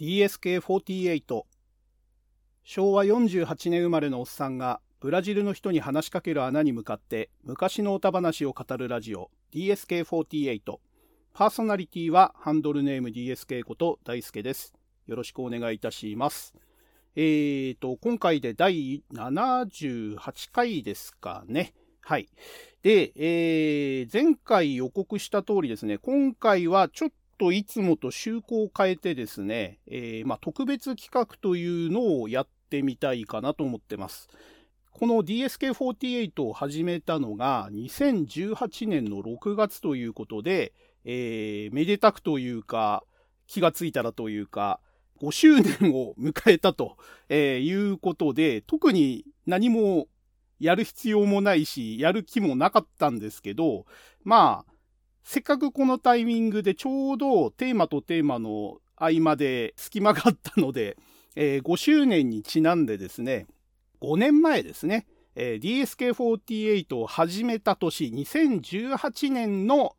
DSK48 昭和48年生まれのおっさんがブラジルの人に話しかける穴に向かって昔の歌話を語るラジオ DSK48 パーソナリティはハンドルネーム DSK こと大輔です。よろしくお願いいたします。えーと今回で第78回ですかね。はい。で、えー、前回予告した通りですね。今回はちょっとといつもと趣向を変えてですね、えー、まあ、特別企画というのをやってみたいかなと思ってます。この DSK48 を始めたのが2018年の6月ということで、えー、めでたくというか、気がついたらというか、5周年を迎えたと、えー、いうことで、特に何もやる必要もないし、やる気もなかったんですけど、まあ、せっかくこのタイミングでちょうどテーマとテーマの合間で隙間があったので、えー、5周年にちなんでですね、5年前ですね、えー、DSK48 を始めた年、2018年の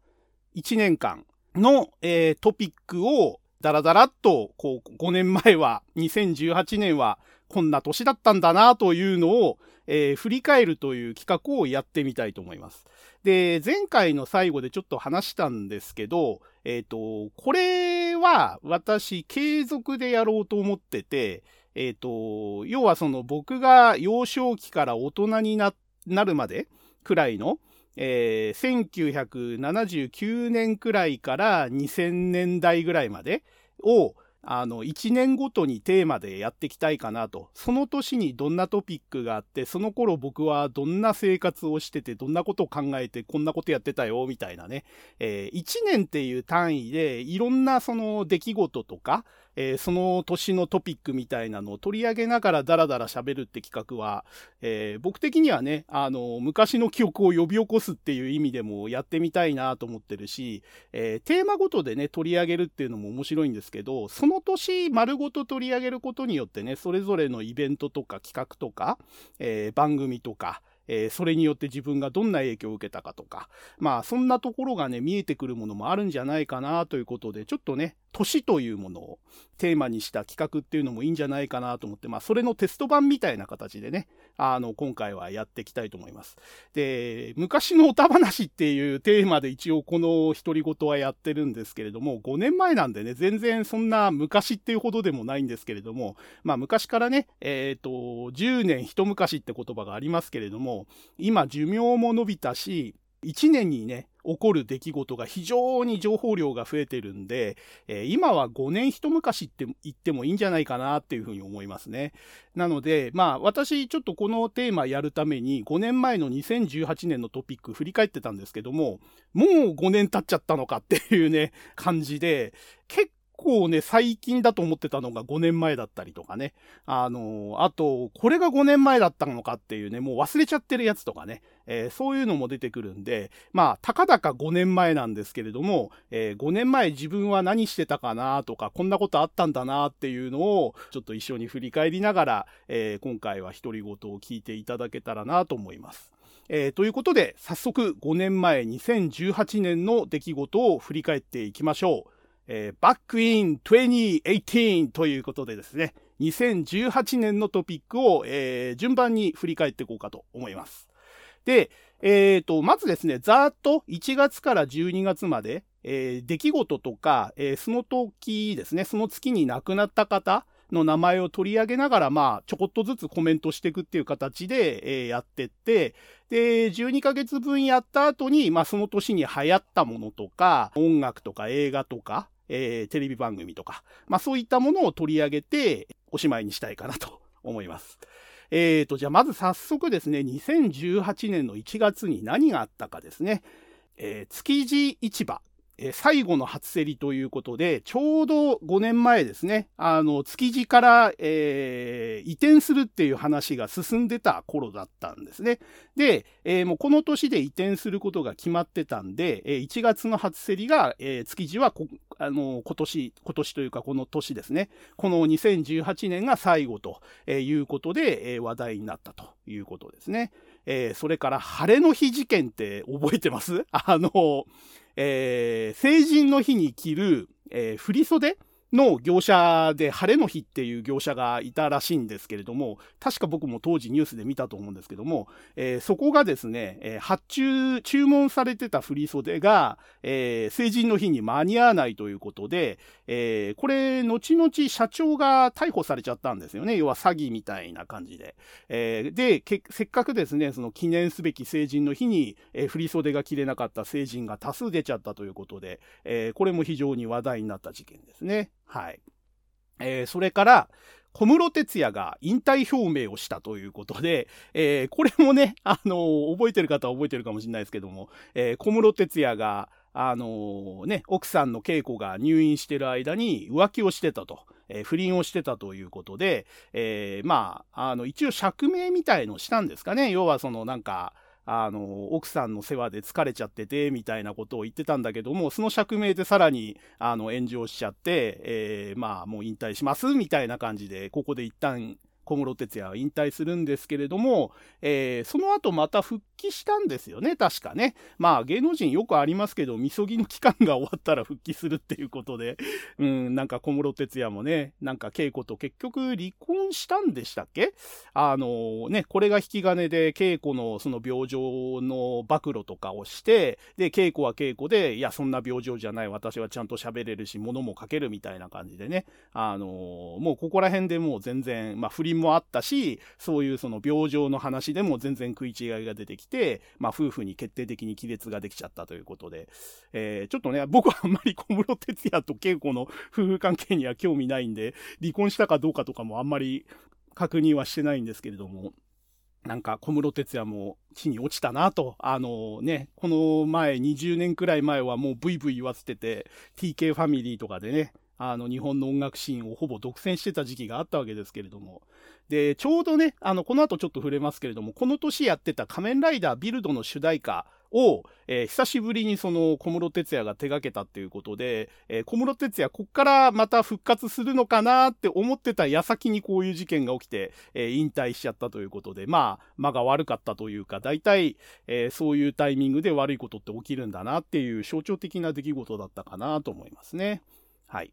1年間の、えー、トピックをダラダラっと、こう、5年前は、2018年はこんな年だったんだなというのを、えー、振り返るという企画をやってみたいと思います。で、前回の最後でちょっと話したんですけど、えっ、ー、と、これは私継続でやろうと思ってて、えっ、ー、と、要はその僕が幼少期から大人になるまでくらいの、えー、1979年くらいから2000年代ぐらいまでを、あの、1年ごとにテーマでやっていきたいかなと。その年にどんなトピックがあって、その頃僕はどんな生活をしてて、どんなことを考えて、こんなことやってたよ、みたいなね。えー、1年っていう単位で、いろんなその出来事とか、えー、その年のトピックみたいなのを取り上げながらダラダラ喋るって企画は、えー、僕的にはね、あの、昔の記憶を呼び起こすっていう意味でもやってみたいなと思ってるし、えー、テーマごとでね、取り上げるっていうのも面白いんですけど、その年丸ごと取り上げることによってね、それぞれのイベントとか企画とか、え番組とか、えー、それによって自分がどんな影響を受けたかとか、まあそんなところがね、見えてくるものもあるんじゃないかなということで、ちょっとね、年というものをテーマにした企画っていうのもいいんじゃないかなと思って、まあそれのテスト版みたいな形でね、あの、今回はやっていきたいと思います。で、昔の歌話っていうテーマで一応この独り言はやってるんですけれども、5年前なんでね、全然そんな昔っていうほどでもないんですけれども、まあ昔からね、えっ、ー、と、10年一昔って言葉がありますけれども、今寿命も伸びたし、1年にね、起こる出来事が非常に情報量が増えてるんで、えー、今は5年一昔って言ってもいいんじゃないかなっていうふうに思いますね。なので、まあ私ちょっとこのテーマやるために5年前の2018年のトピック振り返ってたんですけども、もう5年経っちゃったのかっていうね、感じで、結構ね、最近だと思ってたのが5年前だったりとかね。あのー、あと、これが5年前だったのかっていうね、もう忘れちゃってるやつとかね。えー、そういうのも出てくるんで、まあ、たかだか5年前なんですけれども、えー、5年前自分は何してたかなとか、こんなことあったんだなっていうのを、ちょっと一緒に振り返りながら、え今回は独り言を聞いていただけたらなと思います。えー、ということで、早速5年前2018年の出来事を振り返っていきましょう。えー、バックイン2018ということでですね、2018年のトピックを、えー、順番に振り返っていこうかと思います。で、えっ、ー、と、まずですね、ざーっと1月から12月まで、えー、出来事とか、えー、その時ですね、その月に亡くなった方の名前を取り上げながら、まあ、ちょこっとずつコメントしていくっていう形で、えー、やってって、で、12ヶ月分やった後に、まあ、その年に流行ったものとか、音楽とか映画とか、えー、テレビ番組とか、まあそういったものを取り上げておしまいにしたいかなと 思います。えーと、じゃあまず早速ですね、2018年の1月に何があったかですね。えー、築地市場最後の初競りということで、ちょうど5年前ですね、あの、築地から、えー、移転するっていう話が進んでた頃だったんですね。で、えー、もうこの年で移転することが決まってたんで、え、1月の初競りが、えー、築地はあの、今年、今年というかこの年ですね、この2018年が最後ということで、え、話題になったということですね。えー、それから晴れの日事件って覚えてます？あの、えー、成人の日に着る、えー、振袖の業者で晴れの日っていう業者がいたらしいんですけれども、確か僕も当時ニュースで見たと思うんですけども、えー、そこがですね、えー、発注、注文されてた振袖が、えー、成人の日に間に合わないということで、えー、これ、後々社長が逮捕されちゃったんですよね。要は詐欺みたいな感じで。えー、でせっかくですね、その記念すべき成人の日に、えー、振袖が着れなかった成人が多数出ちゃったということで、えー、これも非常に話題になった事件ですね。はい。えー、それから、小室哲哉が引退表明をしたということで、えー、これもね、あのー、覚えてる方は覚えてるかもしれないですけども、えー、小室哲哉が、あのね、奥さんの恵子が入院してる間に浮気をしてたと、え不倫をしてたということで、えまあ、あの、一応釈明みたいのしたんですかね。要はそのなんか、あの、奥さんの世話で疲れちゃってて、みたいなことを言ってたんだけども、その釈明でさらに、あの、炎上しちゃって、えー、まあ、もう引退します、みたいな感じで、ここで一旦小室哲哉は引退するんですけれども、えー、その後また復帰したんですよね、確かね。まあ芸能人よくありますけど、みそぎの期間が終わったら復帰するっていうことで、うん、なんか小室哲哉もね、なんか恵子と結局離婚したんでしたっけ？あのね、これが引き金で恵子のその病状の暴露とかをして、で、恵子は恵子で、いや、そんな病状じゃない、私はちゃんと喋れるし、物も書けるみたいな感じでね、あのもうここら辺でもう全然、まあ、振りもあったし、そういうその病状の話でも全然食い違いが出てきて、まあ夫婦に決定的に亀裂ができちゃったということで、えー、ちょっとね、僕はあんまり小室哲哉と恵子の 夫婦関係には興味ないんで、離婚したかどうかとかもあんまり確認はしてないんですけれども、なんか小室哲哉も地に落ちたなと。あのね、この前、20年くらい前はもうブイブイ言わせてて、TK ファミリーとかでね、あの日本の音楽シーンをほぼ独占してた時期があったわけですけれども、で、ちょうどね、あの、この後ちょっと触れますけれども、この年やってた仮面ライダービルドの主題歌を、えー、久しぶりにその小室哲哉が手掛けたっていうことで、えー、小室哲哉こっからまた復活するのかなって思ってた矢先にこういう事件が起きて、えー、引退しちゃったということで、まあ、間が悪かったというか、大体、えそういうタイミングで悪いことって起きるんだなっていう象徴的な出来事だったかなと思いますね。はい。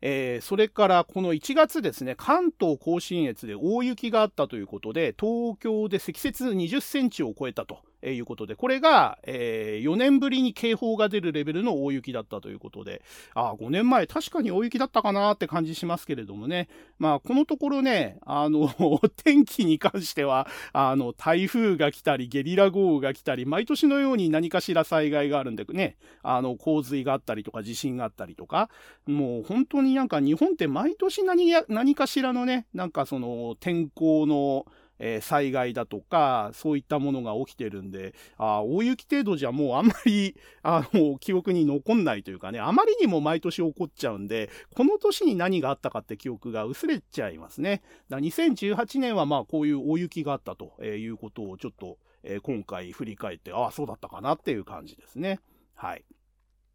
えー、それからこの1月ですね、関東甲信越で大雪があったということで、東京で積雪20センチを超えたと。えいうことで、これが、えー、4年ぶりに警報が出るレベルの大雪だったということで、あ5年前確かに大雪だったかなって感じしますけれどもね、まあこのところね、あの、天気に関しては、あの、台風が来たり、ゲリラ豪雨が来たり、毎年のように何かしら災害があるんでね、あの、洪水があったりとか、地震があったりとか、もう本当になんか日本って毎年何何かしらのね、なんかその天候の、えー、災害だとか、そういったものが起きてるんで、あ大雪程度じゃもうあんまり、あの、記憶に残んないというかね、あまりにも毎年起こっちゃうんで、この年に何があったかって記憶が薄れちゃいますね。だ2018年はまあこういう大雪があったということをちょっと、えー、今回振り返って、ああ、そうだったかなっていう感じですね。はい。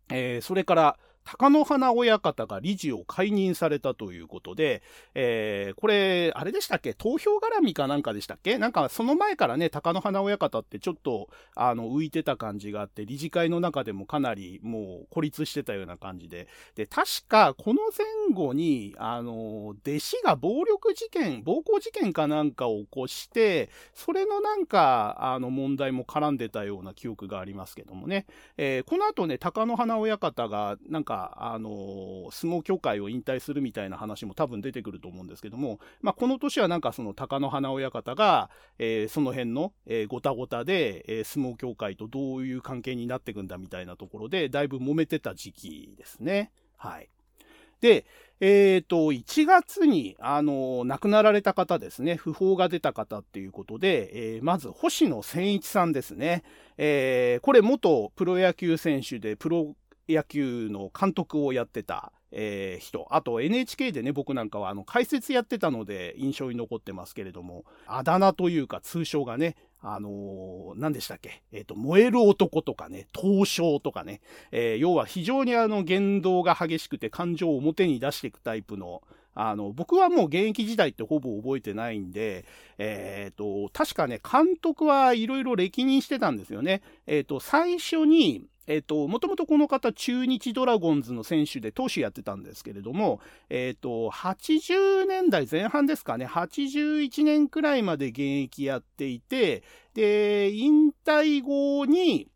えー、それから、貴乃花親方が理事を解任されたということで、えー、これ、あれでしたっけ？投票絡みかなんかでしたっけ？なんかその前からね、貴乃花親方ってちょっと、あの、浮いてた感じがあって、理事会の中でもかなりもう孤立してたような感じで、で、確かこの前後に、あの、弟子が暴力事件、暴行事件かなんかを起こして、それのなんか、あの、問題も絡んでたような記憶がありますけどもね、えー、この後ね、貴乃花親方が、なんかか、あの相撲協会を引退するみたいな話も多分出てくると思うんですけども、まあ、この年はなんかその貴乃花親方が、えー、その辺の、えー、ごたごたで、えー、相撲協会とどういう関係になっていくんだみたいなところで、だいぶ揉めてた時期ですね。はい。で、えっ、ー、と、1月に、あの、亡くなられた方ですね、訃報が出た方っていうことで、えー、まず、星野千一さんですね。えー、これ、元プロ野球選手で、プロ野球の監督をやってた、えー、人。あと NHK でね、僕なんかはあの解説やってたので印象に残ってますけれども、あだ名というか通称がね、あのー、何でしたっけ？えっ、ー、と、燃える男とかね、東証とかね、えー、要は非常にあの言動が激しくて感情を表に出していくタイプの、あの、僕はもう現役時代ってほぼ覚えてないんで、えっ、ー、と、確かね、監督はいろいろ歴任してたんですよね。えっ、ー、と、最初に、えっ、と、もともとこの方、中日ドラゴンズの選手で投手やってたんですけれども、えっ、と、80年代前半ですかね、81年くらいまで現役やっていて、で、引退後に、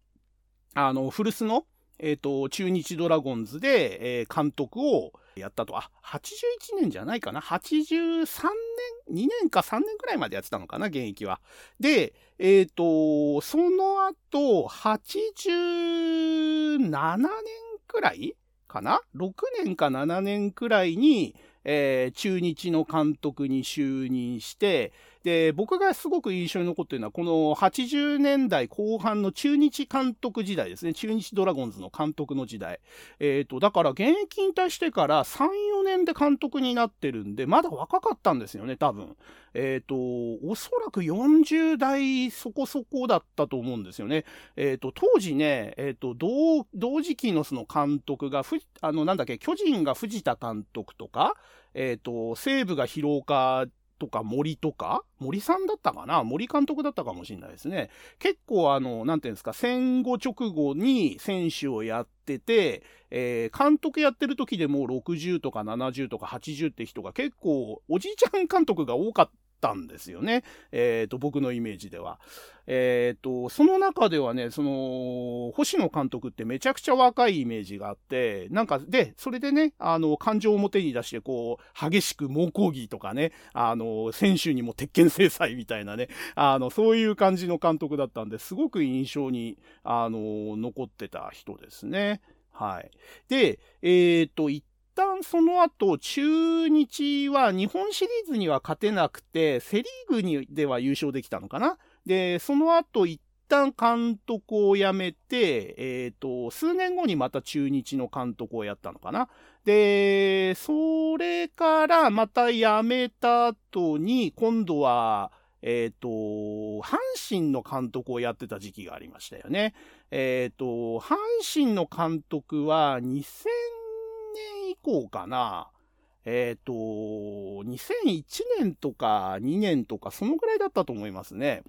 あの、古巣の、えっ、と、中日ドラゴンズで、え、監督をやったと。あ、81年じゃないかな ?83 年 ?2 年か3年くらいまでやってたのかな現役は。で、えっ、ー、と、その後、87年くらいかな ?6 年か7年くらいに、えー、中日の監督に就任して、で、僕がすごく印象に残っているのは、この80年代後半の中日監督時代ですね。中日ドラゴンズの監督の時代。えっ、ー、と、だから現役引退してから3、4年で監督になってるんで、まだ若かったんですよね、多分。えっ、ー、と、おそらく40代そこそこだったと思うんですよね。えっ、ー、と、当時ね、えっ、と、同、同時期のその監督が、あの、なんだっけ、巨人が藤田監督とか、えっ、と、西武が広岡とか森とか、森さんだったかな？森監督だったかもしれないですね。結構あの、なんていうんですか、戦後直後に選手をやってて、えー、監督やってる時でも60とか70とか80って人が結構おじいちゃん監督が多かったんですよね。えっ、ー、と、僕のイメージでは。えっ、ー、と、その中ではね、その、星野監督ってめちゃくちゃ若いイメージがあって、なんか、で、それでね、あの、感情を表に出して、こう、激しく猛抗議とかね、あの、選手にも鉄拳制裁みたいなね、あの、そういう感じの監督だったんで、すごく印象に、あの、残ってた人ですね。はい。で、えっ、ー、と、旦その後、中日は日本シリーズには勝てなくて、セリーグにでは優勝できたのかな？で、その後一旦監督を辞めて、えっ、ー、と、数年後にまた中日の監督をやったのかな？で、それからまた辞めた後に、今度は、えっ、ー、と、阪神の監督をやってた時期がありましたよね。えっ、ー、と、阪神の監督は2000年以降かな。えっ、ー、と、2001年とか2年とかそのぐらいだったと思いますね。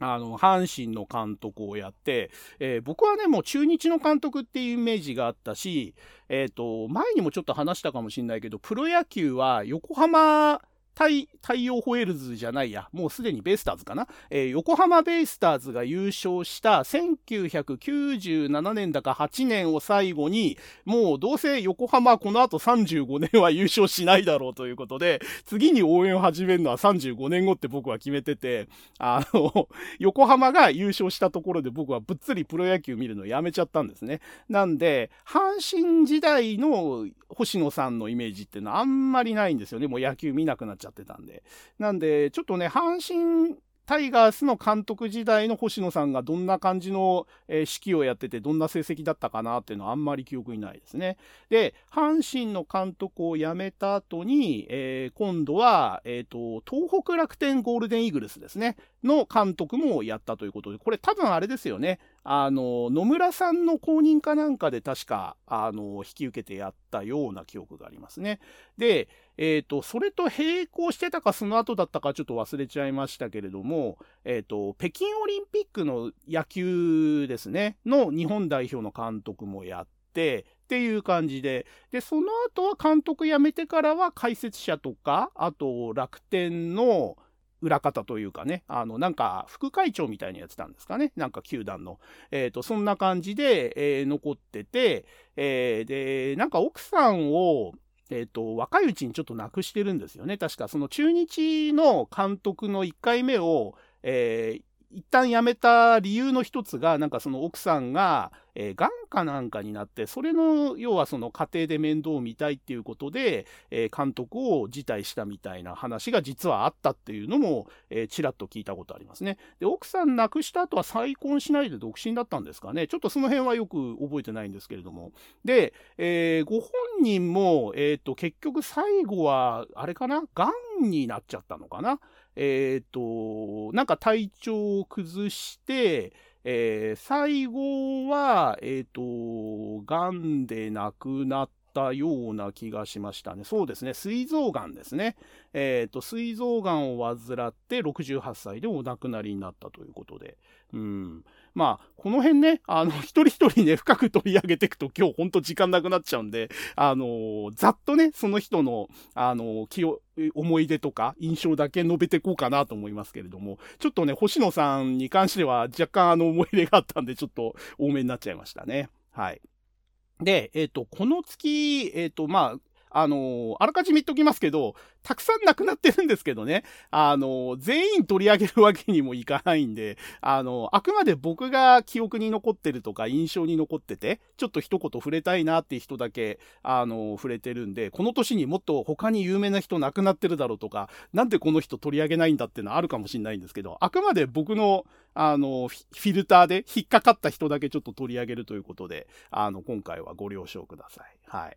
あの、阪神の監督をやって、えー、僕はね、もう中日の監督っていうイメージがあったし、えっ、ー、と、前にもちょっと話したかもしれないけど、プロ野球は横浜太太陽ホエールズじゃないや、もうすでにベイスターズかな、えー、横浜ベイスターズが優勝した1997年だか8年を最後に、もうどうせ横浜この後35年は優勝しないだろうということで、次に応援を始めるのは35年後って僕は決めてて、あの、横浜が優勝したところで僕はぶっつりプロ野球見るのやめちゃったんですね。なんで、阪神時代の星野さんのイメージってのはあんまりないんですよね。もう野球見なくなっちゃってたんで。なんで、ちょっとね、阪神タイガースの監督時代の星野さんがどんな感じの、えー、指揮をやってて、どんな成績だったかなっていうのはあんまり記憶にないですね。で、阪神の監督を辞めた後に、えー、今度は、えっ、ー、と、東北楽天ゴールデンイーグルスですね、の監督もやったということで、これ多分あれですよね。あの、野村さんの公認かなんかで確か、あの、引き受けてやったような記憶がありますね。で、えっ、ー、と、それと並行してたかその後だったかちょっと忘れちゃいましたけれども、えっ、ー、と、北京オリンピックの野球ですね、の日本代表の監督もやって、っていう感じで、で、その後は監督辞めてからは解説者とか、あと楽天の、裏方というかね、あの、なんか、副会長みたいにやってたんですかね。なんか、球団の。えっ、ー、と、そんな感じで、えー、残ってて、えー、で、なんか奥さんを、えっ、ー、と、若いうちにちょっと亡くしてるんですよね。確か、その中日の監督の1回目を、えー、一旦辞めた理由の一つが、なんかその奥さんが、えー、癌かなんかになって、それの、要はその家庭で面倒を見たいっていうことで、えー、監督を辞退したみたいな話が実はあったっていうのも、えー、ちらっと聞いたことありますね。で、奥さん亡くした後は再婚しないで独身だったんですかね。ちょっとその辺はよく覚えてないんですけれども。で、えー、ご本人も、えっ、と、結局最後は、あれかな？癌になっちゃったのかな？えっ、ー、と、なんか体調を崩して、えー、最後は、えっ、ー、と、癌で亡くなったような気がしましたね。そうですね。膵臓癌ですね。えっ、ー、と、膵臓癌を患って68歳でお亡くなりになったということで。うん。まあ、この辺ね、あの、一人一人ね、深く取り上げていくと今日ほんと時間なくなっちゃうんで、あの、ざっとね、その人の、あの、気を、思い出とか印象だけ述べてこうかなと思いますけれども、ちょっとね、星野さんに関しては若干あの思い入れがあったんで、ちょっと多めになっちゃいましたね。はい。で、えっ、ー、と、この月、えっ、ー、と、まあ、あのあらかじめ言っときますけど、たくさん亡くなってるんですけどね、あの全員取り上げるわけにもいかないんで、あのあくまで僕が記憶に残ってるとか印象に残ってて、ちょっと一言触れたいなって人だけ、あの触れてるんで、この年にもっと他に有名な人亡くなってるだろうとか、なんでこの人取り上げないんだってのはあるかもしれないんですけど、あくまで僕の、あの、フィルターで引っかかった人だけちょっと取り上げるということで、あの、今回はご了承ください。はい。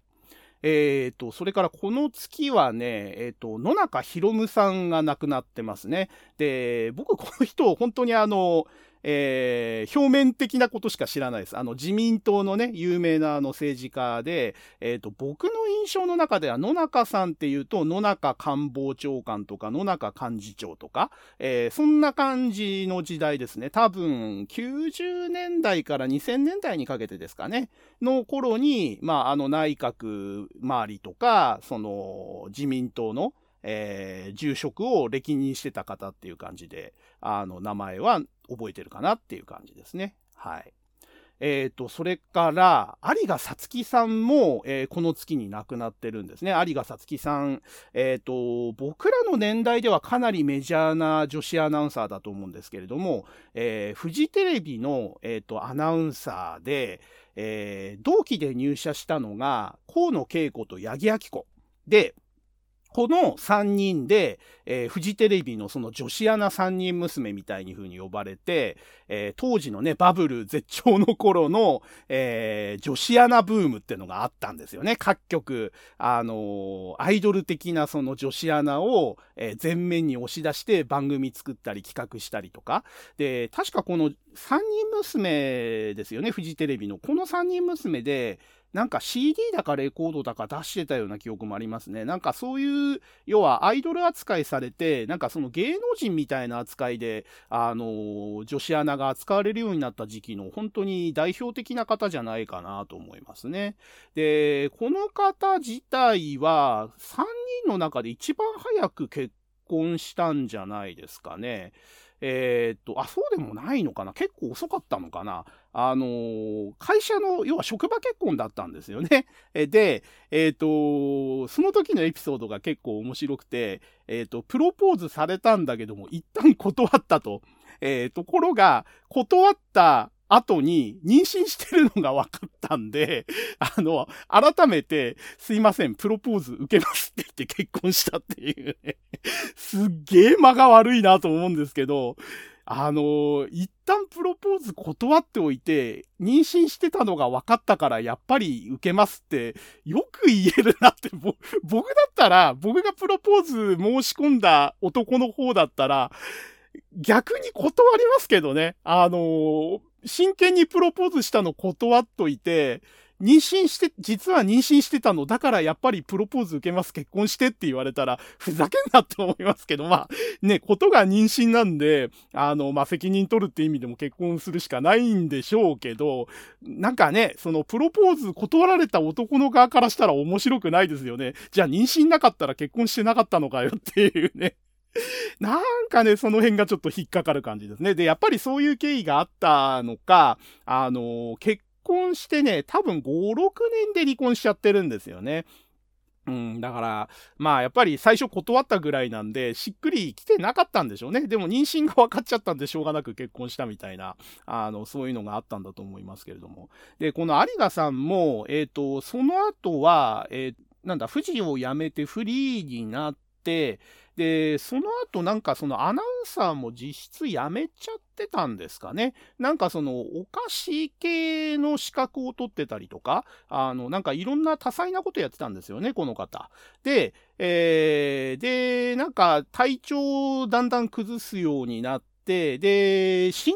えっ、ー、と、それからこの月はね、えっ、ー、と、野中博夢さんが亡くなってますね。で、僕この人、本当にあの、えー、表面的なことしか知らないです。あの、自民党のね、有名なあの政治家で、えっ、ー、と、僕の印象の中では野中さんっていうと、野中官房長官とか、野中幹事長とか、えー、そんな感じの時代ですね。多分、90年代から2000年代にかけてですかね、の頃に、まあ、あの、内閣周りとか、その、自民党の、えー、住職を歴任してた方っていう感じで、あの、名前は覚えてるかなっていう感じですね。はい。えっ、ー、と、それから、有賀さつきさんも、えー、この月に亡くなってるんですね。有賀さつきさん、えっ、ー、と、僕らの年代ではかなりメジャーな女子アナウンサーだと思うんですけれども、えー、フジテレビの、えっ、と、アナウンサーで、え同期で入社したのが、河野恵子と八木亜希子。で、この3人で、えー、フジテレビのその女子アナ3人娘みたいに風に呼ばれて、えー、当時のね、バブル絶頂の頃の、えー、女子アナブームってのがあったんですよね。各局、あのアイドル的なその女子アナを、え前面に押し出して番組作ったり企画したりとか。で、確かこの3人娘ですよね、フジテレビの。この3人娘で、なんか CD だかレコードだか出してたような記憶もありますね。なんかそういう、要はアイドル扱いされて、なんかその芸能人みたいな扱いで、あの、女子アナが扱われるようになった時期の本当に代表的な方じゃないかなと思いますね。で、この方自体は3人の中で一番早く結婚したんじゃないですかね。えー、っと、あ、そうでもないのかな？結構遅かったのかな？あのー、会社の、要は職場結婚だったんですよね。で、えっ、と、その時のエピソードが結構面白くて、えっ、と、プロポーズされたんだけども、一旦断ったと。えところが、断った後に妊娠してるのが分かったんで、あの、改めて、すいません、プロポーズ受けますって言って結婚したっていうね。すっげえ間が悪いなと思うんですけど、あの、一旦プロポーズ断っておいて、妊娠してたのが分かったからやっぱり受けますって、よく言えるなって、僕だったら、僕がプロポーズ申し込んだ男の方だったら、逆に断りますけどね。あの真剣にプロポーズしたの断っといて、妊娠して、実は妊娠してたの、だからやっぱりプロポーズ受けます、結婚してって言われたら、ふざけんなって思いますけど、まあ、ね、ことが妊娠なんで、あの、まあ、責任取るって意味でも結婚するしかないんでしょうけど、なんかね、そのプロポーズ断られた男の側からしたら面白くないですよね。じゃあ妊娠なかったら結婚してなかったのかよっていうね。なんかね、その辺がちょっと引っかかる感じですね。で、やっぱりそういう経緯があったのか、あの、結婚してね、多分5、6年で離婚しちゃってるんですよね。うん、だから、まあやっぱり最初断ったぐらいなんで、しっくり来てなかったんでしょうね。でも妊娠が分かっちゃったんでしょうがなく結婚したみたいな、あの、そういうのがあったんだと思いますけれども。で、この有賀さんも、えっ、ー、と、その後は、えー、なんだ、富士を辞めてフリーになって、で、その後なんかそのアナウンサーも実質辞めちゃってたんですかね。なんかそのお菓子系の資格を取ってたりとか、あの、なんかいろんな多彩なことやってたんですよね、この方。で、えー、で、なんか体調をだんだん崩すようになって、で、新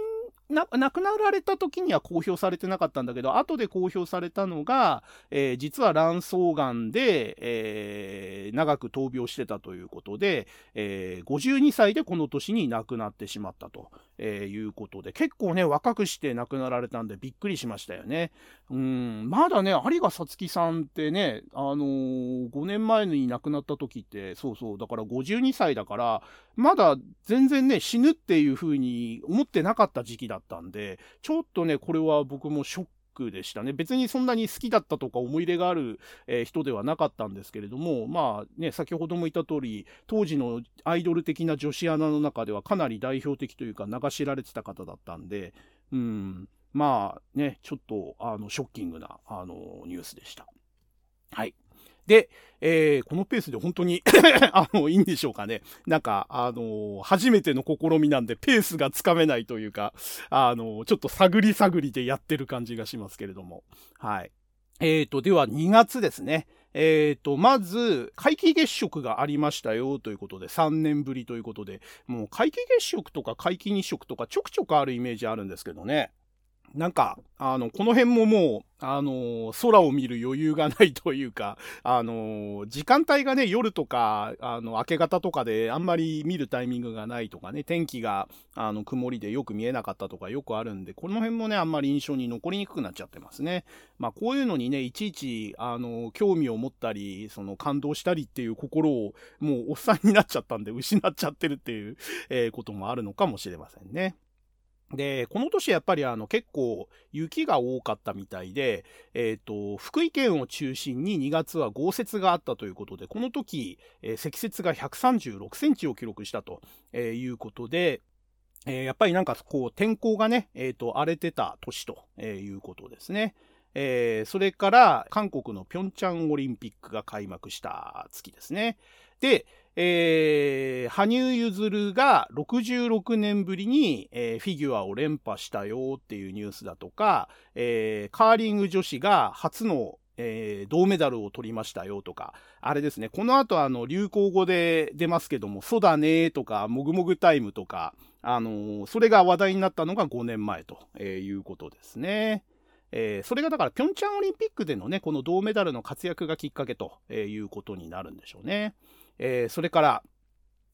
な、亡くなられた時には公表されてなかったんだけど、後で公表されたのが、えー、実は卵巣がんで、えー、長く闘病してたということで、えー、52歳でこの年に亡くなってしまったと、えーいうことで、結構ね、若くして亡くなられたんでびっくりしましたよね。うん、まだね、有賀さつきさんってね、あの5年前に亡くなった時って、そうそう、だから52歳だから、まだ全然ね、死ぬっていう風に思ってなかった時期だったんで、ちょっとね、これは僕もショックでしたね。別にそんなに好きだったとか思い入れがある、えー、人ではなかったんですけれども、まあね、先ほども言った通り、当時のアイドル的な女子アナの中ではかなり代表的というか流しられてた方だったんで、うん、まあね、ちょっとあのショッキングなあのニュースでした。はい。で、えー、このペースで本当に あの、いいんでしょうかね。なんか、あのー、初めての試みなんで、ペースがつかめないというか、あのー、ちょっと探り探りでやってる感じがしますけれども。はい。えーと、では2月ですね。えーと、まず、皆既月食がありましたよということで、3年ぶりということで、もう皆既月食とか皆既日食とかちょくちょくあるイメージあるんですけどね。なんか、あの、この辺ももう、あの、空を見る余裕がないというか、あの、時間帯がね、夜とか、あの、明け方とかであんまり見るタイミングがないとかね、天気が、あの、曇りでよく見えなかったとかよくあるんで、この辺もね、あんまり印象に残りにくくなっちゃってますね。まあ、こういうのにね、いちいち、あの、興味を持ったり、その、感動したりっていう心を、もう、おっさんになっちゃったんで、失っちゃってるっていう、え、こともあるのかもしれませんね。で、この年やっぱりあの結構雪が多かったみたいで、えっ、ー、と、福井県を中心に2月は豪雪があったということで、この時、えー、積雪が136センチを記録したということで、え、やっぱりなんかこう天候がね、えっ、と、荒れてた年ということですね。えそれから韓国のピョンチャンオリンピックが開幕した月ですね。で、えー、羽生結弦が66年ぶりに、えー、フィギュアを連覇したよっていうニュースだとか、えー、カーリング女子が初のえー、銅メダルを取りましたよとか、あれですね、この後あの、流行語で出ますけども、そうだねとか、もぐもぐタイムとか、あのー、それが話題になったのが5年前と、えー、いうことですね。えー、それがだから、ピョンチャンオリンピックでのね、この銅メダルの活躍がきっかけということになるんでしょうね。えー、それから、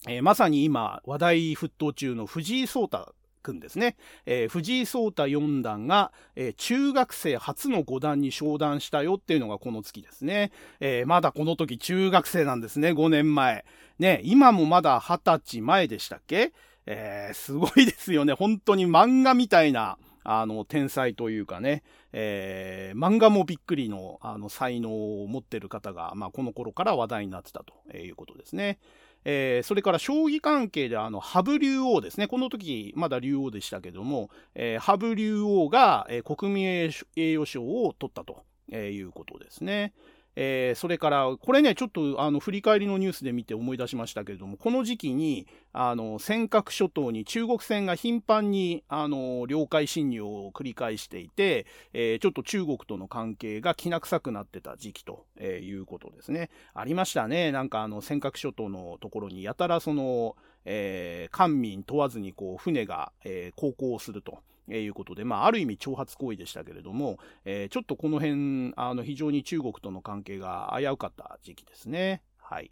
えー、まさに今話題沸騰中の藤井聡太君ですね、えー、藤井聡太四段が、えー、中学生初の五段に昇段したよっていうのがこの月ですね、えー、まだこの時中学生なんですね。5年前。ね今もまだ二十歳前でしたっけ、えー、すごいですよね。本当に漫画みたいなあの、天才というかね、えー、漫画もびっくりの、あの、才能を持ってる方が、まあ、この頃から話題になってたということですね。えー、それから将棋関係であの、羽生竜王ですね。この時、まだ竜王でしたけども、えー、羽生竜王が、えー、国民栄誉賞を取ったということですね。えー、それから、これね、ちょっとあの振り返りのニュースで見て思い出しましたけれども、この時期にあの尖閣諸島に中国船が頻繁にあの領海侵入を繰り返していて、えー、ちょっと中国との関係がきな臭くなってた時期と、えー、いうことですね。ありましたね、なんかあの尖閣諸島のところにやたらその、えー、官民問わずにこう船が、えー、航行すると。えいうことで、まあ、ある意味挑発行為でしたけれども、えー、ちょっとこの辺、あの、非常に中国との関係が危うかった時期ですね。はい。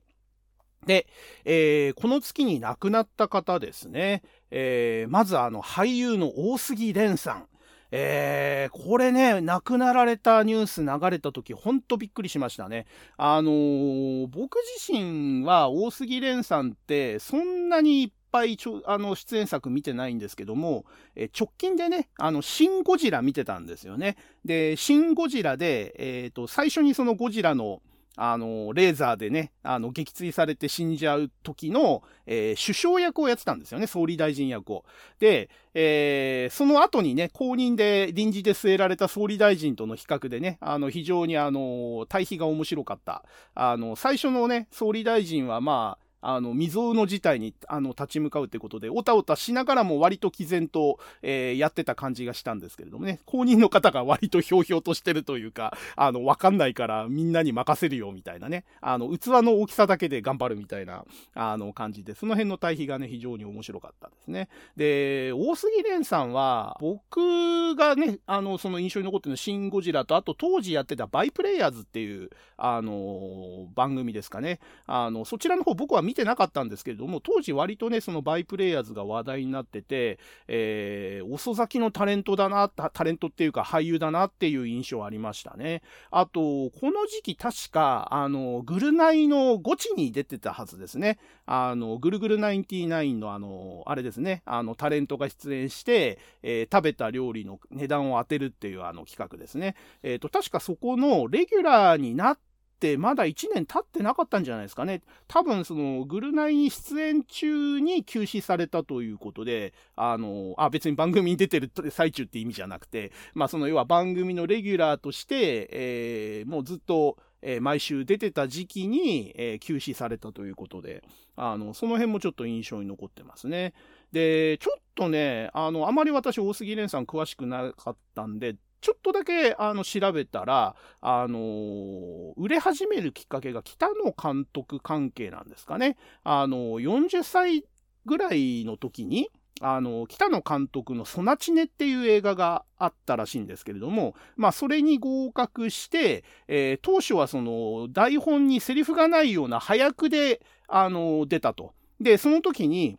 で、えー、この月に亡くなった方ですね。えー、まずあの、俳優の大杉蓮さん。えー、これね、亡くなられたニュース流れた時、ほんとびっくりしましたね。あのー、僕自身は大杉蓮さんって、そんなにぱいちょあの出演作見てないんですけども、え直近でね、あの、シン・ゴジラ見てたんですよね。で、シン・ゴジラで、えっ、ー、と、最初にそのゴジラの、あの、レーザーでね、あの、撃墜されて死んじゃう時の、えー、首相役をやってたんですよね、総理大臣役を。で、えー、その後にね、公認で臨時で据えられた総理大臣との比較でね、あの、非常にあの、対比が面白かった。あの、最初のね、総理大臣はまあ、あの、未曾有の事態に、あの、立ち向かうってことで、おたおたしながらも割と毅然と、えー、やってた感じがしたんですけれどもね、公認の方が割とひょうひょうとしてるというか、あの、わかんないからみんなに任せるよみたいなね、あの、器の大きさだけで頑張るみたいな、あの、感じで、その辺の対比がね、非常に面白かったですね。で、大杉蓮さんは、僕がね、あの、その印象に残ってるのシン・ゴジラと、あと当時やってたバイプレイヤーズっていう、あの、番組ですかね。あの、そちらの方僕は見見てなかったんですけれども、当時割とね、そのバイプレイヤーズが話題になってて、えー、遅咲きのタレントだな、タレントっていうか俳優だなっていう印象ありましたね。あと、この時期確か、あの、グルナイのゴチに出てたはずですね。あの、ぐるぐる99のあの、あれですね、あの、タレントが出演して、えー、食べた料理の値段を当てるっていうあの企画ですね。えっ、ー、と、確かそこのレギュラーになってってまだ1年経ってなかったんじゃないですかね。多分そのグルナイに出演中に休止されたということで、あの、あ、別に番組に出てる最中って意味じゃなくて、まあその要は番組のレギュラーとして、えー、もうずっと、えー、毎週出てた時期に、えー、休止されたということで、あの、その辺もちょっと印象に残ってますね。で、ちょっとね、あの、あまり私、大杉蓮さん詳しくなかったんで、ちょっとだけあの調べたら、あのー、売れ始めるきっかけが北野監督関係なんですかね。あのー、40歳ぐらいの時に、あの、北野監督のソナチネっていう映画があったらしいんですけれども、まあ、それに合格して、えー、当初はその、台本にセリフがないような早くで、あの、出たと。で、その時に、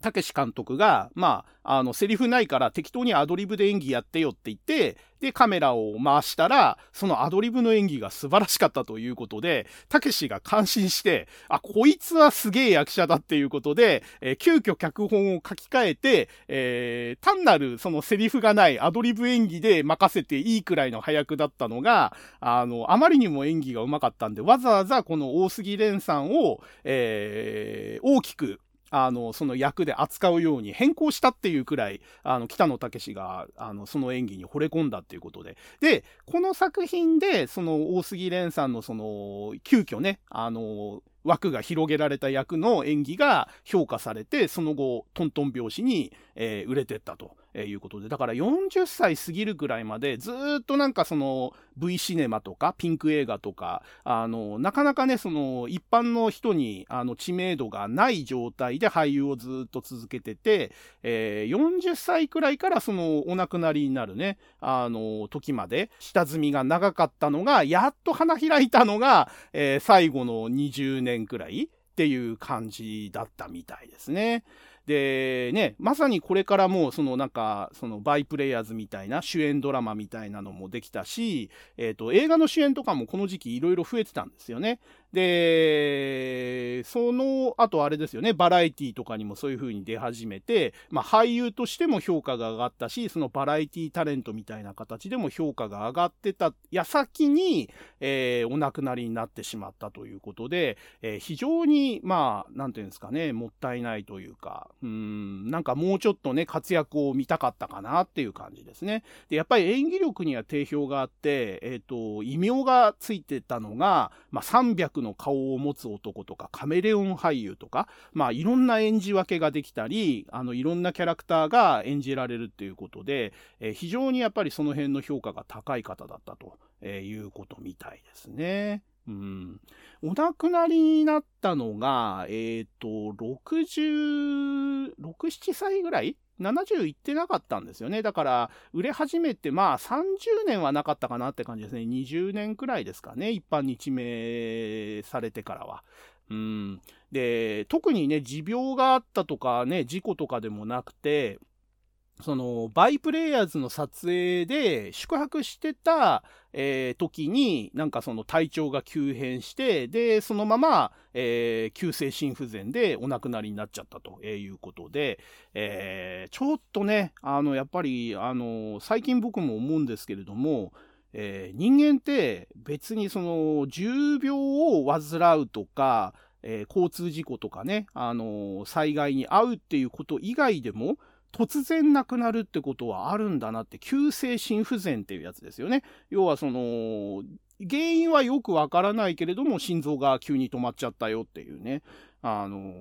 たけし監督が、まあ、あの、セリフないから適当にアドリブで演技やってよって言って、で、カメラを回したら、そのアドリブの演技が素晴らしかったということで、たけしが感心して、あ、こいつはすげえ役者だっていうことで、えー、急遽脚本を書き換えて、えー、単なるそのセリフがないアドリブ演技で任せていいくらいの早くだったのが、あの、あまりにも演技が上手かったんで、わざわざこの大杉蓮さんを、えー、大きくあの、その役で扱うように変更したっていうくらい、あの、北野武が、あの、その演技に惚れ込んだっていうことで。で、この作品で、その、大杉蓮さんのその、急遽ね、あの、枠が広げられた役の演技が評価されて、その後、トントン拍子に、えー、売れてったということで、だから40歳過ぎるくらいまで、ずっとなんかその V シネマとかピンク映画とか、あの、なかなかね、その一般の人にあの知名度がない状態で俳優をずっと続けてて、えー、40歳くらいからそのお亡くなりになるね、あの、時まで下積みが長かったのが、やっと花開いたのが、えー、最後の20年くらいっていう感じだったみたいですね。でね、まさにこれからもそのなんか、そのバイプレイヤーズみたいな主演ドラマみたいなのもできたし、えっ、ー、と、映画の主演とかもこの時期いろいろ増えてたんですよね。で、その後あれですよね、バラエティとかにもそういう風に出始めて、まあ俳優としても評価が上がったし、そのバラエティタレントみたいな形でも評価が上がってた矢先に、えー、お亡くなりになってしまったということで、えー、非常に、まあ、なんていうんですかね、もったいないというか、うん、なんかもうちょっとね、活躍を見たかったかなっていう感じですね。で、やっぱり演技力には定評があって、えっ、ー、と、異名がついてたのが、まあ300の顔を持つ男とか、カメレオン俳優とか、まあいろんな演じ分けができたり、あのいろんなキャラクターが演じられるっていうことで、えー、非常にやっぱりその辺の評価が高い方だったということみたいですね。うん。お亡くなりになったのが、えっ、ー、と、60、6、7歳ぐらい70いってなかったんですよね。だから、売れ始めて、まあ、30年はなかったかなって感じですね。20年くらいですかね。一般に知名されてからは。うん。で、特にね、持病があったとかね、事故とかでもなくて、その、バイプレイヤーズの撮影で宿泊してた、えー、時に、なんかその体調が急変して、で、そのまま、えー、急性心不全でお亡くなりになっちゃったということで、えー、ちょっとね、あの、やっぱり、あの、最近僕も思うんですけれども、えー、人間って別にその重病を患うとか、えー、交通事故とかね、あの災害に遭うっていうこと以外でも、突然亡くなるってことはあるんだなって、急性心不全っていうやつですよね。要はその、原因はよくわからないけれども、心臓が急に止まっちゃったよっていうね。あの、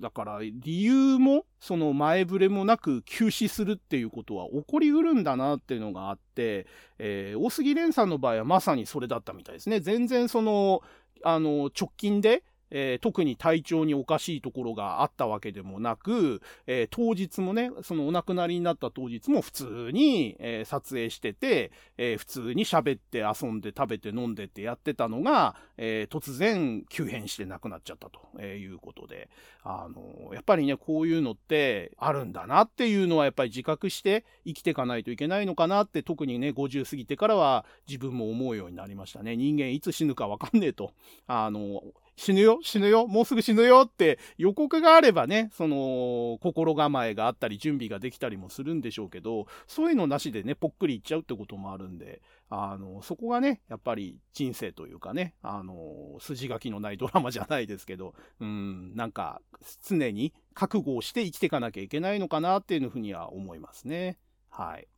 だから理由も、その前触れもなく休止するっていうことは起こりうるんだなっていうのがあって、えー、大杉蓮さんの場合はまさにそれだったみたいですね。全然その、あの、直近で、えー、特に体調におかしいところがあったわけでもなく、えー、当日もね、そのお亡くなりになった当日も普通に、えー、撮影してて、え普通に喋って遊んで食べて飲んでってやってたのが、え突然急変して亡くなっちゃったということで、あのやっぱりね、こういうのってあるんだなっていうのはやっぱり自覚して生きていかないといけないのかなって特にね、50過ぎてからは自分も思うようになりましたね。人間いつ死ぬかわかんねえと。あの死ぬよ、死ぬよ、もうすぐ死ぬよって予告があればね、その、心構えがあったり、準備ができたりもするんでしょうけど、そういうのなしでね、ぽっくりいっちゃうってこともあるんで、あの、そこがね、やっぱり人生というかね、あの、筋書きのないドラマじゃないですけど、うん、なんか、常に覚悟をして生きていかなきゃいけないのかなっていうふうには思いますね。はい。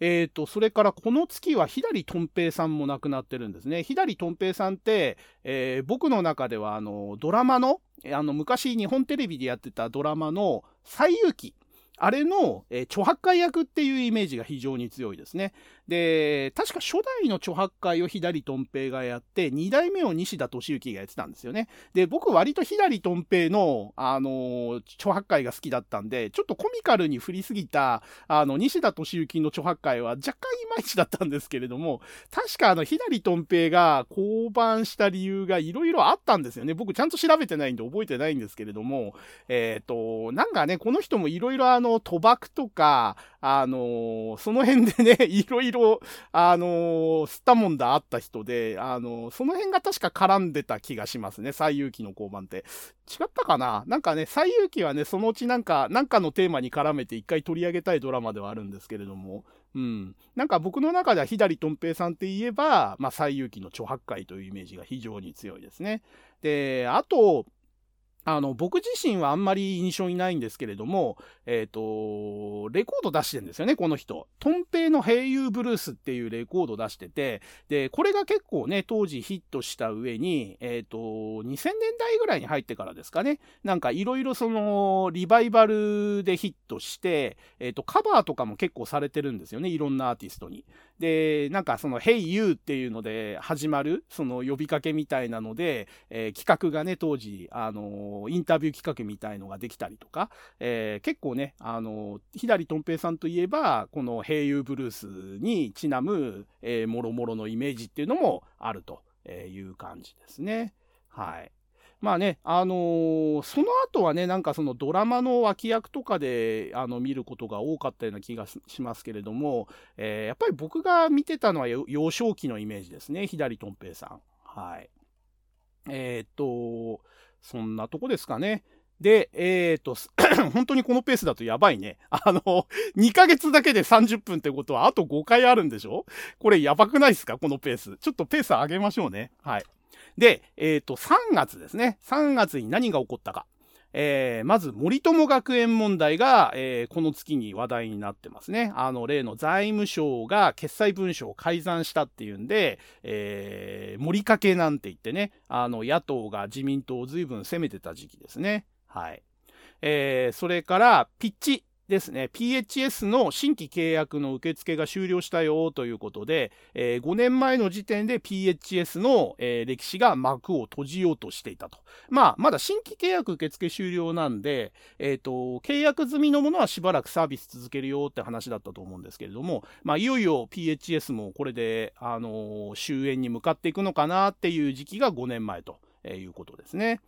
えっ、ー、と、それからこの月は左とん平さんも亡くなってるんですね。左とん平さんって、えー、僕の中ではあの、ドラマの、あの、昔日本テレビでやってたドラマの、西遊記。あれの、えー、著白海役っていうイメージが非常に強いですね。で、確か初代の著白海を左とん平がやって、二代目を西田敏行がやってたんですよね。で、僕割と左とん平の、あの、著白海が好きだったんで、ちょっとコミカルに振りすぎた、あの、西田敏行の著白海は若干いまいちだったんですけれども、確かあの、左とん平が降板した理由がいろいろあったんですよね。僕ちゃんと調べてないんで覚えてないんですけれども、えっ、ー、と、なんかね、この人もいろいろあの、賭博とか、あのー、その辺でね、いろいろ、あのー、吸ったもんだあった人で、あのー、その辺が確か絡んでた気がしますね、最遊記の交番って。違ったかな？なんかね、最遊記はね、そのうちなんか、なんかのテーマに絡めて一回取り上げたいドラマではあるんですけれども、うん。なんか僕の中では左とん平さんって言えば、まあ、最遊記の著白海というイメージが非常に強いですね。で、あと、あの、僕自身はあんまり印象にないんですけれども、えっ、ー、と、レコード出してるんですよね、この人。トンペイの平友ブルースっていうレコード出してて、で、これが結構ね、当時ヒットした上に、えっ、ー、と、2000年代ぐらいに入ってからですかね、なんかいろいろその、リバイバルでヒットして、えっ、ー、と、カバーとかも結構されてるんですよね、いろんなアーティストに。で、なんかその、Hey You っていうので始まる、その呼びかけみたいなので、え企画がね、当時、あのインタビュー企画みたいのができたりとか、えー、結構ね、あの、左とん平さんといえば、この平友ブルースにちなむ、えー、もろもろのイメージっていうのもあるという感じですね。はい。まあね、あのー、その後はね、なんかそのドラマの脇役とかであの見ることが多かったような気がしますけれども、えー、やっぱり僕が見てたのは幼少期のイメージですね、左とん平さん。はい。えー、っと、そんなとこですかね。で、えっ、と、本当にこのペースだとやばいね。あの、2ヶ月だけで30分ってことはあと5回あるんでしょ？これやばくないですか？このペース。ちょっとペース上げましょうね。はい。で、えっ、ー、と、3月ですね。3月に何が起こったか。えー、まず森友学園問題が、えー、この月に話題になってますね。あの、例の財務省が決裁文書を改ざんしたっていうんで、えー、森かけなんて言ってね、あの、野党が自民党を随分攻めてた時期ですね。はい。えー、それから、ピッチ。ですね、PHS の新規契約の受付が終了したよということで、えー、5年前の時点で PHS の、えー、歴史が幕を閉じようとしていたと。まあ、まだ新規契約受付終了なんで、えっ、ー、と、契約済みのものはしばらくサービス続けるよって話だったと思うんですけれども、まあ、いよいよ PHS もこれで、あの終焉に向かっていくのかなっていう時期が5年前ということですね。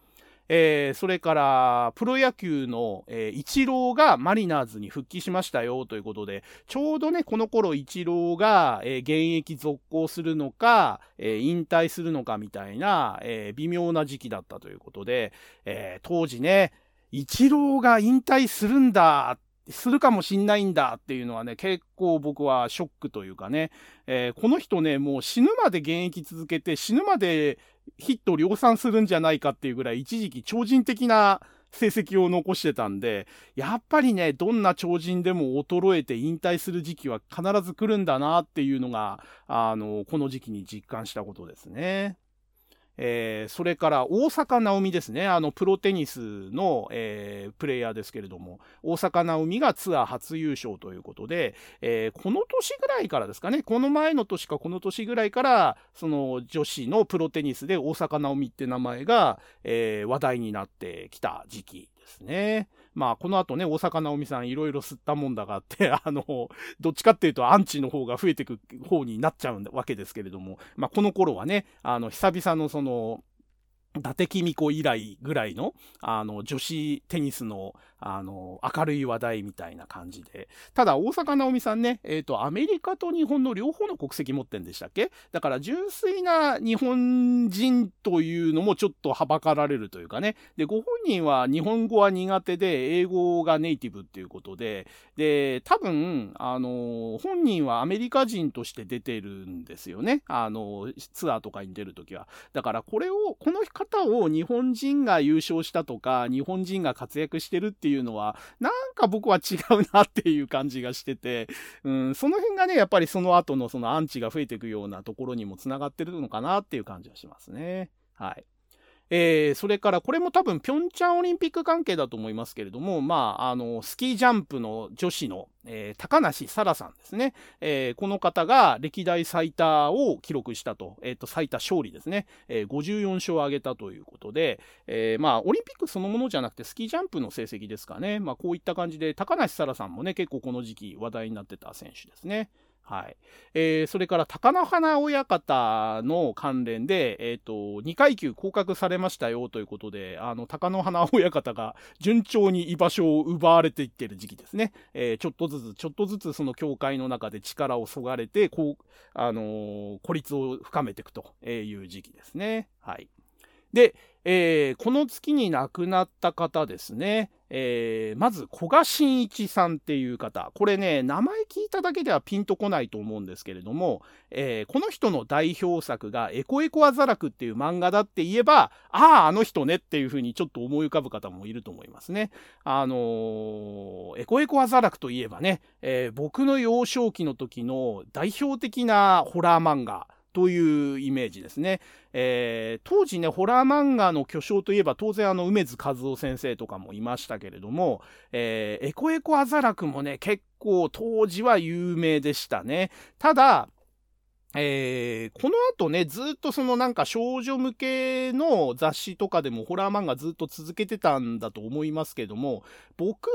えー、それからプロ野球の、えー、イチローがマリナーズに復帰しましたよということで、ちょうどね、この頃イチローが、えー、現役続行するのか、えー、引退するのかみたいな、えー、微妙な時期だったということで、えー、当時ね、イチローが引退するんだするかもしんないんだっていうのはね、結構僕はショックというかね、えー、この人ね、もう死ぬまで現役続けて、死ぬまでヒット量産するんじゃないかっていうぐらい一時期超人的な成績を残してたんで、やっぱりね、どんな超人でも衰えて引退する時期は必ず来るんだなっていうのが、あの、この時期に実感したことですね。えー、それから大坂なおみですね。あの、プロテニスの、えー、プレイヤーですけれども、大坂なおみがツアー初優勝ということで、えー、この年ぐらいからですかね、この前の年かこの年ぐらいから、その女子のプロテニスで大坂なおみって名前が、え話題になってきた時期ですね。まあ、この後ね、大坂なおみさんいろいろ吸ったもんだがあって、あの、どっちかっていうとアンチの方が増えてく方になっちゃうわけですけれども、まあ、この頃はね、あの、久々のその、伊達公子以来ぐらいの、あの、女子テニスの、あの、明るい話題みたいな感じで。ただ、大坂なおみさんね、えっ、ー、と、アメリカと日本の両方の国籍持ってんでしたっけ？だから、純粋な日本人というのもちょっとはばかられるというかね。で、ご本人は日本語は苦手で、英語がネイティブっていうことで、で、多分、あの、本人はアメリカ人として出てるんですよね。あの、ツアーとかに出るときは。だから、これを、この方を日本人が優勝したとか、日本人が活躍してるっていうていうのは、なんか僕は違うなっていう感じがしてて、うん、その辺がね、やっぱりその後のそのアンチが増えていくようなところにも繋がってるのかなっていう感じはしますね。はい。えー、それからこれも多分ピョンチャンオリンピック関係だと思いますけれども、まあ、あの、スキージャンプの女子の、えー、高梨沙羅さんですね。えー、この方が歴代最多を記録したと、えっ、と、最多勝利ですね。え54勝を挙げたということで、えまあ、オリンピックそのものじゃなくてスキージャンプの成績ですかね。まあ、こういった感じで、高梨沙羅さんもね、結構この時期話題になってた選手ですね。はい。えー、それから、高野花親方の関連で、えっ、ー、と、2階級降格されましたよということで、あの、高野花親方が順調に居場所を奪われていってる時期ですね。えー、ちょっとずつ、ちょっとずつその協会の中で力をそがれて、こう、あのー、孤立を深めていくという時期ですね。はい。で、えー、この月に亡くなった方ですね。えー、まず、古賀真一さんっていう方。これね、名前聞いただけではピンとこないと思うんですけれども、えー、この人の代表作がエコエコアザラクっていう漫画だって言えば、ああ、あの人ねっていうふうにちょっと思い浮かぶ方もいると思いますね。あのー、エコエコアザラクといえばね、え僕の幼少期の時の代表的なホラー漫画、というイメージですね。えー、当時ね、ホラー漫画の巨匠といえば当然あの梅津和夫先生とかもいましたけれども、えー、エコエコアザラクもね、結構当時は有名でしたね。ただ、えー、この後ね、ずっとそのなんか少女向けの雑誌とかでもホラー漫画ずっと続けてたんだと思いますけども、僕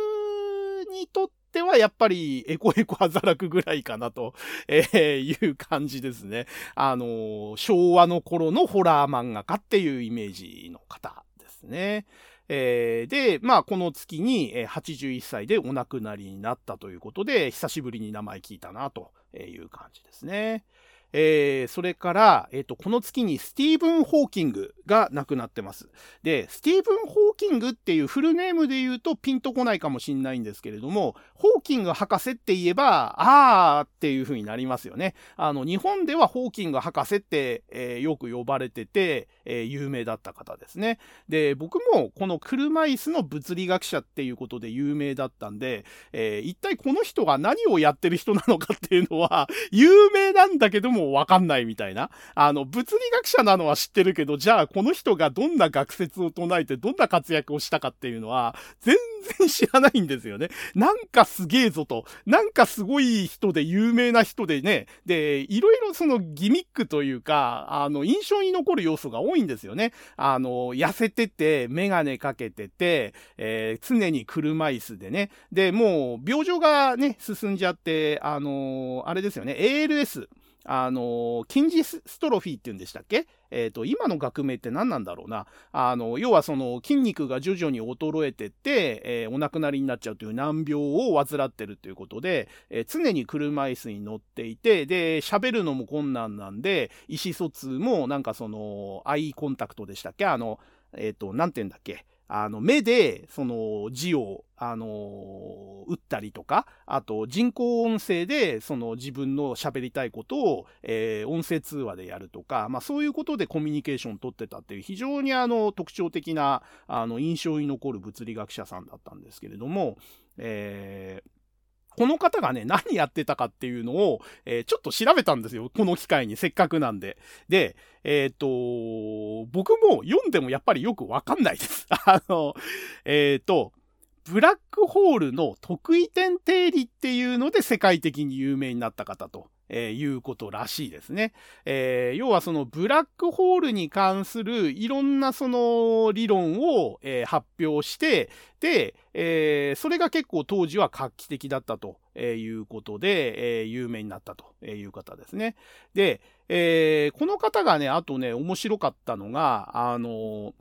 にとってってはやっぱりエコエコ働くぐらいかなと、えー、いう感じですね。あのー、昭和の頃のホラー漫画家っていうイメージの方ですね。えー、で、まあ、この月に81歳でお亡くなりになったということで、久しぶりに名前聞いたなという感じですね。えー、それから、えっ、ー、と、この月にスティーブン・ホーキングが亡くなってます。で、スティーブン・ホーキングっていうフルネームで言うとピンとこないかもしんないんですけれども、ホーキング博士って言えば、あーっていう風になりますよね。あの、日本ではホーキング博士って、えー、よく呼ばれてて、え、有名だった方ですね。で、僕もこの車椅子の物理学者っていうことで有名だったんで、え、一体この人が何をやってる人なのかっていうのは、有名なんだけどももわかんないみたいな。あの、物理学者なのは知ってるけど、じゃあこの人がどんな学説を唱えてどんな活躍をしたかっていうのは、全然知らないんですよね。なんかすげえぞと。なんかすごい人で有名な人でね。で、いろいろそのギミックというか、あの、印象に残る要素が多いんですよね。あの、痩せてて、メガネかけてて、えー、常に車椅子でね。で、もう、病状がね、進んじゃって、あのあれですよね、ALS。あの、筋ジストロフィーって言うんでしたっけ？えっ、ー、と、今の学名って何なんだろうな。あの、要はその筋肉が徐々に衰えてって、えー、お亡くなりになっちゃうという難病を患ってるということで、えー、常に車椅子に乗っていて、で、喋るのも困難なんで、意思疎通もなんかその、アイコンタクトでしたっけ？あの、えっ、と、なんて言うんだっけ？あの、目で、その字を、あの打ったりとか、あと人工音声で、その自分の喋りたいことを、えー、音声通話でやるとか、まあそういうことでコミュニケーションを取ってたっていう非常にあの特徴的な、あの、印象に残る物理学者さんだったんですけれども、えーこの方がね、何やってたかっていうのを、えー、ちょっと調べたんですよ。この機会に、せっかくなんで。で、えっ、と、僕も読んでもやっぱりよくわかんないです。あの、えっ、と、ブラックホールの得意点定理っていうので世界的に有名になった方と。えー、いうことらしいですね。えー、要はそのブラックホールに関するいろんなその理論を、えー、発表して、で、えー、それが結構当時は画期的だったとえいうことで、えー、有名になったという方ですね。で、えー、この方がね、あとね、面白かったのが、あの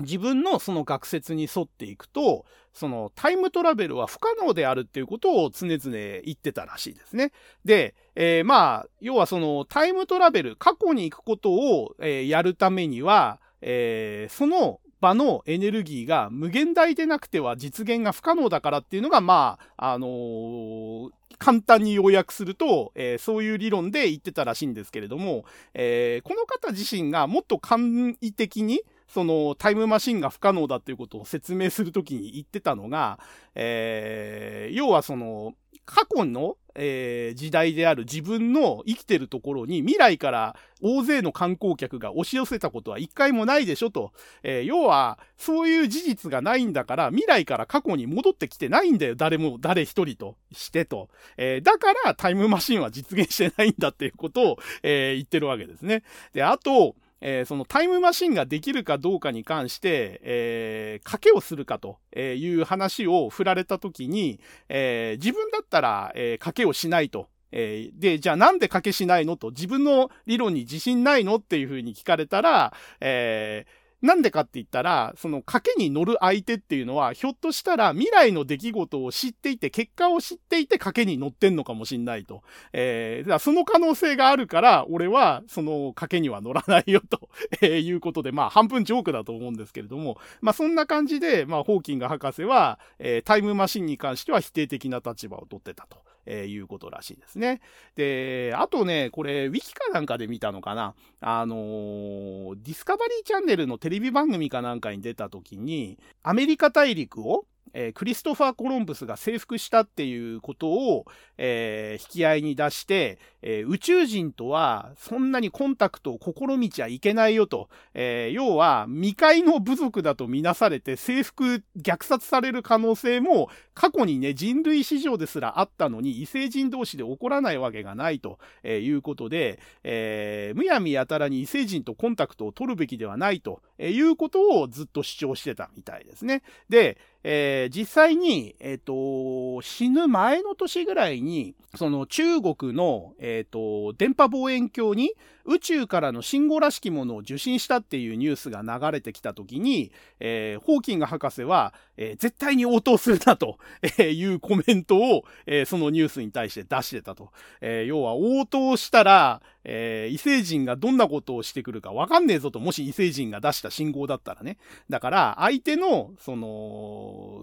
自分のその学説に沿っていくと、そのタイムトラベルは不可能であるっていうことを常々言ってたらしいですね。で、えー、まあ、要はそのタイムトラベル、過去に行くことを、えー、やるためには、えー、その場のエネルギーが無限大でなくては実現が不可能だからっていうのが、まあ、あのー、簡単に要約すると、えー、そういう理論で言ってたらしいんですけれども、えー、この方自身がもっと簡易的に、そのタイムマシンが不可能だっていうことを説明するときに言ってたのが、えー、要はその、過去の、えー、時代である自分の生きてるところに未来から大勢の観光客が押し寄せたことは一回もないでしょと。えー、要は、そういう事実がないんだから、未来から過去に戻ってきてないんだよ。誰も、誰一人としてと。えー、だからタイムマシンは実現してないんだっていうことを、え、言ってるわけですね。で、あと、えー、そのタイムマシンができるかどうかに関して、えー、賭けをするかという話を振られた時に、えー、自分だったら、えー、賭けをしないと。えー、で、じゃあなんで賭けしないのと自分の理論に自信ないのっていうふうに聞かれたら、えー、なんでかって言ったら、その賭けに乗る相手っていうのは、ひょっとしたら未来の出来事を知っていて、結果を知っていて賭けに乗ってんのかもしんないと。えー、その可能性があるから、俺はその賭けには乗らないよと、えー、いうことで、まあ半分ジョークだと思うんですけれども、まあそんな感じで、まあホーキング博士は、えー、タイムマシンに関しては否定的な立場を取ってたと。えー、いうことらしいですね。で、あとね、これ、ウィキかなんかで見たのかな。あのー、ディスカバリーチャンネルのテレビ番組かなんかに出た時に、アメリカ大陸をえー、クリストファー・コロンブスが征服したっていうことを、えー、引き合いに出して、えー、宇宙人とはそんなにコンタクトを試みちゃいけないよと、え要は未開の部族だとみなされて征服、虐殺される可能性も過去にね、人類史上ですらあったのに異星人同士で起こらないわけがないと、えいうことで、えむやみやたらに異星人とコンタクトを取るべきではないと、えいうことをずっと主張してたみたいですね。で、えー、実際に、えっ、ー、と、死ぬ前の年ぐらいに、その中国の、えっ、ー、と、電波望遠鏡に宇宙からの信号らしきものを受信したっていうニュースが流れてきた時に、えー、ホーキング博士は、えー、絶対に応答するなと いうコメントを、えー、そのニュースに対して出してたと。え要は応答したら、え異星人がどんなことをしてくるかわかんねえぞと、もし異星人が出した信号だったらね。だから、相手の、その、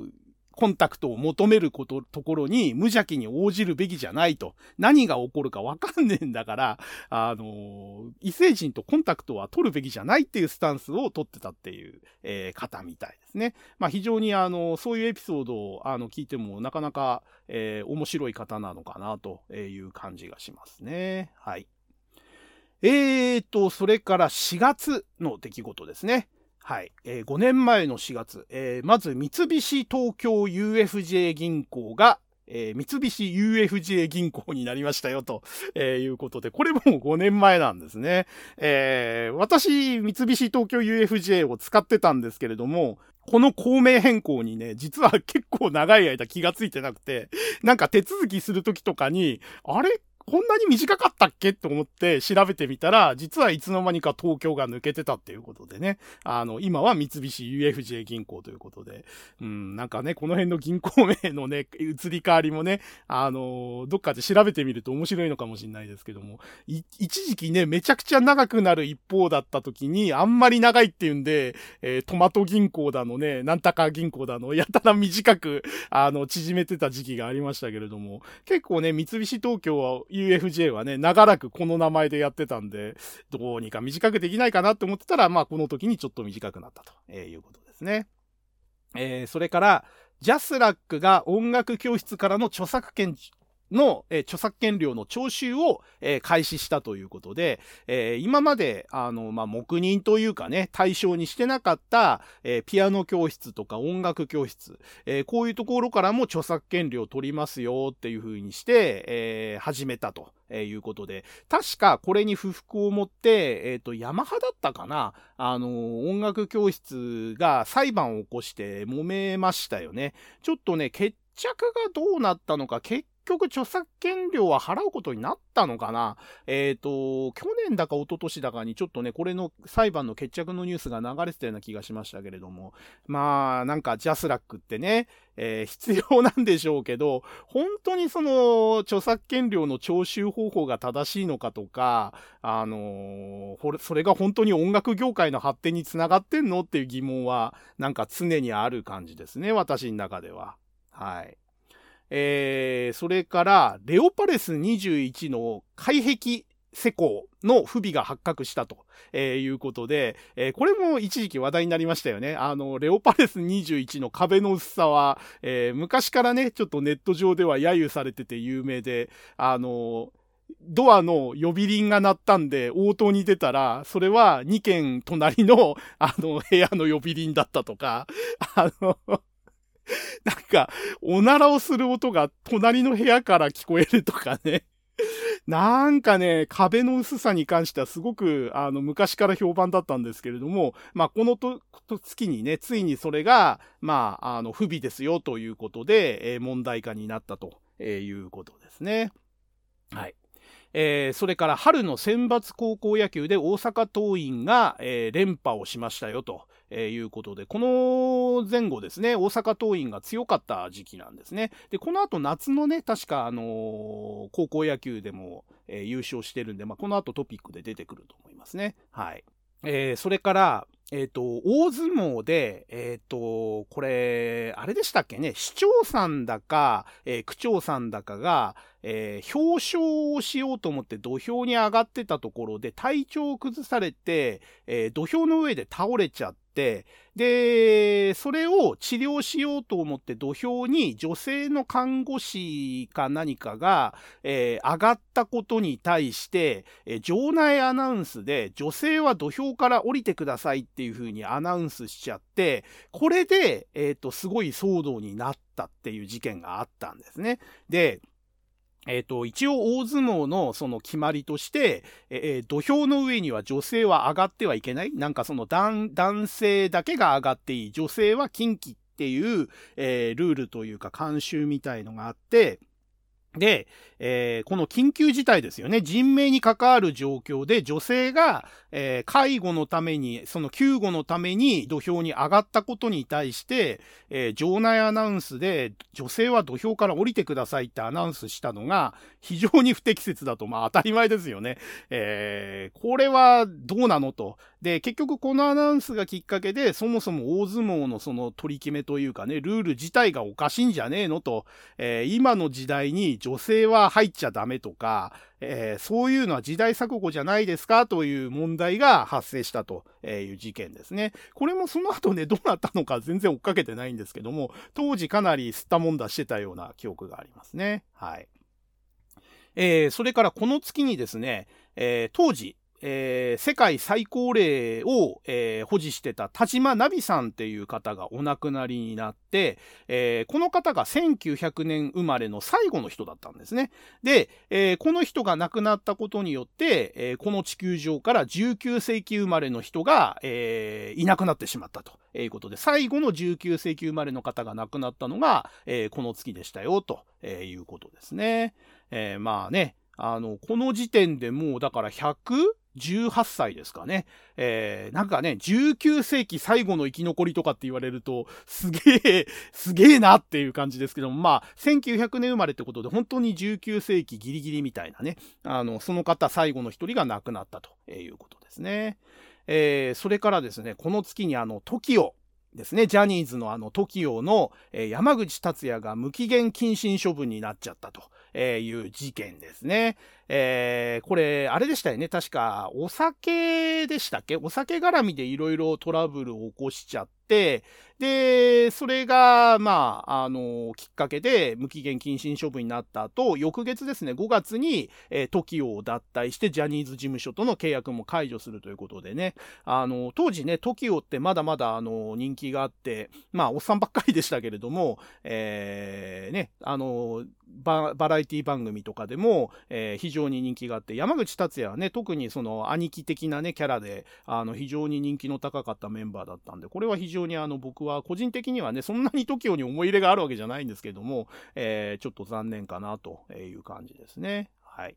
コンタクトを求めること、ところに無邪気に応じるべきじゃないと。何が起こるかわかんねえんだから、あの、異星人とコンタクトは取るべきじゃないっていうスタンスを取ってたっていう、えー、方みたいですね。まあ非常にあの、そういうエピソードをあの聞いてもなかなか、えー、面白い方なのかなという感じがしますね。はい。えーと、それから4月の出来事ですね。はい。えー、5年前の4月、えー、まず三菱東京 UFJ 銀行が、えー、三菱 UFJ 銀行になりましたよ、と、えー、いうことで、これも5年前なんですね。えー、私、三菱東京 UFJ を使ってたんですけれども、この公明変更にね、実は結構長い間気がついてなくて、なんか手続きするときとかに、あれこんなに短かったっけ？と思って調べてみたら、実はいつの間にか東京が抜けてたっていうことでね。あの、今は三菱 UFJ 銀行ということで。うん、なんかね、この辺の銀行名のね、移り変わりもね、あの、どっかで調べてみると面白いのかもしれないですけども、一時期ね、めちゃくちゃ長くなる一方だった時に、あんまり長いっていうんで、えー、トマト銀行だのね、なんたか銀行だの、やたら短く、あの、縮めてた時期がありましたけれども、結構ね、三菱東京は UFJ はね、長らくこの名前でやってたんで、どうにか短くできないかなって思ってたら、まあ、この時にちょっと短くなったと、えいうことですね。えー、それから、ジャスラックが音楽教室からの著作権の、えー、著作権料の徴収を、えー、開始したということで、えー、今まで、あの、まあ、黙認というかね、対象にしてなかった、えピアノ教室とか音楽教室、えこういうところからも著作権料取りますよっていう風にして、え始めたと。えいうことで、確かこれに不服を持って、えっ、と、ヤマハだったかなあの、音楽教室が裁判を起こして揉めましたよね。ちょっとね、決着がどうなったのか、結局著作権料は払うことになったのかな？えっ、ー、と、去年だか一昨年だかにちょっとね、これの裁判の決着のニュースが流れてたような気がしましたけれども、まあ、なんかジャスラックってね、えー、必要なんでしょうけど、本当にその著作権料の徴収方法が正しいのかとか、あのー、それが本当に音楽業界の発展につながってんの？っていう疑問は、なんか常にある感じですね、私の中では。はい。えー、それから、レオパレス21の開壁施工の不備が発覚したと、えー、いうことで、えー、これも一時期話題になりましたよね。あの、レオパレス21の壁の薄さは、えー、昔からね、ちょっとネット上では揶揄されてて有名で、あの、ドアの呼び鈴が鳴ったんで、応答に出たら、それは2軒隣の、あの、部屋の呼び鈴だったとか、あの、なんか、おならをする音が隣の部屋から聞こえるとかね。なんかね、壁の薄さに関してはすごく、あの、昔から評判だったんですけれども、まあ、このと、月にね、ついにそれが、まあ、あの、不備ですよということで、えー、問題化になったとえいうことですね。はい。えー、それから春の選抜高校野球で大阪桐蔭が、えー、連覇をしましたよと。えー、いうことで、この前後ですね、大阪桐蔭が強かった時期なんですね。で、この後夏のね、確か、あのー、高校野球でも、えー、優勝してるんで、まあ、この後トピックで出てくると思いますね。はい。えー、それから、えっ、ー、と、大相撲で、えっ、ー、と、これ、あれでしたっけね、市長さんだか、えー、区長さんだかが、え表彰をしようと思って土俵に上がってたところで体調を崩されて、え土俵の上で倒れちゃって、で、それを治療しようと思って土俵に女性の看護師か何かが、えー、上がったことに対して、えー、場内アナウンスで女性は土俵から降りてくださいっていう風にアナウンスしちゃって、これで、えっ、ー、と、すごい騒動になったっていう事件があったんですね。で、えっ、ー、と、一応大相撲のその決まりとして、えー、土俵の上には女性は上がってはいけないなんかその男男性だけが上がっていい。女性は近畿っていう、えー、ルールというか慣習みたいのがあって、で、えー、この緊急事態ですよね。人命に関わる状況で女性が、えー、介護のために、その救護のために土俵に上がったことに対して、えー、場内アナウンスで女性は土俵から降りてくださいってアナウンスしたのが非常に不適切だと、まあ当たり前ですよね。え、これはどうなのと。で、結局このアナウンスがきっかけで、そもそも大相撲のその取り決めというかね、ルール自体がおかしいんじゃねえのと、えー、今の時代に女性は入っちゃダメとか、えー、そういうのは時代錯誤じゃないですかという問題が発生したという事件ですね。これもその後ね、どうなったのか全然追っかけてないんですけども、当時かなり吸ったもんだしてたような記憶がありますね。はい。えー、それからこの月にですね、えー、当時、えー、世界最高齢を、えー、保持してた田島ナビさんっていう方がお亡くなりになって、えー、この方が1900年生まれの最後の人だったんですね。で、えこの人が亡くなったことによって、えこの地球上から19世紀生まれの人が、えいなくなってしまったということで、最後の19世紀生まれの方が亡くなったのが、えこの月でしたよということですね。えまあね、あの、この時点でもうだから118歳ですかね。えー、なんかね、19世紀最後の生き残りとかって言われると、すげえ、すげえなっていう感じですけども、まあ、1900年生まれってことで、本当に19世紀ギリギリみたいなね、あの、その方最後の一人が亡くなったということですね。えー、それからですね、この月にあの、TOKIO ですね、ジャニーズのあの TOKIO の、えー、山口達也が無期限謹慎処分になっちゃったとえいう事件ですね。えー、これ、あれでしたよね。確か、お酒でしたっけ？お酒絡みでいろいろトラブルを起こしちゃって、で、それが、まあ、あの、きっかけで無期限謹慎処分になった後、翌月ですね、5月に、えー、TOKIO を脱退して、ジャニーズ事務所との契約も解除するということでね、あの、当時ね、TOKIO ってまだまだ、あの、人気があって、まあ、おっさんばっかりでしたけれども、えー、ね、あの、バラエティ番組とかでも、えー、非常に人気があって、山口達也はね、特にその兄貴的なね、キャラで、あの、非常に人気の高かったメンバーだったんで、これは非常にあの、僕は個人的にはね、そんなに TOKIO に思い入れがあるわけじゃないんですけども、えー、ちょっと残念かなという感じですね。はい。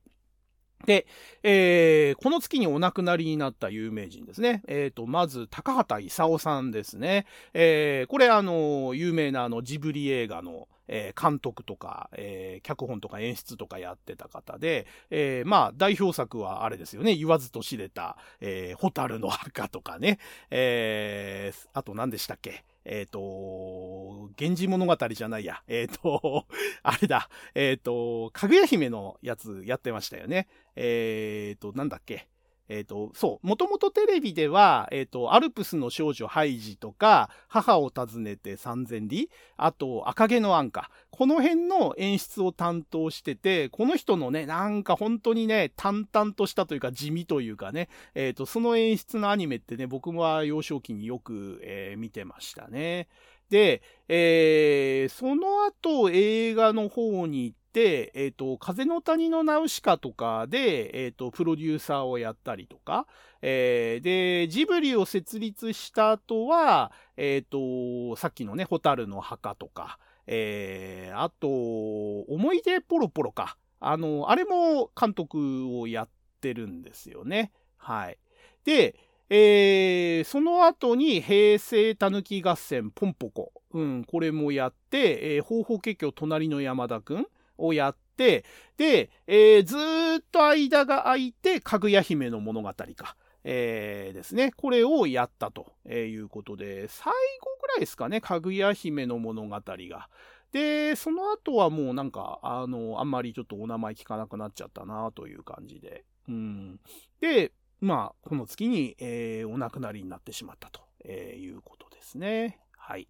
で、えー、この月にお亡くなりになった有名人ですね。えっ、ー、と、まず、高畑勲さんですね。えー、これ、あの、有名なあの、ジブリ映画の、えー、監督とか、えー、脚本とか演出とかやってた方で、えー、まあ、代表作はあれですよね。言わずと知れた、えー、ホタルの墓とかね。えー、あと何でしたっけ？えっ、ー、と、源氏物語じゃないや。えっ、ー、と、あれだ。えっ、ー、と、かぐや姫のやつやってましたよね。えっ、と、なんだっけ。えっ、ー、と、そう、もともとテレビでは、えっ、ー、と、アルプスの少女ハイジとか、母を訪ねて三千里、あと、赤毛のアンカ。この辺の演出を担当してて、この人のね、なんか本当にね、淡々としたというか地味というかね、えっ、ー、と、その演出のアニメってね、僕は幼少期によく、え見てましたね。で、えー、その後映画の方に行って、えっ、ー、と、風の谷のナウシカとかで、えっ、ー、と、プロデューサーをやったりとか、えー、で、ジブリを設立した後は、えっ、と、さっきのね、ホタルの墓とか、えー、あと、思い出ポロポロか。あの、あれも監督をやってるんですよね。はい。で、えー、その後に平成たぬき合戦ポンポコ。うん、これもやって、えー、方法結局隣の山田くんをやって、で、えー、ずっと間が空いて、かぐや姫の物語か。えー、ですね。これをやったということで、最後ぐらいですかね、かぐや姫の物語が。で、その後はもうなんか、あの、あんまりちょっとお名前聞かなくなっちゃったなという感じで。うん。で、まあ、この月に、えー、お亡くなりになってしまったと、えー、いうことですね。はい。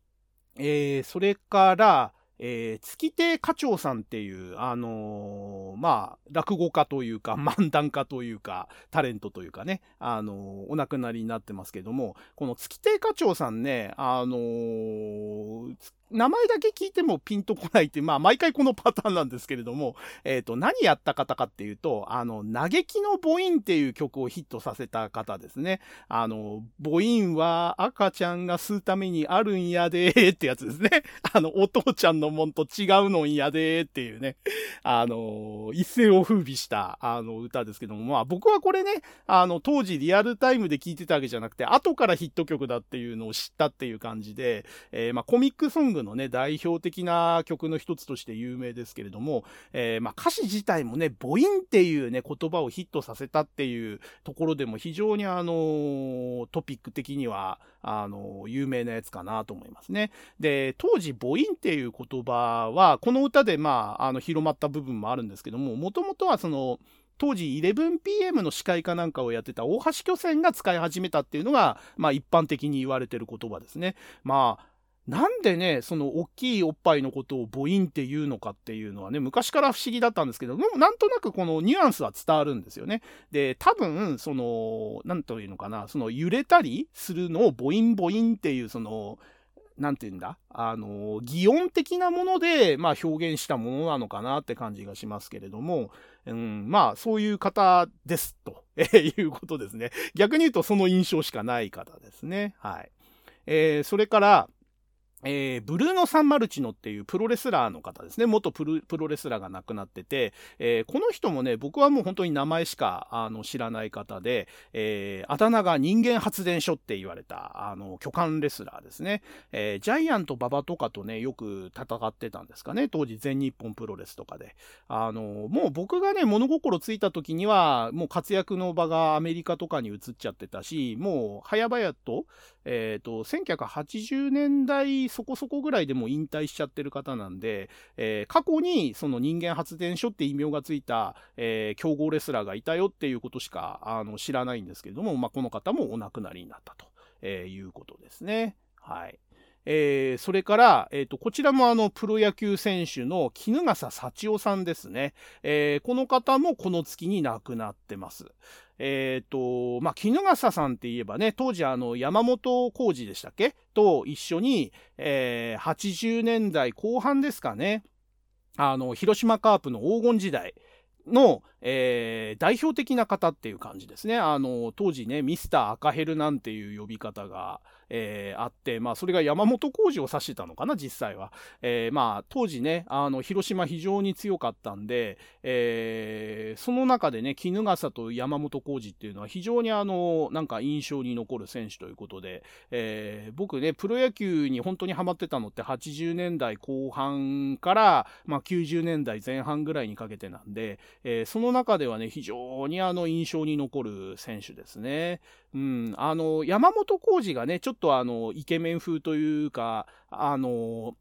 えー、それから、えー、月亭課長さんっていう、あのー、まあ、落語家というか、漫談家というか、タレントというかね、あのー、お亡くなりになってますけども、この月亭課長さんね、あのー、名前だけ聞いてもピンとこないっていう、まあ、毎回このパターンなんですけれども、えっ、ー、と、何やった方かっていうと、あの、嘆きの母音っていう曲をヒットさせた方ですね。あの、母音は赤ちゃんが吸うためにあるんやでーってやつですね。あの、お父ちゃんのもんと違うのんやでーっていうね、あの、一世を風靡した、あの、歌ですけども、まあ、僕はこれね、あの、当時リアルタイムで聴いてたわけじゃなくて、後からヒット曲だっていうのを知ったっていう感じで、えー、まあ、コミックソンググのね、代表的な曲の一つとして有名ですけれども、えー、まあ歌詞自体もね、母音っていうね、言葉をヒットさせたっていうところでも非常にあの、トピック的には、あの、有名なやつかなと思いますね。で、当時母音っていう言葉は、この歌でまあ、あの、広まった部分もあるんですけども、もともとはその、当時 11pm の司会かなんかをやってた大橋巨泉が使い始めたっていうのが、まあ一般的に言われてる言葉ですね。まあ、なんでね、その大きいおっぱいのことを母音って言うのかっていうのはね、昔から不思議だったんですけど、もなんとなくこのニュアンスは伝わるんですよね。で、多分、その、なんというのかな、その揺れたりするのを母音母音っていう、その、なんて言うんだあの、擬音的なもので、まあ表現したものなのかなって感じがしますけれども、うん、まあそういう方です、と いうことですね。逆に言うとその印象しかない方ですね。はい。えー、それから、えー、ブルーノ・サンマルチノっていうプロレスラーの方ですね。元プロレスラーが亡くなってて、えー、この人もね、僕はもう本当に名前しかあの知らない方で、えー、あだ名が人間発電所って言われた、あの、巨漢レスラーですね。えジャイアント馬場とかとね、よく戦ってたんですかね。当時全日本プロレスとかで。あの、もう僕がね、物心ついた時には、もう活躍の場がアメリカとかに移っちゃってたし、もう早々と、えっ、と、1980年代そこそこぐらいでも引退しちゃってる方なんで、えー、過去にその人間発電所って異名がついた、えー、強豪レスラーがいたよっていうことしかあの知らないんですけれども、まあ、この方もお亡くなりになったと、え、いうことですね。はい。えー、それから、えーと、こちらもあのプロ野球選手の衣笠幸男さんですね、えー、この方もこの月に亡くなってます。えっ、ー、と、まあ、衣笠さんって言えばね、当時あの山本浩二でしたっけ？と一緒に、えー、80年代後半ですかね、あの、広島カープの黄金時代、の、えー、代表的な方っていう感じですね。あの、当時ね、ミスター赤ヘルなんていう呼び方が、えー、あって、まあ、それが山本浩二を指してたのかな、実際は。えー、まあ、当時ね、あの、広島非常に強かったんで、えー、その中でね、衣笠と山本浩二っていうのは非常にあの、なんか印象に残る選手ということで、えー、僕ね、プロ野球に本当にハマってたのって80年代後半から、まあ、90年代前半ぐらいにかけてなんで、えー、その中ではね、非常にあの、印象に残る選手ですね。うん、あの、山本浩二がね、ちょっとあの、イケメン風というか、あの、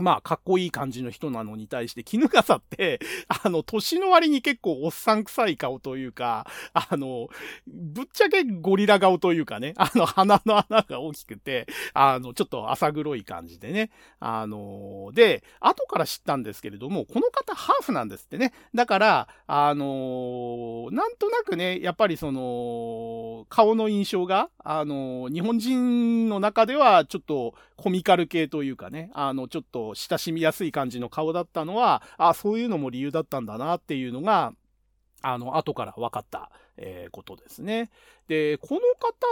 まあ、かっこいい感じの人なのに対して、絹笠って、あの、年の割に結構おっさん臭い顔というか、あの、ぶっちゃけゴリラ顔というかね、あの、鼻の穴が大きくて、あの、ちょっと浅黒い感じでね。あの、で、後から知ったんですけれども、この方ハーフなんですってね。だから、あの、なんとなくね、やっぱりその、顔の印象が、あの、日本人の中ではちょっとコミカル系というかね、あの、ちょっと親しみやすい感じの顔だったのは、あそういうのも理由だったんだなっていうのが、あの、後から分かった、えー、ことですね。で、この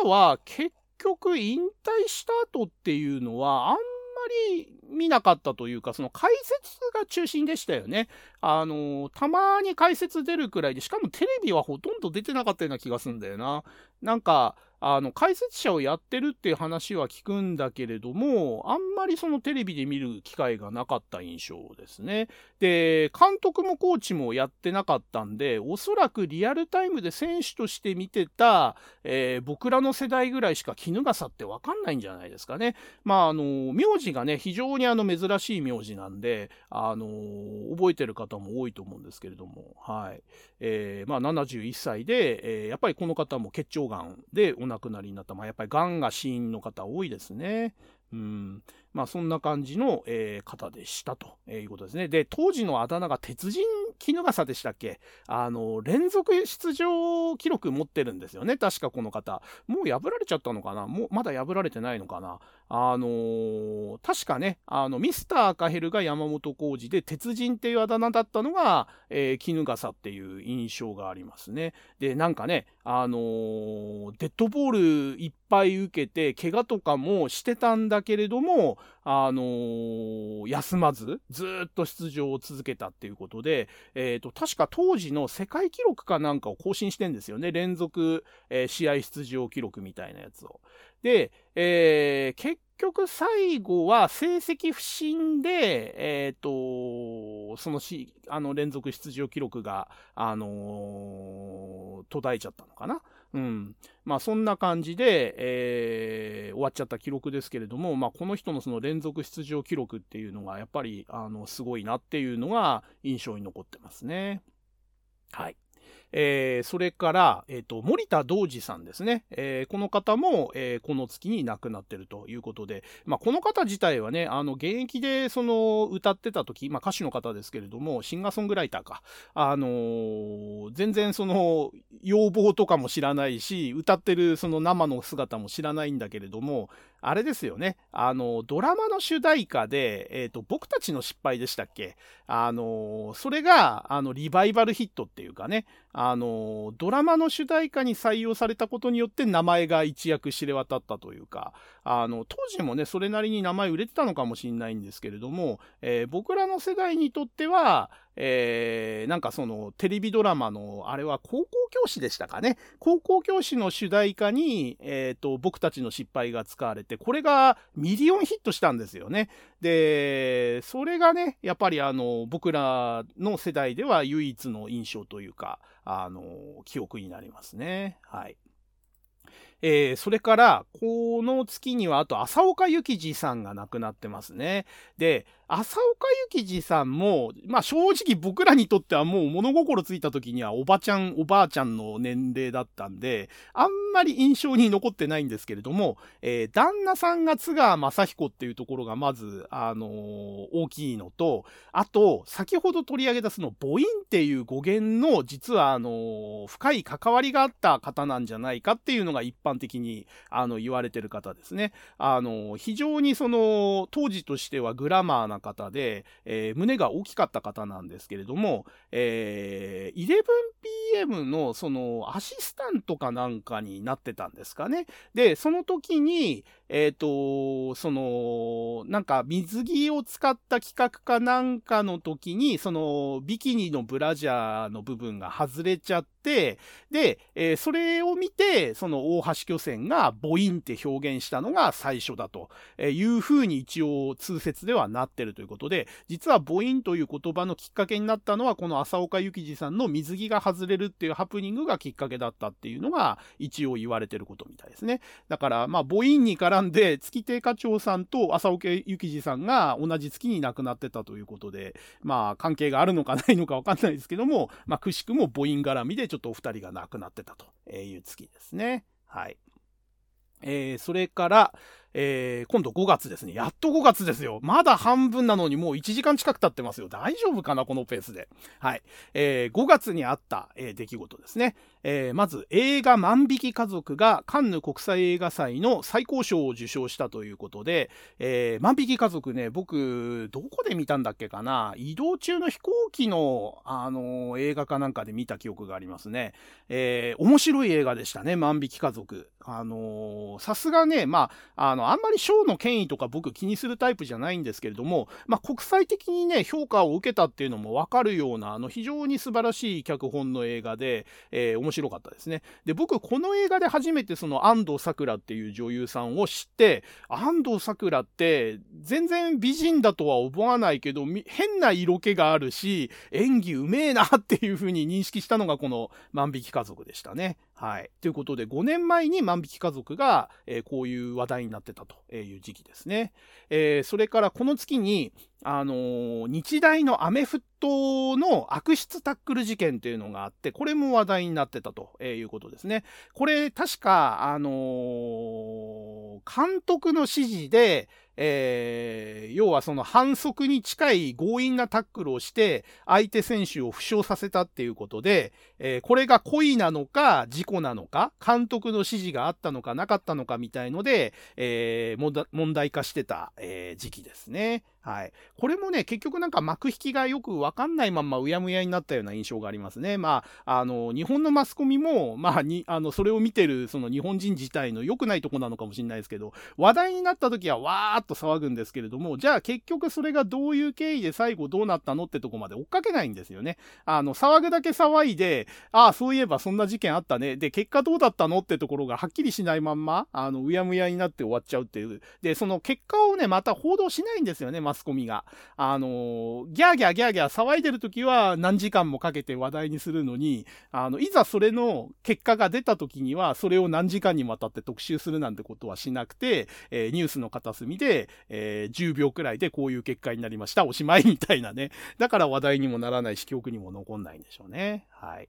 方は結局引退した後っていうのは、あんまり見なかったというか、その解説が中心でしたよね。あの、たまに解説出るくらいで、しかもテレビはほとんど出てなかったような気がするんだよな。なんか、あの、解説者をやってるっていう話は聞くんだけれども、あんまりそのテレビで見る機会がなかった印象ですね。で、監督もコーチもやってなかったんで、おそらくリアルタイムで選手として見てた、えー、僕らの世代ぐらいしか衣笠ってわかんないんじゃないですかね。まあ、あの、名字がね、非常にあの珍しい名字なんで、あの、覚えてる方も多いと思うんですけれども、はい。えー、まあ、71歳で、えー、やっぱりこの方も結腸がんでお亡くなりになった、まあ、やっぱりがんが死因の方多いですね。うん。まあ、そんな感じの、えー、方でしたということですね。で、当時のあだ名が鉄人衣笠でしたっけ？あの、連続出場記録持ってるんですよね。確かこの方。もう破られちゃったのかな？もう、まだ破られてないのかな？あのー、確かね、あの、ミスター赤ヘルが山本浩二で、鉄人っていうあだ名だったのが、えー、衣笠っていう印象がありますね。で、なんかね、あのー、デッドボールいっぱい受けて、怪我とかもしてたんだけれども、あのー、休まず、ずっと出場を続けたっていうことで、えっ、ー、と、確か当時の世界記録かなんかを更新してんですよね。連続、えー、試合出場記録みたいなやつを。で、えー、結局最後は成績不振で、えっ、ー、と、そのし、あの連続出場記録が、あのー、途絶えちゃったのかな。うん。まあそんな感じで、えー、終わっちゃった記録ですけれども、まあこの人のその連続出場記録っていうのがやっぱり、あの、すごいなっていうのが印象に残ってますね。はい。えー、それから、えっ、ー、と、森田道二さんですね。えー、この方も、えこの月に亡くなってるということで、まあ、この方自体はね、あの、現役で、その、歌ってた時、まあ、歌手の方ですけれども、シンガーソングライターか。あの全然その、要望とかも知らないし、歌ってるその生の姿も知らないんだけれども、あれですよね。あの、ドラマの主題歌で、えっ、ー、と、僕たちの失敗でしたっけ？あの、それが、あの、リバイバルヒットっていうかね、あの、ドラマの主題歌に採用されたことによって名前が一躍知れ渡ったというか、あの、当時もね、それなりに名前売れてたのかもしれないんですけれども、えー、僕らの世代にとっては、えー、なんかそのテレビドラマの、あれは高校教師でしたかね。高校教師の主題歌に、えっ、ー、と、僕たちの失敗が使われて、これがミリオンヒットしたんですよね。で、それがね、やっぱりあの、僕らの世代では唯一の印象というか、あの、記憶になりますね。はい。えー、それから、この月には、あと、浅岡幸二さんが亡くなってますね。で、浅岡幸二さんも、まあ正直僕らにとってはもう物心ついた時にはおばちゃん、おばあちゃんの年齢だったんで、あんまり印象に残ってないんですけれども、えー、旦那さんが津川雅彦っていうところがまず、あのー、大きいのと、あと、先ほど取り上げたその母音っていう語源の実はあのー、深い関わりがあった方なんじゃないかっていうのが一般的にあの言われてる方ですね。あの非常にその当時としてはグラマーな方で、えー、胸が大きかった方なんですけれども、えー、11pm のそのアシスタントかなんかになってたんですかね。で、その時に、えっ、ー、と、その、なんか水着を使った企画かなんかの時に、そのビキニのブラジャーの部分が外れちゃって、で、えー、それを見て、その大橋巨船が母音って表現したのが最初だというふうに一応通説ではなってるということで、実は母音という言葉のきっかけになったのは、この浅岡幸二さんの水着が外れるっていうハプニングがきっかけだったっていうのが一応言われてることみたいですね。だから、まあ母音に絡んで月亭課長さんと浅岡幸二さんが同じ月に亡くなってたということで、まあ関係があるのかないのかわかんないですけども、まあくしくも母音絡みでちょっとお二人が亡くなってたという月ですね。はい。えー、それから、えー、今度5月ですね。やっと5月ですよ。まだ半分なのにもう1時間近く経ってますよ。大丈夫かなこのペースで。はい。えー、5月にあった、えー、出来事ですね。えー、まず映画万引き家族がカンヌ国際映画祭の最高賞を受賞したということで、えー、万引き家族ね、僕、どこで見たんだっけかな？移動中の飛行機の、あのー、映画かなんかで見た記憶がありますね。えー、面白い映画でしたね、万引き家族。あのさすがね、まあ、あの、あんまり賞の権威とか僕気にするタイプじゃないんですけれども、まあ、国際的にね、評価を受けたっていうのもわかるような、あの、非常に素晴らしい脚本の映画で、えー、面白白かったですね。で、僕、この映画で初めてその安藤サクラっていう女優さんを知って、安藤サクラって全然美人だとは思わないけど、変な色気があるし、演技うめえなっていう風に認識したのがこの万引き家族でしたね。はい。ということで、5年前に万引き家族が、えー、こういう話題になってたという時期ですね。えー、それからこの月に、あのー、日大のアメフトの悪質タックル事件というのがあって、これも話題になってたということですね。これ、確か、あの監督の指示で、えー、要はその反則に近い強引なタックルをして、相手選手を負傷させたっていうことで、えー、これが故意なのか、事故なのか、監督の指示があったのかなかったのかみたいので、えー、問題化してた、え時期ですね。はい。これもね、結局なんか幕引きがよくわかんないまんまうやむやになったような印象がありますね。まあ、あの、日本のマスコミも、まあ、に、あの、それを見てる、その日本人自体の良くないとこなのかもしれないですけど、話題になった時はわーっと騒ぐんですけれども、じゃあ結局それがどういう経緯で最後どうなったのってとこまで追っかけないんですよね。あの、騒ぐだけ騒いで、ああ、そういえばそんな事件あったね。で、結果どうだったのってところがはっきりしないまんま、あの、うやむやになって終わっちゃうっていう。で、その結果をね、また報道しないんですよね、マスコミが。あの、ギャーギャーギャーギャー騒いでる時は何時間もかけて話題にするのに、あの、いざそれの結果が出た時には、それを何時間にわたって特集するなんてことはしなくて、えー、ニュースの片隅で、えー、10秒くらいでこういう結果になりました。おしまいみたいなね。だから話題にもならないし、記憶にも残んないんでしょうね。はい。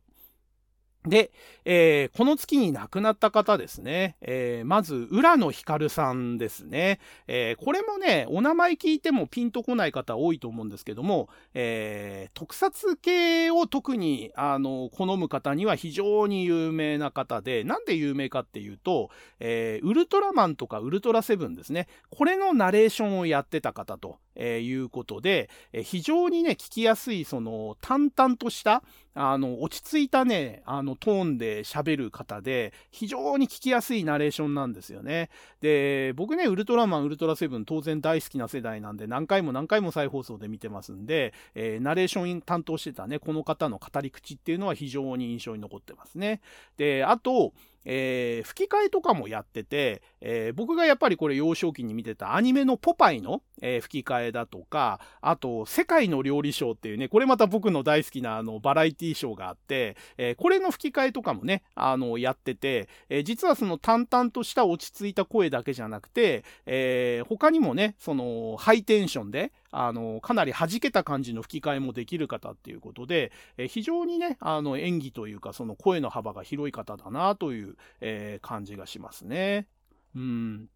で、えー、この月に亡くなった方ですね。えー、まず、浦野光さんですね。えー、これもね、お名前聞いてもピンとこない方多いと思うんですけども、え特撮系を特に、あの、好む方には非常に有名な方で、なんで有名かっていうと、えウルトラマンとかウルトラセブンですね。これのナレーションをやってた方と。え、いうことで、え、非常にね、聞きやすい、その、淡々とした、あの、落ち着いたね、あの、トーンで喋る方で、非常に聞きやすいナレーションなんですよね。で、僕ね、ウルトラマン、ウルトラセブン、当然大好きな世代なんで、何回も何回も再放送で見てますんで、えー、ナレーション担当してたね、この方の語り口っていうのは非常に印象に残ってますね。で、あと、えー、吹き替えとかもやってて、えー、僕がやっぱりこれ幼少期に見てたアニメのポパイの、えー、吹き替えだとか、あと、世界の料理ショーっていうね、これまた僕の大好きなあのバラエティショーがあって、えこれの吹き替えとかもね、あの、やってて、え実はその淡々とした落ち着いた声だけじゃなくて、え他にもね、その、ハイテンションで、あの、かなり弾けた感じの吹き替えもできる方っていうことで、え非常にね、あの、演技というか、その声の幅が広い方だなという、えー、感じがしますね。うん。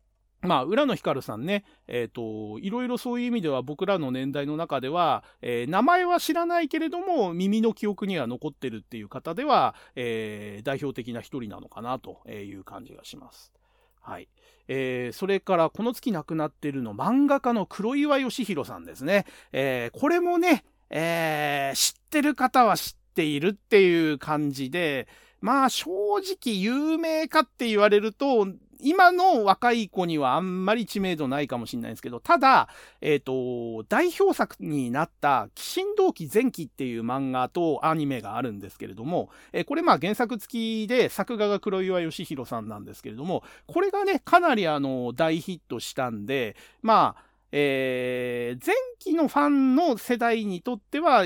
まあ、浦野光さんね、えっ、ー、と、いろいろそういう意味では僕らの年代の中では、えー、名前は知らないけれども、耳の記憶には残ってるっていう方では、えー、代表的な一人なのかなという感じがします。はい。えー、それからこの月亡くなっているの漫画家の黒岩義弘さんですね。えー、これもね、えー、知ってる方は知っているっていう感じで、まあ正直有名かって言われると、今の若い子にはあんまり知名度ないかもしれないんですけど、ただ、えっ、ー、と、代表作になった、鬼神道記前期っていう漫画とアニメがあるんですけれども、えー、これまあ原作付きで作画が黒岩義弘さんなんですけれども、これがね、かなりあの、大ヒットしたんで、まあ、えー、前期のファンの世代にとっては、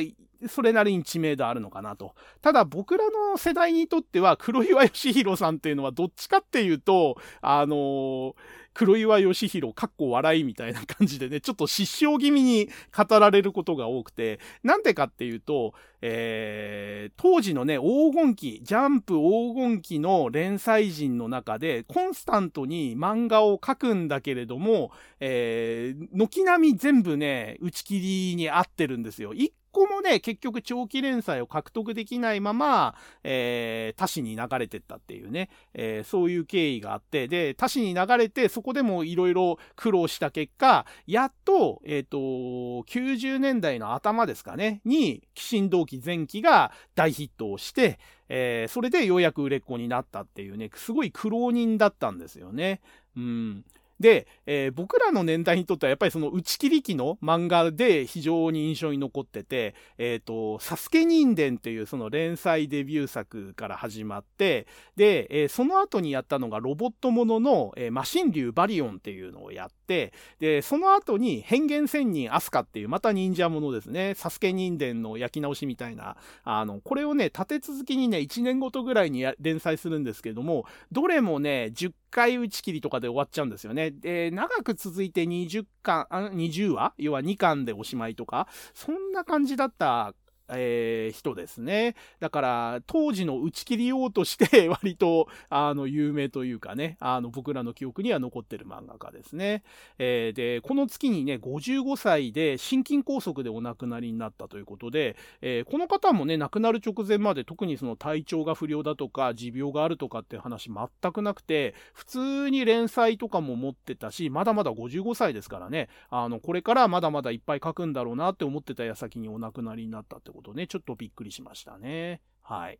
それなりに知名度あるのかなと。ただ僕らの世代にとっては黒岩義弘さんっていうのはどっちかっていうと、あのー、黒岩義弘、かっこ笑いみたいな感じでね、ちょっと失笑気味に語られることが多くて、なんでかっていうと、えー、当時のね、黄金期、ジャンプ黄金期の連載人の中で、コンスタントに漫画を描くんだけれども、えー、軒並み全部ね、打ち切りに合ってるんですよ。一個もね、結局長期連載を獲得できないまま、えー、他誌に流れてったっていうね、えー、そういう経緯があって、で、他誌に流れて、そこでもいろいろ苦労した結果、やっと、えっ、ー、と、90年代の頭ですかね、に、鬼神道記前期が大ヒットをして、えー、それでようやく売れっ子になったっていうね、すごい苦労人だったんですよね。うん。で、えー、僕らの年代にとってはやっぱりその打ち切り機の漫画で非常に印象に残ってて、えっ、ー、と、サスケ人伝っていうその連載デビュー作から始まって、で、えー、その後にやったのがロボットものの、えマシン竜バリオンっていうのをやって、で、その後に変幻仙人アスカっていうまた忍者ものですね、サスケ人伝の焼き直しみたいな、あの、これをね、立て続けにね、1年ごとぐらいに連載するんですけども、どれもね、10回打ち切りとかで終わっちゃうんですよね。で、長く続いて20巻、あ20話？要は2巻でおしまいとか、そんな感じだったえー、人ですね。だから、当時の打ち切りようとして 割と、あの、有名というかね、あの、僕らの記憶には残ってる漫画家ですね。えー、で、この月にね、55歳で心筋梗塞でお亡くなりになったということで、えー、この方もね、亡くなる直前まで特にその体調が不良だとか、持病があるとかっていう話全くなくて、普通に連載とかも持ってたし、まだまだ55歳ですからね、あの、これからまだまだいっぱい書くんだろうなって思ってた矢先にお亡くなりになったってことね、ちょっとびっくりしましたね。はい。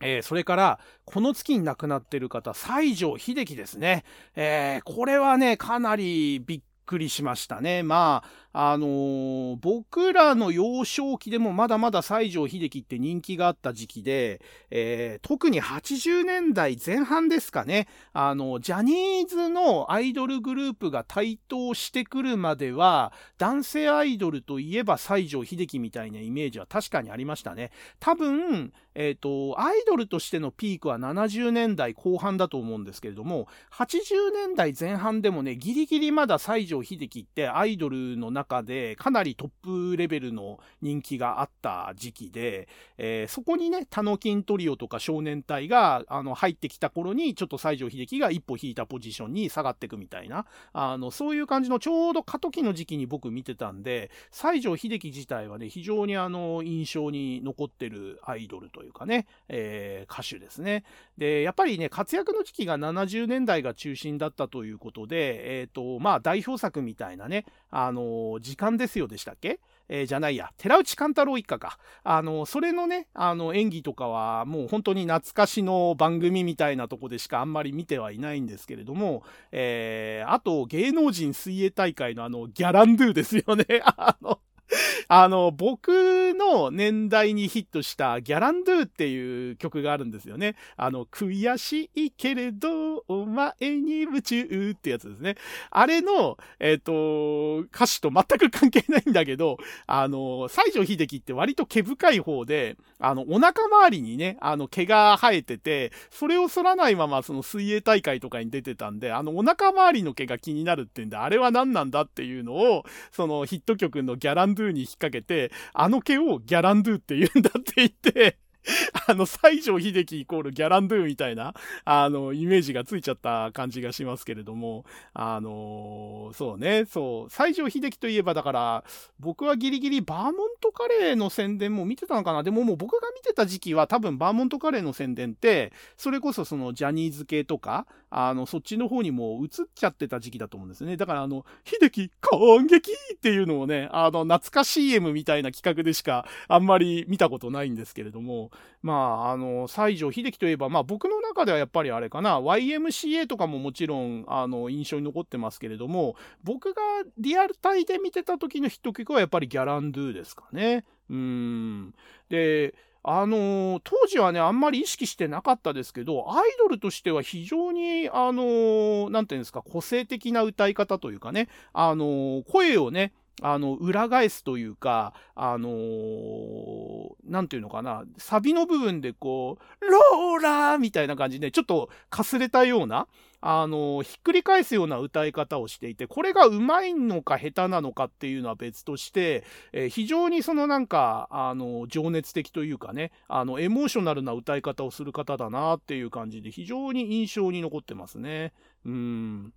えー、それから、この月に亡くなってる方、西城秀樹ですね。えー、これはね、かなりびっくりしましたね。まあ、あのー、僕らの幼少期でもまだまだ西城秀樹って人気があった時期で、えー、特に80年代前半ですかね、あの、ジャニーズのアイドルグループが台頭してくるまでは、男性アイドルといえば西城秀樹みたいなイメージは確かにありましたね。多分、えっ、ー、と、アイドルとしてのピークは70年代後半だと思うんですけれども、80年代前半でもね、ギリギリまだ西城秀樹ってアイドルの中でかなりトップレベルの人気があった時期で、えー、そこにね、タノキントリオとか少年隊があの入ってきた頃に、ちょっと西城秀樹が一歩引いたポジションに下がっていくみたいな、あの、そういう感じのちょうど過渡期の時期に僕見てたんで、西城秀樹自体はね、非常にあの、印象に残ってるアイドルとというかね、えー、歌手ですね。で、やっぱりね、活躍の時期が70年代が中心だったということで、えっ、ー、と、まあ、代表作みたいなね、あの、時間ですよでしたっけ？えー、じゃないや、寺内勘太郎一家か。あの、それのね、あの、演技とかは、もう本当に懐かしの番組みたいなとこでしかあんまり見てはいないんですけれども、えー、あと、芸能人水泳大会のあの、ギャランドゥですよね。あの、あの、僕の年代にヒットしたギャランドゥっていう曲があるんですよね。あの、悔しいけれど、お前に夢中ってやつですね。あれの、えっ、ー、と、歌詞と全く関係ないんだけど、あの、西城秀樹って割と毛深い方で、あの、お腹周りにね、あの、毛が生えてて、それを剃らないままその水泳大会とかに出てたんで、あの、お腹周りの毛が気になるってんで、あれは何なんだっていうのを、そのヒット曲のギャランドゥに引っ掛けて、あの毛をギャランドゥって言うんだって言って、あの、西城秀樹イコールギャランドゥみたいな、あの、イメージがついちゃった感じがしますけれども、あのそうね、そう、西城秀樹といえばだから、僕はギリギリバーモントカレーの宣伝も見てたのかな。でももう僕が見てた時期は多分バーモントカレーの宣伝って、それこそそのジャニーズ系とか、あの、そっちの方にも移っちゃってた時期だと思うんですね。だからあの、秀樹感激っていうのをね、あの、懐か CM みたいな企画でしかあんまり見たことないんですけれども、まあ、あの、西城秀樹といえば、まあ僕の中ではやっぱりあれかな、YMCA とかももちろん、あの、印象に残ってますけれども、僕がリアルタイで見てた時のヒット曲はやっぱりギャランドゥですかね。うん。で、あのー、当時はね、あんまり意識してなかったですけど、アイドルとしては非常に、あのー、なんていうんですか、個性的な歌い方というかね、あのー、声をね、あの、裏返すというか、あのー、なんていうのかな、サビの部分でこう、ローラーみたいな感じで、ちょっとかすれたような、あのー、ひっくり返すような歌い方をしていて、これがうまいのか下手なのかっていうのは別として、えー、非常にそのなんか、あの、情熱的というかね、あの、エモーショナルな歌い方をする方だなっていう感じで、非常に印象に残ってますね。うん。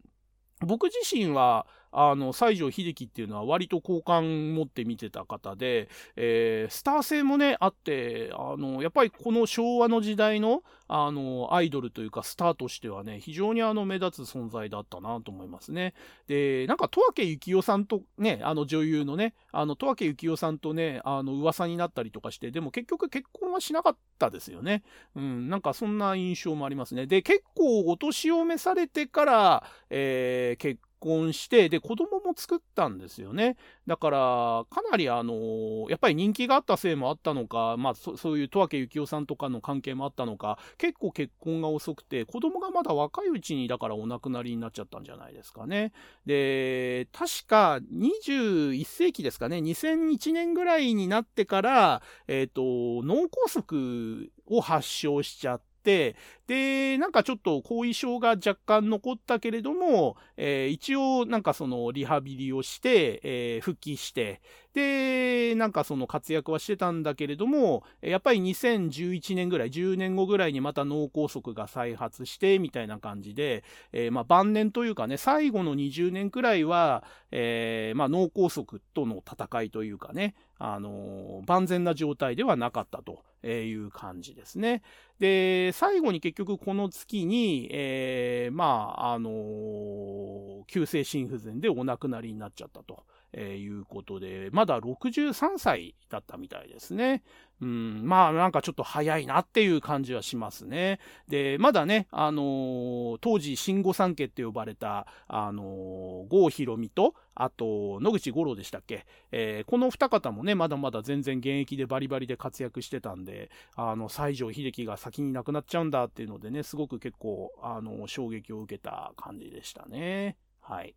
僕自身は、あの、西城秀樹っていうのは割と好感持って見てた方で、えー、スター性もね、あって、あの、やっぱりこの昭和の時代の、あの、アイドルというかスターとしてはね、非常にあの、目立つ存在だったなと思いますね。で、なんか、十明幸雄さんとね、あの、女優のね、あの、十明幸雄さんとね、あの、噂になったりとかして、でも結局結婚はしなかったですよね。うん、なんかそんな印象もありますね。で、結構お年を召されてから、えー、結婚して、で、子供も作ったんですよね。だから、かなりあの、やっぱり人気があったせいもあったのか、まあ、そそういう十明幸雄さんとかの関係もあったのか、結構結婚が遅くて、子供がまだ若いうちに、だからお亡くなりになっちゃったんじゃないですかね。で、確か21世紀ですかね、2001年ぐらいになってから、えっ、ー、と、脳梗塞を発症しちゃって、、で、なんかちょっと後遺症が若干残ったけれども、えー、一応なんかそのリハビリをして、えー、復帰して、で、なんかその活躍はしてたんだけれども、やっぱり2011年ぐらい、10年後ぐらいにまた脳梗塞が再発して、みたいな感じで、えー、まあ晩年というかね、最後の20年くらいは、えー、まあ脳梗塞との戦いというかね、あのー、万全な状態ではなかったという感じですね。で、最後に結局この月に、えー、まあ、あのー、急性心不全でお亡くなりになっちゃったと。えー、いうことで、まだ63歳だったみたいですね。うん、まあなんかちょっと早いなっていう感じはしますね。で、まだね、あのー、当時新御三家って呼ばれた、あのー、郷ひろみと、あと、野口五郎でしたっけ、えー、この二方もね、まだまだ全然現役でバリバリで活躍してたんで、あの、西城秀樹が先に亡くなっちゃうんだっていうのでね、すごく結構、あの、衝撃を受けた感じでしたね。はい。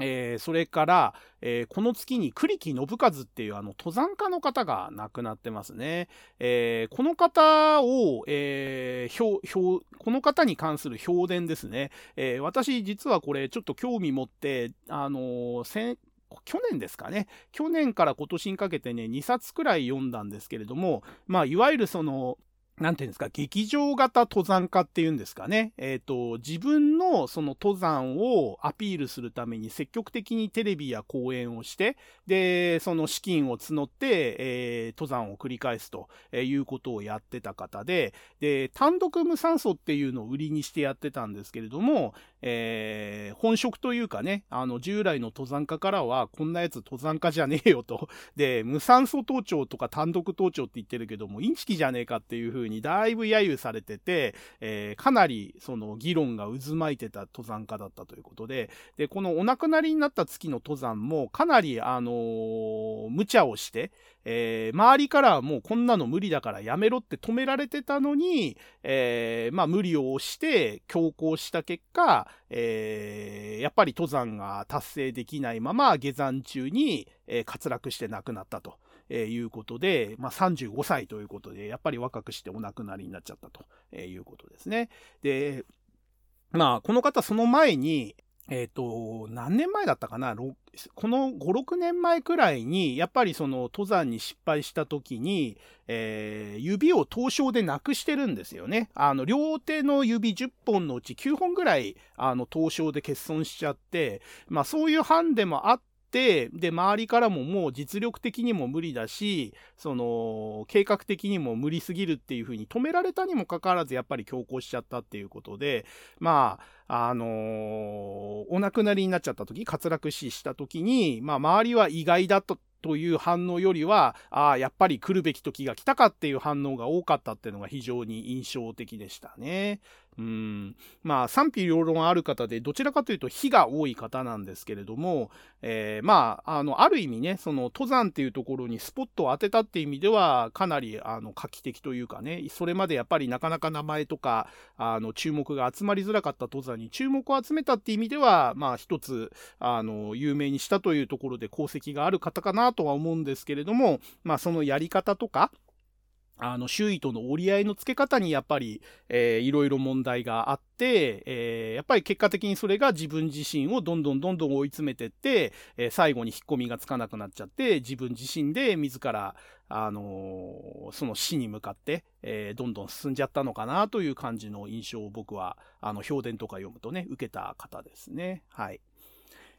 えー、それから、えー、この月に栗木信和っていうあの登山家の方が亡くなってますね。えー、この方を、え表、表、この方に関する評伝ですね。え私実はこれちょっと興味持って、あの去年ですかね。去年から今年にかけてね、2冊くらい読んだんですけれども、まあ、いわゆるその、なんていうんですか、劇場型登山家っていうんですかね。えっ、ー、と、自分のその登山をアピールするために積極的にテレビや講演をして、で、その資金を募って、えー、登山を繰り返すということをやってた方で、で、単独無酸素っていうのを売りにしてやってたんですけれども、えー、本職というかね、あの、従来の登山家からは、こんなやつ登山家じゃねえよと。で、無酸素登頂とか単独登頂って言ってるけども、インチキじゃねえかっていう風にだいぶ揶揄されてて、えー、かなりその議論が渦巻いてた登山家だったということで、で、このお亡くなりになった月の登山も、かなり、あのー、無茶をして、えー、周りからもうこんなの無理だからやめろって止められてたのに、えー、まあ無理を押して強行した結果、えー、やっぱり登山が達成できないまま下山中に、え滑落して亡くなったと。えいうことで、まあ、35歳ということで、やっぱり若くしてお亡くなりになっちゃったとえいうことですね。で、まあ、この方その前に、えっ、ー、と、何年前だったかな？この5、6年前くらいに、やっぱりその登山に失敗した時に、えー、指を凍傷でなくしてるんですよね。あの、両手の指10本のうち9本ぐらい、あの、凍傷で欠損しちゃって、まあそういうハンデもあっ、で、周りからももう実力的にも無理だし、その、計画的にも無理すぎるっていう風に止められたにもかかわらず、やっぱり強行しちゃったっていうことで、まあ、あのー、お亡くなりになっちゃった時、滑落死した時に、まあ、周りは意外だと、という反応よりは、ああ、やっぱり来るべき時が来たかっていう反応が多かったっていうのが非常に印象的でしたね。うん。まあ、賛否両論ある方で、どちらかというと火が多い方なんですけれども、えー、まあ、あの、ある意味ね、その登山っていうところにスポットを当てたっていう意味では、かなり、あの、画期的というかね、それまでやっぱりなかなか名前とか、あの、注目が集まりづらかった登山に注目を集めたっていう意味では、まあ、一つ、あの、有名にしたというところで功績がある方かなとは思うんですけれども、まあ、そのやり方とか、あの、周囲との折り合いのつけ方にやっぱり、えー、いろいろ問題があって、えー、やっぱり結果的にそれが自分自身をどんどんどんどん追い詰めてって、えー、最後に引っ込みがつかなくなっちゃって、自分自身で自ら、あのー、その死に向かって、えー、どんどん進んじゃったのかなという感じの印象を僕は、あの、評伝とか読むとね、受けた方ですね。はい。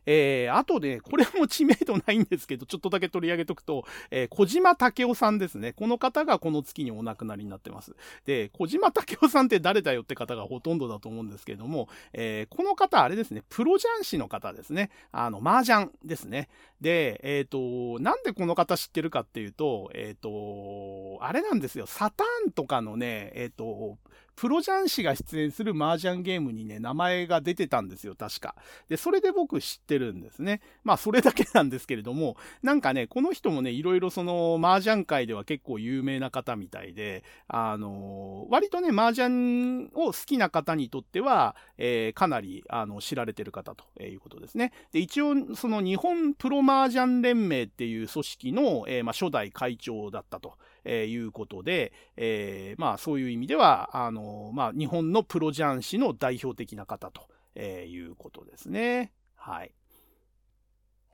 えー、あとで、これも知名度ないんですけど、ちょっとだけ取り上げとくと、えー、小島武夫さんですね。この方がこの月にお亡くなりになってます。で、小島武夫さんって誰だよって方がほとんどだと思うんですけれども、えー、この方、あれですね、プロ雀士の方ですね。あの、麻雀ですね。で、えっ、ー、と、なんでこの方知ってるかっていうと、えっ、ー、と、あれなんですよ、サターンとかのね、えっ、ー、と、プロ雀士が出演する麻雀ゲームにね、名前が出てたんですよ、確か。で、それで僕知ってるんですね。まあ、それだけなんですけれども、なんかね、この人もね、いろいろその、麻雀界では結構有名な方みたいで、あの割とね、麻雀を好きな方にとっては、えー、かなり、あの、知られてる方ということですね。で、一応、その日本プロ麻雀連盟っていう組織の、えー、まあ、初代会長だったと。えー、いうことで、えー、まあそういう意味では、あの、まあ日本のプロ雀士の代表的な方と、えー、いうことですね。はい。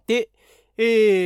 で、え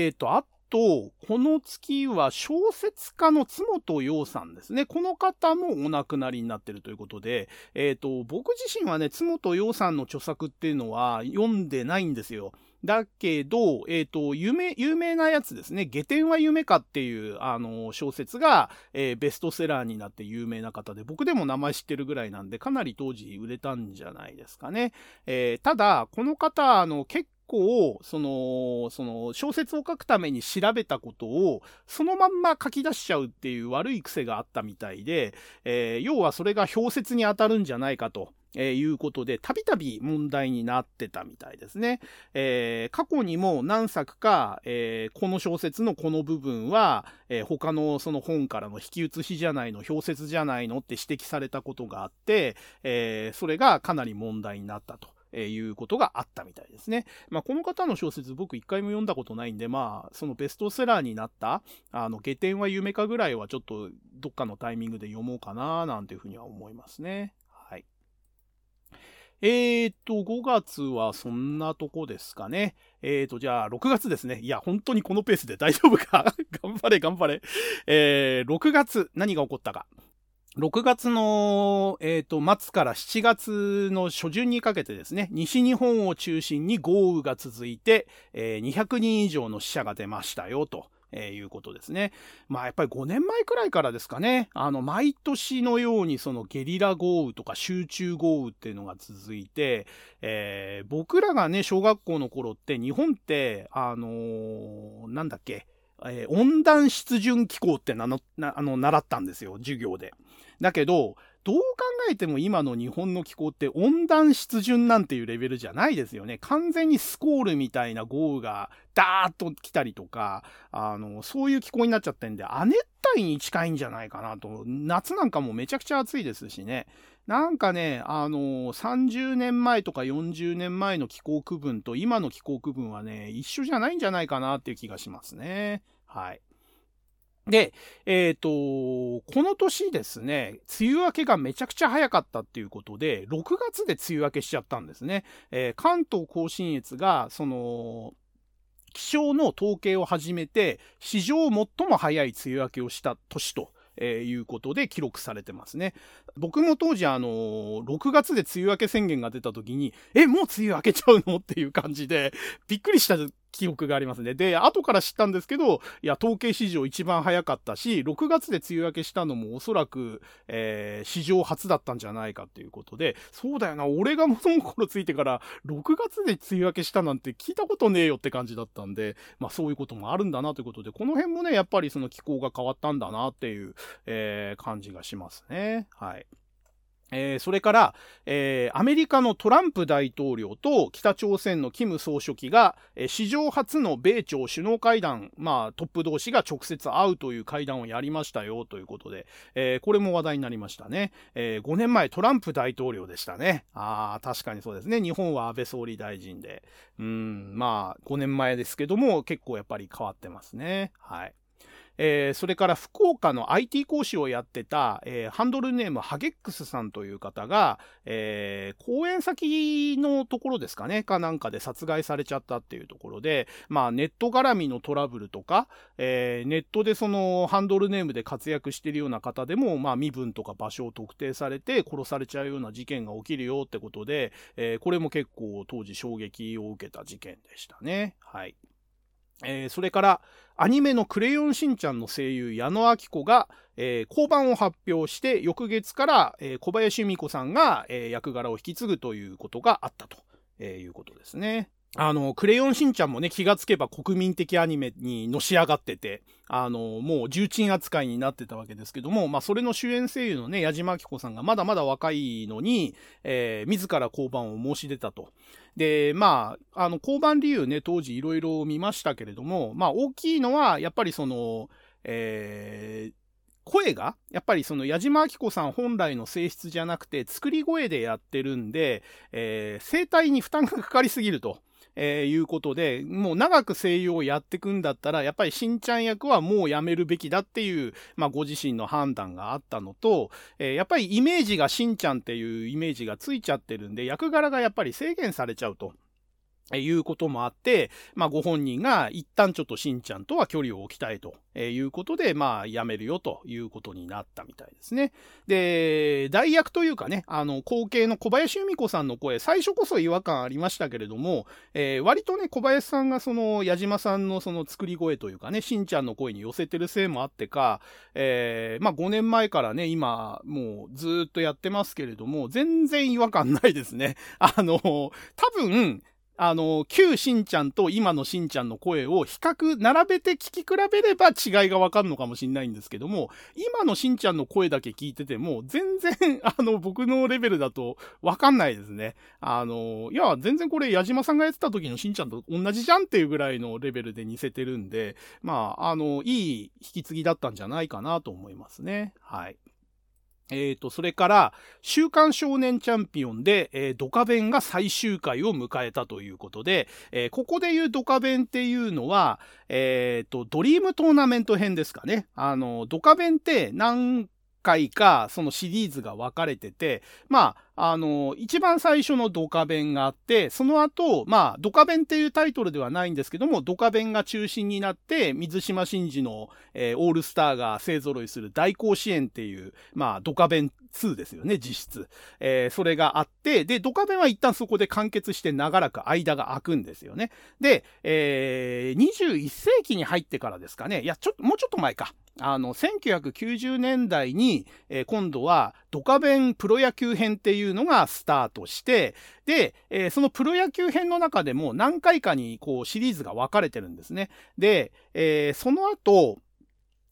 ーと、あと、この月は小説家の津本洋さんですね。この方もお亡くなりになってるということで、えっ、ー、と、僕自身はね、津本洋さんの著作っていうのは読んでないんですよ。だけど、えっ、ー、と、有名、有名なやつですね。下天は夢かっていう、あの、小説が、えー、ベストセラーになって有名な方で、僕でも名前知ってるぐらいなんで、かなり当時売れたんじゃないですかね。えー、ただ、この方、あの、結構、その、その、小説を書くために調べたことを、そのまんま書き出しちゃうっていう悪い癖があったみたいで、え、要はそれが表説に当たるんじゃないかと。えー、いうことで、たびたび問題になってたみたいですね。えー、過去にも何作か、えー、この小説のこの部分は、え他のその本からの引き写しじゃないの、表説じゃないのって指摘されたことがあって、えそれがかなり問題になったと。えー、いうことがあったみたいですね。まあ、この方の小説僕一回も読んだことないんで、まあ、そのベストセラーになった、あの、下天は夢かぐらいはちょっとどっかのタイミングで読もうかな、なんていうふうには思いますね。えーと、5月はそんなとこですかね。えーと、じゃあ、6月ですね。いや、本当にこのペースで大丈夫か 頑張れ、頑張れ。えー、6月、何が起こったか。6月の、えっ、ー、と、末から7月の初旬にかけてですね、西日本を中心に豪雨が続いて、えー、200人以上の死者が出ましたよ、とえー、いうことですね。まあやっぱり5年前くらいからですかね、あの毎年のようにそのゲリラ豪雨とか集中豪雨っていうのが続いて、えー、僕らがね、小学校の頃って日本って、あのー、なんだっけ、えー、温暖湿潤気候ってなのなあの習ったんですよ、授業で。だけど、どう考えても今の日本の気候って温暖湿潤なんていうレベルじゃないですよね。完全にスコールみたいな豪雨がダーッと来たりとか、あの、そういう気候になっちゃってんで、亜熱帯に近いんじゃないかなと。夏なんかもめちゃくちゃ暑いですしね。なんかね、あの30年前とか40年前の気候区分と今の気候区分はね、一緒じゃないんじゃないかなっていう気がしますね。はい。で、えっ、ー、と、この年ですね、梅雨明けがめちゃくちゃ早かったっていうことで、6月で梅雨明けしちゃったんですね。えー、関東甲信越が、その、気象の統計を始めて、史上最も早い梅雨明けをした年と。えー、いうことで記録されてますね。僕も当時あのー、6月で梅雨明け宣言が出た時に、え、もう梅雨明けちゃうの？っていう感じで、びっくりした記憶がありますね。で、後から知ったんですけど、いや、統計史上一番早かったし、6月で梅雨明けしたのもおそらく、えー、史上初だったんじゃないかっていうことで、そうだよな、俺が物心ついてから、6月で梅雨明けしたなんて聞いたことねえよって感じだったんで、まあそういうこともあるんだなということで、この辺もね、やっぱりその気候が変わったんだなっていう、えー、感じがしますね。はい。えー、それから、えー、アメリカのトランプ大統領と北朝鮮のキム総書記が、えー、史上初の米朝首脳会談、まあ、トップ同士が直接会うという会談をやりましたよということで、え、これも話題になりましたね。え、5年前トランプ大統領でしたね。ああ、確かにそうですね。日本は安倍総理大臣で。うん、まあ、5年前ですけども、結構やっぱり変わってますね。はい。えー、それから福岡の IT 講師をやってた、えー、ハンドルネームハゲックスさんという方が、えー、講演先のところですかね、かなんかで殺害されちゃったっていうところで、まあネット絡みのトラブルとか、えネットでそのハンドルネームで活躍してるような方でも、まあ身分とか場所を特定されて殺されちゃうような事件が起きるよってことで、えこれも結構当時衝撃を受けた事件でしたね。はい。えー、それから、アニメのクレヨンしんちゃんの声優、矢野明子が、えー、降板を発表して、翌月から、えー、小林由美子さんが、えー、役柄を引き継ぐということがあったと、えー、いうことですね。あの、クレヨンしんちゃんもね、気がつけば国民的アニメにのし上がってて、あの、もう重鎮扱いになってたわけですけども、まあ、それの主演声優のね、矢島明子さんがまだまだ若いのに、えー、自ら降板を申し出たと。で、まあ、あの、降板理由ね、当時いろいろ見ましたけれども、まあ、大きいのは、やっぱりその、えー、声が、やっぱりその矢島明子さん本来の性質じゃなくて、作り声でやってるんで、えー、声帯に負担がかかりすぎると。えー、いうことで、もう長く声優をやってくんだったら、やっぱりしんちゃん役はもうやめるべきだっていう、まあご自身の判断があったのと、えー、やっぱりイメージがしんちゃんっていうイメージがついちゃってるんで、役柄がやっぱり制限されちゃうと。いうこともあって、まあ、ご本人が一旦ちょっとしんちゃんとは距離を置きたいということで、まあ、やめるよということになったみたいですね。で、代役というかね、あの、後継の小林由美子さんの声、最初こそ違和感ありましたけれども、えー、割とね、小林さんがその、矢島さんのその作り声というかね、しんちゃんの声に寄せてるせいもあってか、えー、まあ、5年前からね、今、もうずっとやってますけれども、全然違和感ないですね。あの、多分、あの、旧しんちゃんと今のしんちゃんの声を比較、並べて聞き比べれば違いがわかるのかもしれないんですけども、今のしんちゃんの声だけ聞いてても、全然、あの、僕のレベルだとわかんないですね。あの、いや、全然これ矢島さんがやってた時のしんちゃんと同じじゃんっていうぐらいのレベルで似せてるんで、まあ、あの、いい引き継ぎだったんじゃないかなと思いますね。はい。えっ、ー、と、それから、週刊少年チャンピオンで、えー、ドカベンが最終回を迎えたということで、えー、ここで言うドカベンっていうのは、えっ、ー、と、ドリームトーナメント編ですかね。あの、ドカベンって何回かそのシリーズが分かれてて、まあ、あの、一番最初のドカベンがあって、その後、まあ、ドカベンっていうタイトルではないんですけども、ドカベンが中心になって、水島真司の、えー、オールスターが勢揃いする大甲子園っていう、まあ、ドカベン2ですよね、実質。えー、それがあって、で、ドカベンは一旦そこで完結して長らく間が空くんですよね。で、えー、21世紀に入ってからですかね、いや、ちょっと、もうちょっと前か。あの、1990年代に、えー、今度はドカベンプロ野球編っていうのがスタートして、で、えー、そのプロ野球編の中でも何回かにこうシリーズが分かれてるんですね。で、えー、その後、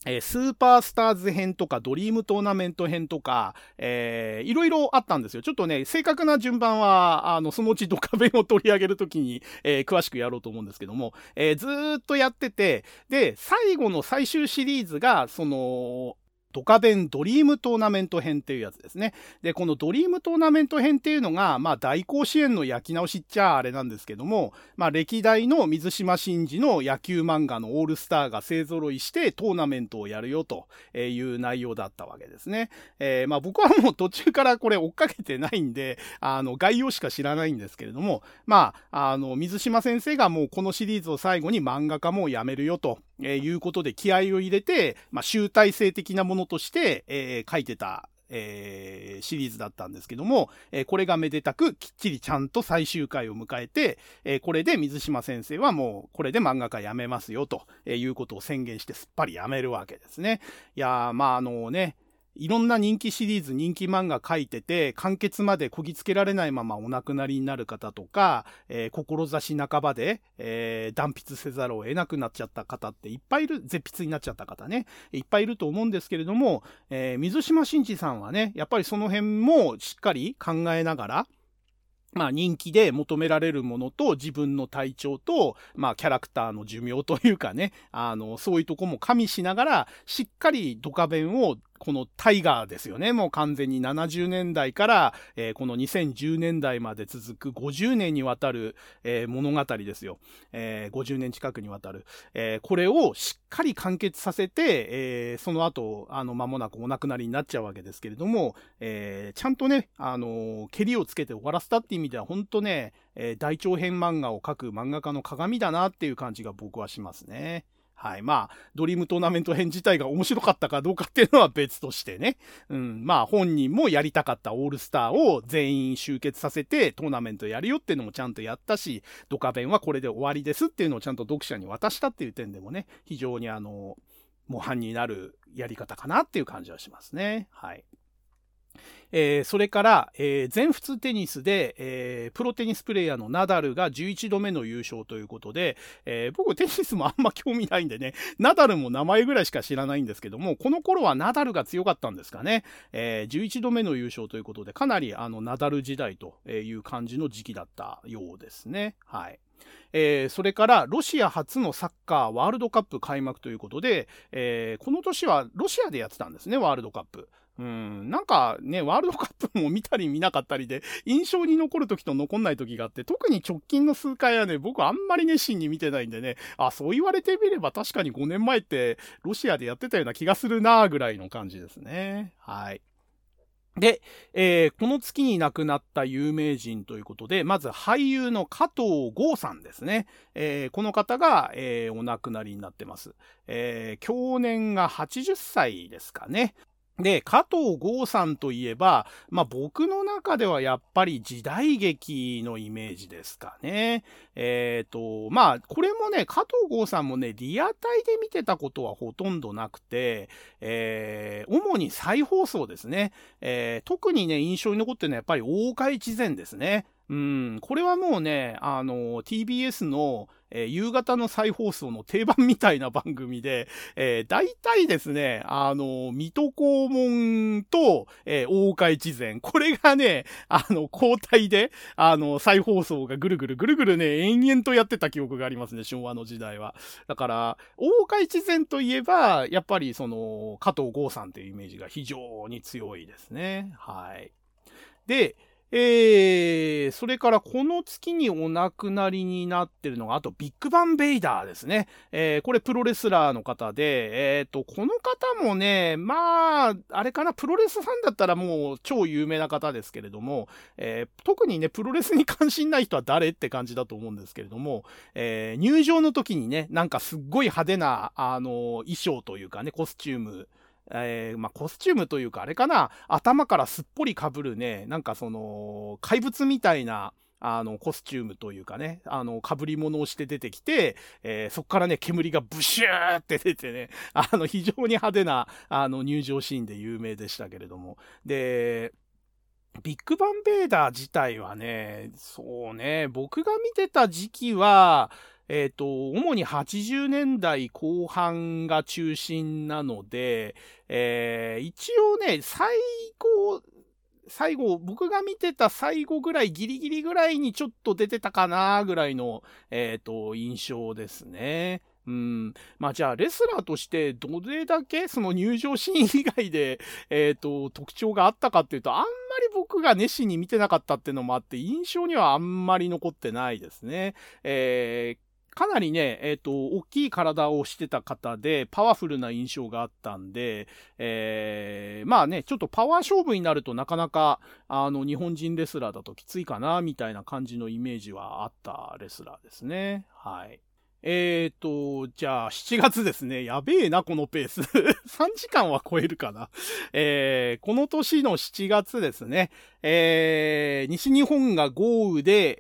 え、スーパースターズ編とかドリームトーナメント編とか、えー、いろいろあったんですよ。ちょっとね、正確な順番は、あの、そのうちドカベンを取り上げるときに、えー、詳しくやろうと思うんですけども、えー、ずーっとやってて、で、最後の最終シリーズが、その、ドカベンドリームトーナメント編っていうやつですね。で、このドリームトーナメント編っていうのが、まあ大甲子園の焼き直しっちゃあれなんですけども、まあ歴代の水島真司の野球漫画のオールスターが勢揃いしてトーナメントをやるよという内容だったわけですね。えー、まあ僕はもう途中からこれ追っかけてないんで、あの概要しか知らないんですけれども、まあ、あの水島先生がもうこのシリーズを最後に漫画家もやめるよとえー、いうことで気合を入れて、まあ、集大成的なものとして、えー、書いてた、えー、シリーズだったんですけども、えー、これがめでたくきっちりちゃんと最終回を迎えて、えー、これで水島先生はもうこれで漫画家やめますよということを宣言してすっぱりやめるわけですね。いやー、まああのね、いろんな人気シリーズ、人気漫画書いてて、完結までこぎつけられないままお亡くなりになる方とか、えー、志半ばで、えー、断筆せざるを得なくなっちゃった方っていっぱいいる、絶筆になっちゃった方ね、いっぱいいると思うんですけれども、えー、水島新司さんはね、やっぱりその辺もしっかり考えながら、まあ人気で求められるものと自分の体調と、まあキャラクターの寿命というかね、あの、そういうとこも加味しながら、しっかりドカベンをこのタイガーですよね。もう完全に70年代から、えー、この2010年代まで続く50年にわたる、えー、物語ですよ。えー、50年近くにわたる。えこれをしっかり完結させて、えその後、あの、間もなくお亡くなりになっちゃうわけですけれども、えちゃんとね、あの蹴りをつけて終わらせたっていう意味では、本当ね、え大長編漫画を描く漫画家の鏡だなっていう感じが僕はしますね。はい。まあ、ドリームトーナメント編自体が面白かったかどうかっていうのは別としてね。うん。まあ、本人もやりたかったオールスターを全員集結させてトーナメントやるよっていうのもちゃんとやったし、ドカベンはこれで終わりですっていうのをちゃんと読者に渡したっていう点でもね、非常にあの、模範になるやり方かなっていう感じはしますね。はい。えー、それから、えー、全仏テニスで、えー、プロテニスプレーヤーのナダルが11度目の優勝ということで、え僕テニスもあんま興味ないんでね、ナダルも名前ぐらいしか知らないんですけども、この頃はナダルが強かったんですかね。え11度目の優勝ということで、かなりあのナダル時代という感じの時期だったようですね。はい。えー、それからロシア初のサッカーワールドカップ開幕ということで、えー、この年はロシアでやってたんですね、ワールドカップ。うん、なんかね、ワールドカップも見たり見なかったりで、印象に残る時と残んない時があって、特に直近の数回はね、僕あんまり熱心に見てないんでね、あ、そう言われてみれば確かに5年前ってロシアでやってたような気がするなぐらいの感じですね。はい。で、えー、この月に亡くなった有名人ということで、まず俳優の加藤剛さんですね。えー、この方が、えー、お亡くなりになってます。え去年が80歳ですかね。で、加藤剛さんといえば、まあ僕の中ではやっぱり時代劇のイメージですかね。えっ、ー、と、まあこれもね、加藤剛さんもね、リアタイで見てたことはほとんどなくて、えー、主に再放送ですね。えー、特にね、印象に残ってるのはやっぱり大岡越前ですね。うん、これはもうね、あの、TBS の、えー、夕方の再放送の定番みたいな番組で、えー、大体ですね、あの、水戸黄門と、えー、大岡越前、これがね、あの、交代で、あの、再放送がぐるぐるぐるぐるね、延々とやってた記憶がありますね、昭和の時代は。だから、大岡越前といえば、やっぱりその、加藤剛さんというイメージが非常に強いですね。はい。で、えー、それからこの月にお亡くなりになってるのが、あとビッグバンベイダーですね。えー、これプロレスラーの方で、えっ、ー、と、この方もね、まあ、あれかな、プロレスファンだったらもう超有名な方ですけれども、えー、特にね、プロレスに関心ない人は誰って感じだと思うんですけれども、えー、入場の時にね、なんかすっごい派手な、あの、衣装というかね、コスチューム、えー、まあ、コスチュームというか、あれかな、頭からすっぽりかぶるね、なんかその、怪物みたいな、あの、コスチュームというかね、あの、被り物をして出てきて、えー、そこからね、煙がブシューって出てね、あの、非常に派手な、あの、入場シーンで有名でしたけれども。で、ビッグバンベーダー自体はね、そうね、僕が見てた時期は、えっ、ー、と、主に80年代後半が中心なので、えー、一応ね、最後、最後、僕が見てた最後ぐらい、ギリギリぐらいにちょっと出てたかなぐらいの、えっ、ー、と、印象ですね。うん。まあじゃあ、レスラーとしてどれだけその入場シーン以外で、えっ、ー、と、特徴があったかっていうと、あんまり僕が熱心に見てなかったっていうのもあって、印象にはあんまり残ってないですね。えーかなりね、えっ、ー、と、大きい体をしてた方で、パワフルな印象があったんで、えー、まあね、ちょっとパワー勝負になるとなかなか、あの、日本人レスラーだときついかな、みたいな感じのイメージはあったレスラーですね。はい。えっ、ー、と、じゃあ7月ですね。やべえな、このペース。3時間は超えるかな。えー、この年の7月ですね。えー、西日本が豪雨で、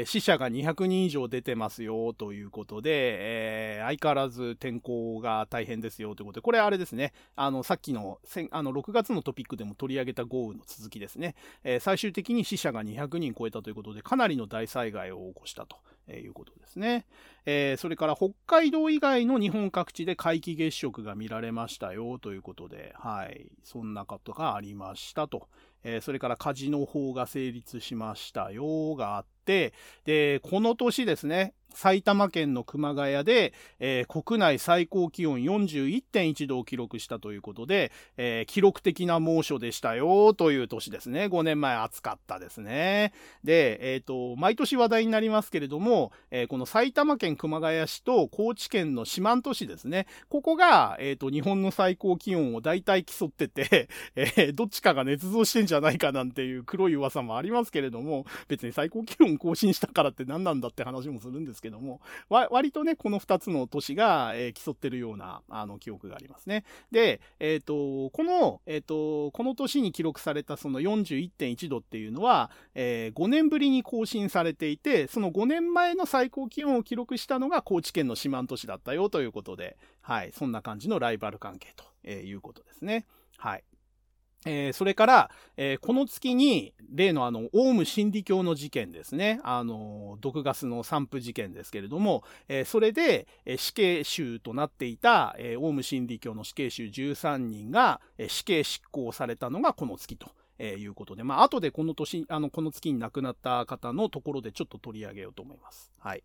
えー、死者が200人以上出てますよ、ということで、えー、相変わらず天候が大変ですよ、ということで、これあれですね。あの、さっきの、あの、6月のトピックでも取り上げた豪雨の続きですね。えー、最終的に死者が200人超えたということで、かなりの大災害を起こしたと。え、いうことですね。え、それから北海道以外の日本各地で皆既月食が見られましたよということで、はい、そんなことがありましたと。え、それから火事の法が成立しましたよがあっ、で、この年ですね、埼玉県の熊谷で、えー、国内最高気温41.1度を記録したということで、えー、記録的な猛暑でしたよという年ですね。5年前暑かったですね。で、えっ、ー、と、毎年話題になりますけれども、えー、この埼玉県熊谷市と高知県の四万十市ですね。ここが、えっ、と、日本の最高気温を大体競ってて、えどっちかが捏造してんじゃないかなんていう黒い噂もありますけれども、別に最高気温更新したからって何なんだって話もするんですけども、割とね、この2つの都市が、えー、競ってるような、あの、記憶がありますね。で、えっ、ー、と、この、えっ、ー、と、この年に記録されたその41.1度っていうのは、え5年ぶりに更新されていて、その5年前の最高気温を記録したのが高知県の四万十市だったよということで、はい、そんな感じのライバル関係ということですね。はい。えー、それから、えー、この月に、例のあの、オウム真理教の事件ですね。あの、毒ガスの散布事件ですけれども、えー、それで、え死刑囚となっていた、えオウム真理教の死刑囚13人が、え死刑執行されたのがこの月と。えいうことで、まあ、後でこの年、あの、この月に亡くなった方のところでちょっと取り上げようと思います。はい。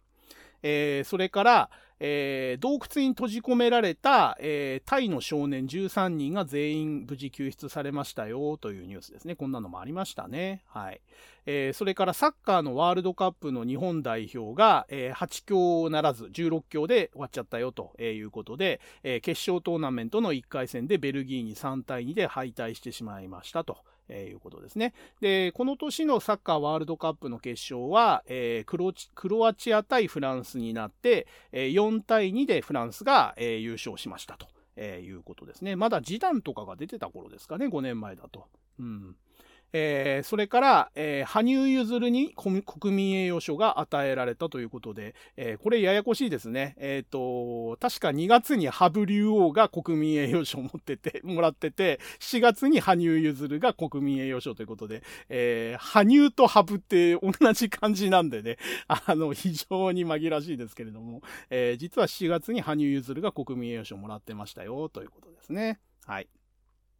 えー、それから、えー、洞窟に閉じ込められた、えー、タイの少年13人が全員無事救出されましたよというニュースですね。こんなのもありましたね。はい。えー、それからサッカーのワールドカップの日本代表が、えー、8強ならず16強で終わっちゃったよということで、えー、決勝トーナメントの1回戦でベルギーに3対2で敗退してしまいましたと。えー、いうことですね。で、この年のサッカーワールドカップの決勝は、えー、クロクロアチア対フランスになって、えー、4対2でフランスが、えー、優勝しましたと、えー、いうことですね。まだ示談とかが出てた頃ですかね、5年前だと。うん。えー、それから、えー、羽生結弦に国民栄誉賞が与えられたということで、えー、これややこしいですね。えっ、と、確か2月に羽生竜王が国民栄誉賞を持ってて、もらってて、7月に羽生結弦が国民栄誉賞ということで、え羽生と羽生って同じ感じなんでね、あの、非常に紛らしいですけれども、え実は7月に羽生結弦が国民栄誉賞をもらってましたよ、ということですね。はい。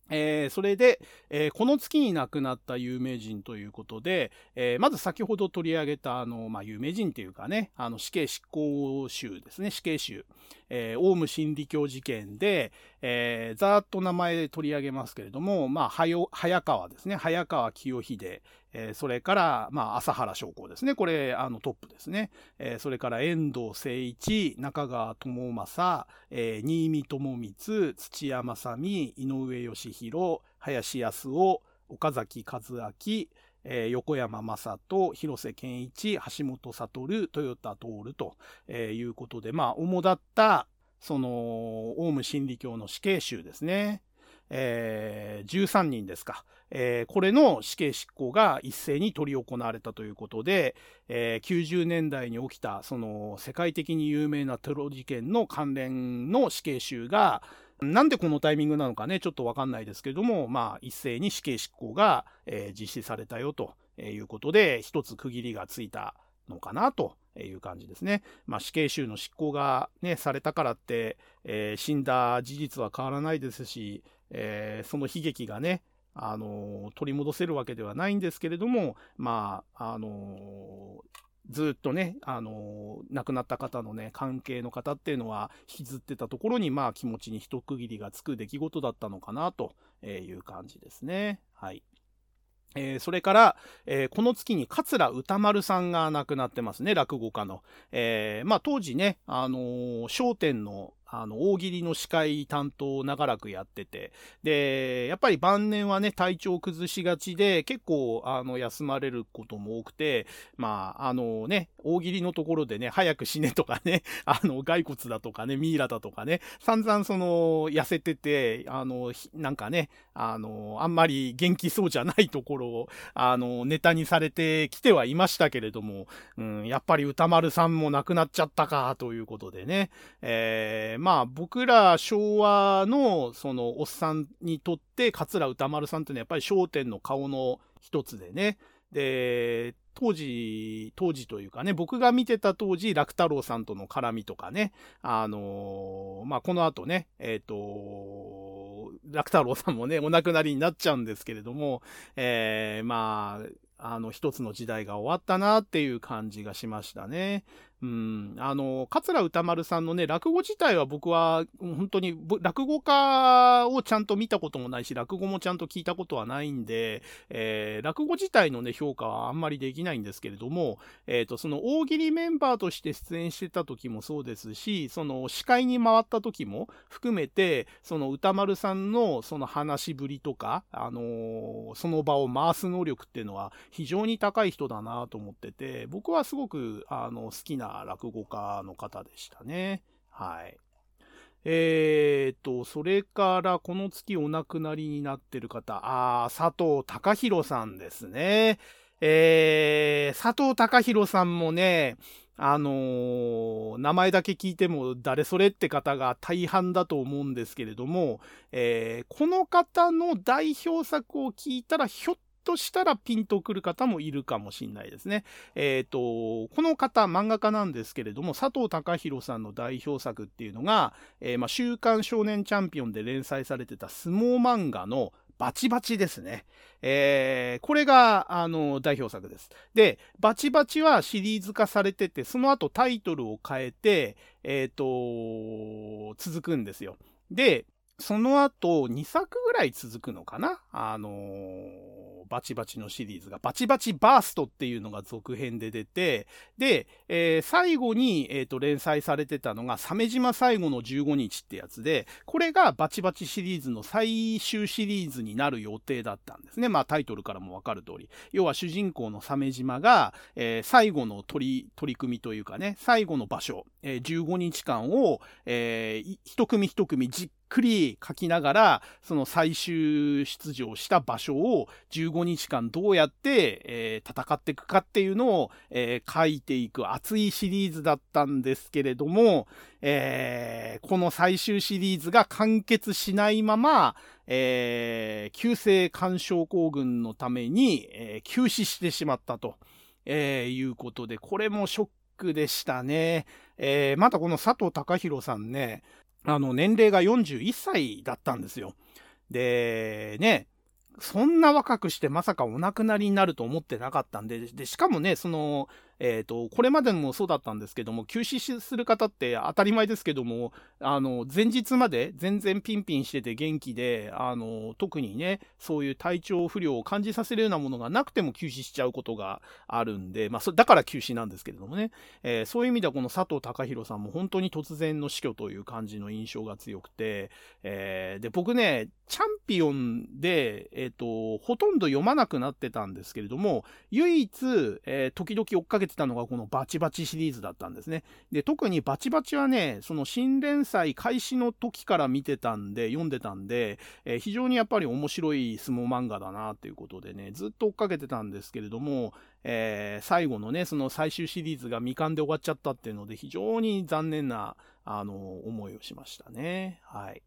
えー、それで、えー、この月に亡くなった有名人ということで、えー、まず先ほど取り上げた、あの、まあ、有名人というかね、あの、死刑執行囚ですね、死刑囚。えー、オウム真理教事件で、えー、ざーっと名前で取り上げますけれども、まあ、早川ですね。早川清秀、えー、それから、まあ、朝原将校ですね。これ、あの、トップですね。えー、それから遠藤誠一、中川智正、えー、新見智光、土屋正美、井上義弘、林康夫、岡崎和明、えー、横山正人、広瀬健一、橋本悟、豊田徹と、えー、いうことで、まあ、主だった、その、オウム真理教の死刑囚ですね。えー、13人ですか。えー、これの死刑執行が一斉に執り行われたということで、えー、90年代に起きた、その世界的に有名なテロ事件の関連の死刑囚が、なんでこのタイミングなのかね、ちょっとわかんないですけども、まあ、一斉に死刑執行が、えー、実施されたよということで、一つ区切りがついたのかなという感じですね。まあ、死刑囚の執行がね、されたからって、えー、死んだ事実は変わらないですし、えー、その悲劇がね、あの取り戻せるわけではないんですけれども、まあ、あのずっとね、あの亡くなった方のね、関係の方っていうのは引きずってたところに、まあ気持ちに一区切りがつく出来事だったのかなという感じですね。はい。えー、それから、えー、この月に桂歌丸さんが亡くなってますね、落語家の。えー、まあ当時ね、あのー、商店のあの、大喜利の司会担当を長らくやってて、で、やっぱり晩年はね、体調崩しがちで、結構、あの、休まれることも多くて、まあ、あのね、大喜利のところでね、早く死ねとかね、あの、骸骨だとかね、ミイラだとかね、散々その、痩せてて、あの、なんかね、あの、あんまり元気そうじゃないところを、あの、ネタにされてきてはいましたけれども、うん、やっぱり歌丸さんも亡くなっちゃったか、ということでね、えーまあ僕ら昭和のそのおっさんにとって桂歌丸さんっていうのはやっぱり商店の顔の一つでね。で、当時、当時というかね、僕が見てた当時、楽太郎さんとの絡みとかね、あのー、まあ、この後ね、えっ、ー、と、楽太郎さんもね、お亡くなりになっちゃうんですけれども、えー、まあ、あの、一つの時代が終わったなっていう感じがしましたね。うん、あの、桂歌丸さんのね、落語自体は僕は、本当に、落語家をちゃんと見たこともないし、落語もちゃんと聞いたことはないんで、えー、落語自体のね、評価はあんまりできないんですけれども、えっ、ー、と、その大喜利メンバーとして出演してた時もそうですし、その司会に回った時も含めて、その歌丸さんのその話しぶりとか、あのー、その場を回す能力っていうのは非常に高い人だなと思ってて、僕はすごく、あの、好きな落語家の方でしたね。はい。えー、っと、それからこの月お亡くなりになってる方、あ佐藤隆弘さんですね。えー、佐藤隆弘さんもね、あのー、名前だけ聞いても誰それって方が大半だと思うんですけれども、えー、この方の代表作を聞いたらひょっとしたらピンとくる方もいるかもしれないですね。えっ、ー、と、この方、漫画家なんですけれども、佐藤隆弘さんの代表作っていうのが、えー、まあ、週刊少年チャンピオンで連載されてた相撲漫画のバチバチですね。えー、これが、あの、代表作です。で、バチバチはシリーズ化されてて、その後タイトルを変えて、えっ、ー、と、続くんですよ。で、その後2作ぐらい続くのかな？あのー、バチバチのシリーズが、バチバチバーストっていうのが続編で出て、で、えー、最後に、え、ー、と、連載されてたのが、鮫島最後の15日ってやつで、これがバチバチシリーズの最終シリーズになる予定だったんですね。まあ、タイトルからもわかる通り。要は主人公の鮫島が、えー、最後の取り、取り組みというかね、最後の場所、えー、15日間を、えー、一組一組じっくり書きながら、その最終出場した場所を15 5日間どうやって、えー、戦っていくかっていうのを、えー、書いていく熱いシリーズだったんですけれども、えー、この最終シリーズが完結しないまま、えー、急性干渉行軍のために、えー、休止してしまったと、えー、いうことで、これもショックでしたね。えー、またこの佐藤隆弘さんね、あの、年齢が41歳だったんですよ。で、ね、そんな若くしてまさかお亡くなりになると思ってなかったんで、で、しかもね、その、えっ、ー、と、これまでもそうだったんですけども、休止する方って当たり前ですけども、あの、前日まで全然ピンピンしてて元気で、あの、特にね、そういう体調不良を感じさせるようなものがなくても休止しちゃうことがあるんで、まあ、そだから休止なんですけれどもね、えー、そういう意味ではこの佐藤隆弘さんも本当に突然の死去という感じの印象が強くて、えー、で、僕ね、チャンピオンで、えっ、ー、と、ほとんど読まなくなってたんですけれども、唯一、えー、時々追っかけてたのがこのバチバチシリーズだったんですね。で、特にバチバチはね、その新連載開始の時から見てたんで、読んでたんで、えー、非常にやっぱり面白い相撲漫画だなっていうことでね、ずっと追っかけてたんですけれども、えー、最後のね、その最終シリーズが未完で終わっちゃったっていうので、非常に残念な、あの、思いをしましたね。はい。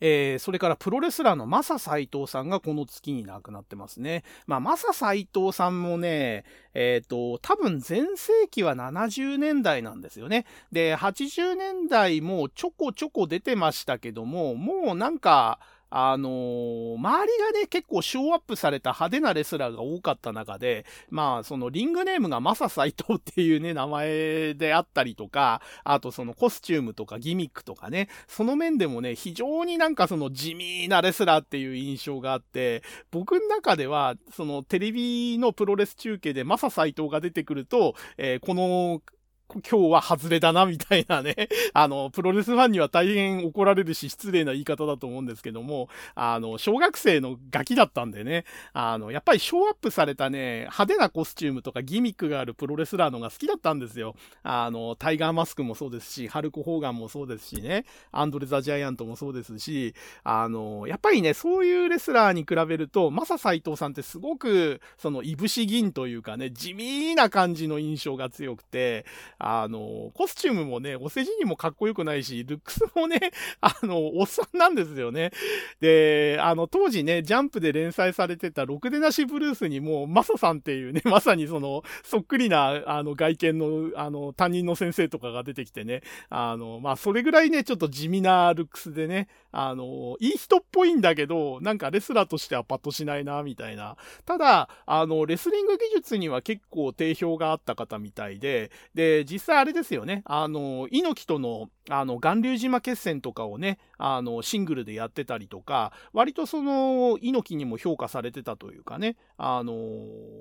えー、それからプロレスラーのマサ斎藤さんがこの月に亡くなってますね。まあ、マサ斎藤さんもね、えっ、ー、と、多分全盛期は70年代なんですよね。で、80年代もちょこちょこ出てましたけども、もうなんか、あのー、周りがね、結構ショーアップされた派手なレスラーが多かった中で、まあ、そのリングネームがマサ斎藤っていうね、名前であったりとか、あとそのコスチュームとかギミックとかね、その面でもね、非常になんかその地味なレスラーっていう印象があって、僕の中では、そのテレビのプロレス中継でマサ斎藤が出てくると、えー、この今日は外れだな、みたいなね。あの、プロレスファンには大変怒られるし、失礼な言い方だと思うんですけども、あの、小学生のガキだったんでね、あの、やっぱりショーアップされたね、派手なコスチュームとかギミックがあるプロレスラーのが好きだったんですよ。あの、タイガーマスクもそうですし、ハルク・ホーガンもそうですしね、アンドレ・ザ・ジャイアントもそうですし、あの、やっぱりね、そういうレスラーに比べると、マサ斎藤さんってすごく、その、いぶし銀というかね、地味な感じの印象が強くて、あの、コスチュームもね、お世辞にもかっこよくないし、ルックスもね、あの、おっさんなんですよね。で、あの、当時ね、ジャンプで連載されてた、ろくでなしブルースにも、マサさんっていうね、まさにその、そっくりな、あの、外見の、あの、担任の先生とかが出てきてね、あの、まあ、それぐらいね、ちょっと地味なルックスでね、あの、いい人っぽいんだけど、なんかレスラーとしてはパッとしないな、みたいな。ただ、あの、レスリング技術には結構定評があった方みたいで、で、実際あれですよね。あの、猪木との、あの、巌流島決戦とかをね、あの、シングルでやってたりとか、割とその、猪木にも評価されてたというかね、あの、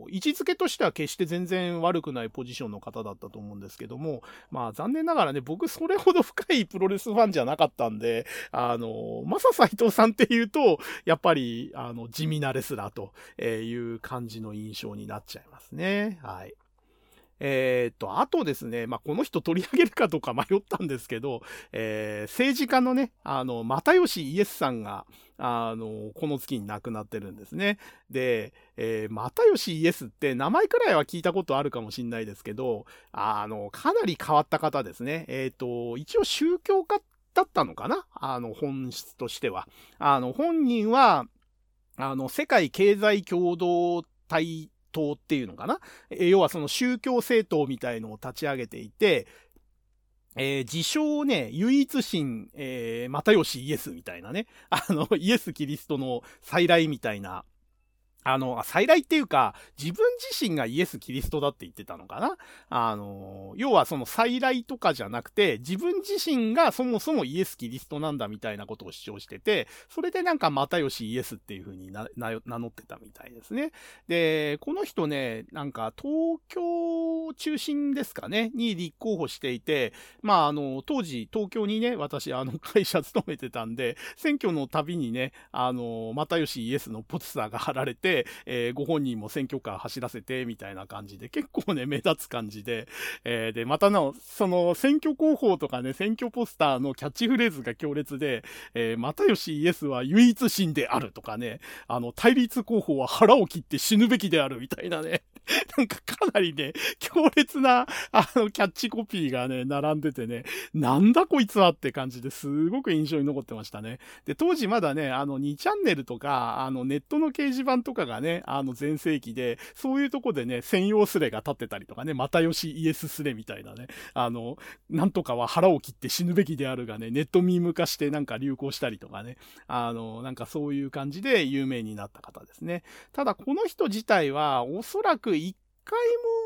位置づけとしては決して全然悪くないポジションの方だったと思うんですけども、まあ残念ながらね、僕それほど深いプロレスファンじゃなかったんで、あの、マサ斎藤さんっていうと、やっぱり、あの、地味なレスラーという感じの印象になっちゃいますね。はい。えー、っと、あとですね、まあ、この人取り上げるかどうか迷ったんですけど、えー、政治家のね、あの、又吉イエスさんが、あの、この月に亡くなってるんですね。で、えー、又吉イエスって名前くらいは聞いたことあるかもしんないですけど、あの、かなり変わった方ですね。えっ、と、一応宗教家だったのかな？あの、本質としては。あの、本人は、あの、世界経済共同体党っていうのかな、え要はその宗教政党みたいのを立ち上げていて、えー、自称ね、唯一神、えー、又吉イエスみたいなね、あの、イエス・キリストの再来みたいな、あの、再来っていうか、自分自身がイエス・キリストだって言ってたのかな？あの、要はその再来とかじゃなくて、自分自身がそもそもイエス・キリストなんだみたいなことを主張してて、それでなんか又吉イエスっていう風に名乗ってたみたいですね。で、この人ね、なんか東京中心ですかね、に立候補していて、まああの、当時東京にね、私あの 会社勤めてたんで、選挙のたびにね、あの、又吉イエスのポスターが貼られて、えー、ご本人も選挙カー走らせて、みたいな感じで、結構ね、目立つ感じで、えー、で、またの、その、選挙広報とかね、選挙ポスターのキャッチフレーズが強烈で、えー、又吉イエスは唯一神であるとかね、あの、対立候補は腹を切って死ぬべきであるみたいなね、なんかかなりね、強烈な、あの、キャッチコピーがね、並んでてね、なんだこいつはって感じですごく印象に残ってましたね。で、当時まだね、あの、2チャンネルとか、あの、ネットの掲示板とかがね、あの、全盛期で、そういうとこでね、専用スレが立ってたりとかね、又吉イエススレみたいなね、あの、なんとかは腹を切って死ぬべきであるがね、ネットミーム化してなんか流行したりとかね、あの、なんかそういう感じで有名になった方ですね。ただ、この人自体は、おそらく一回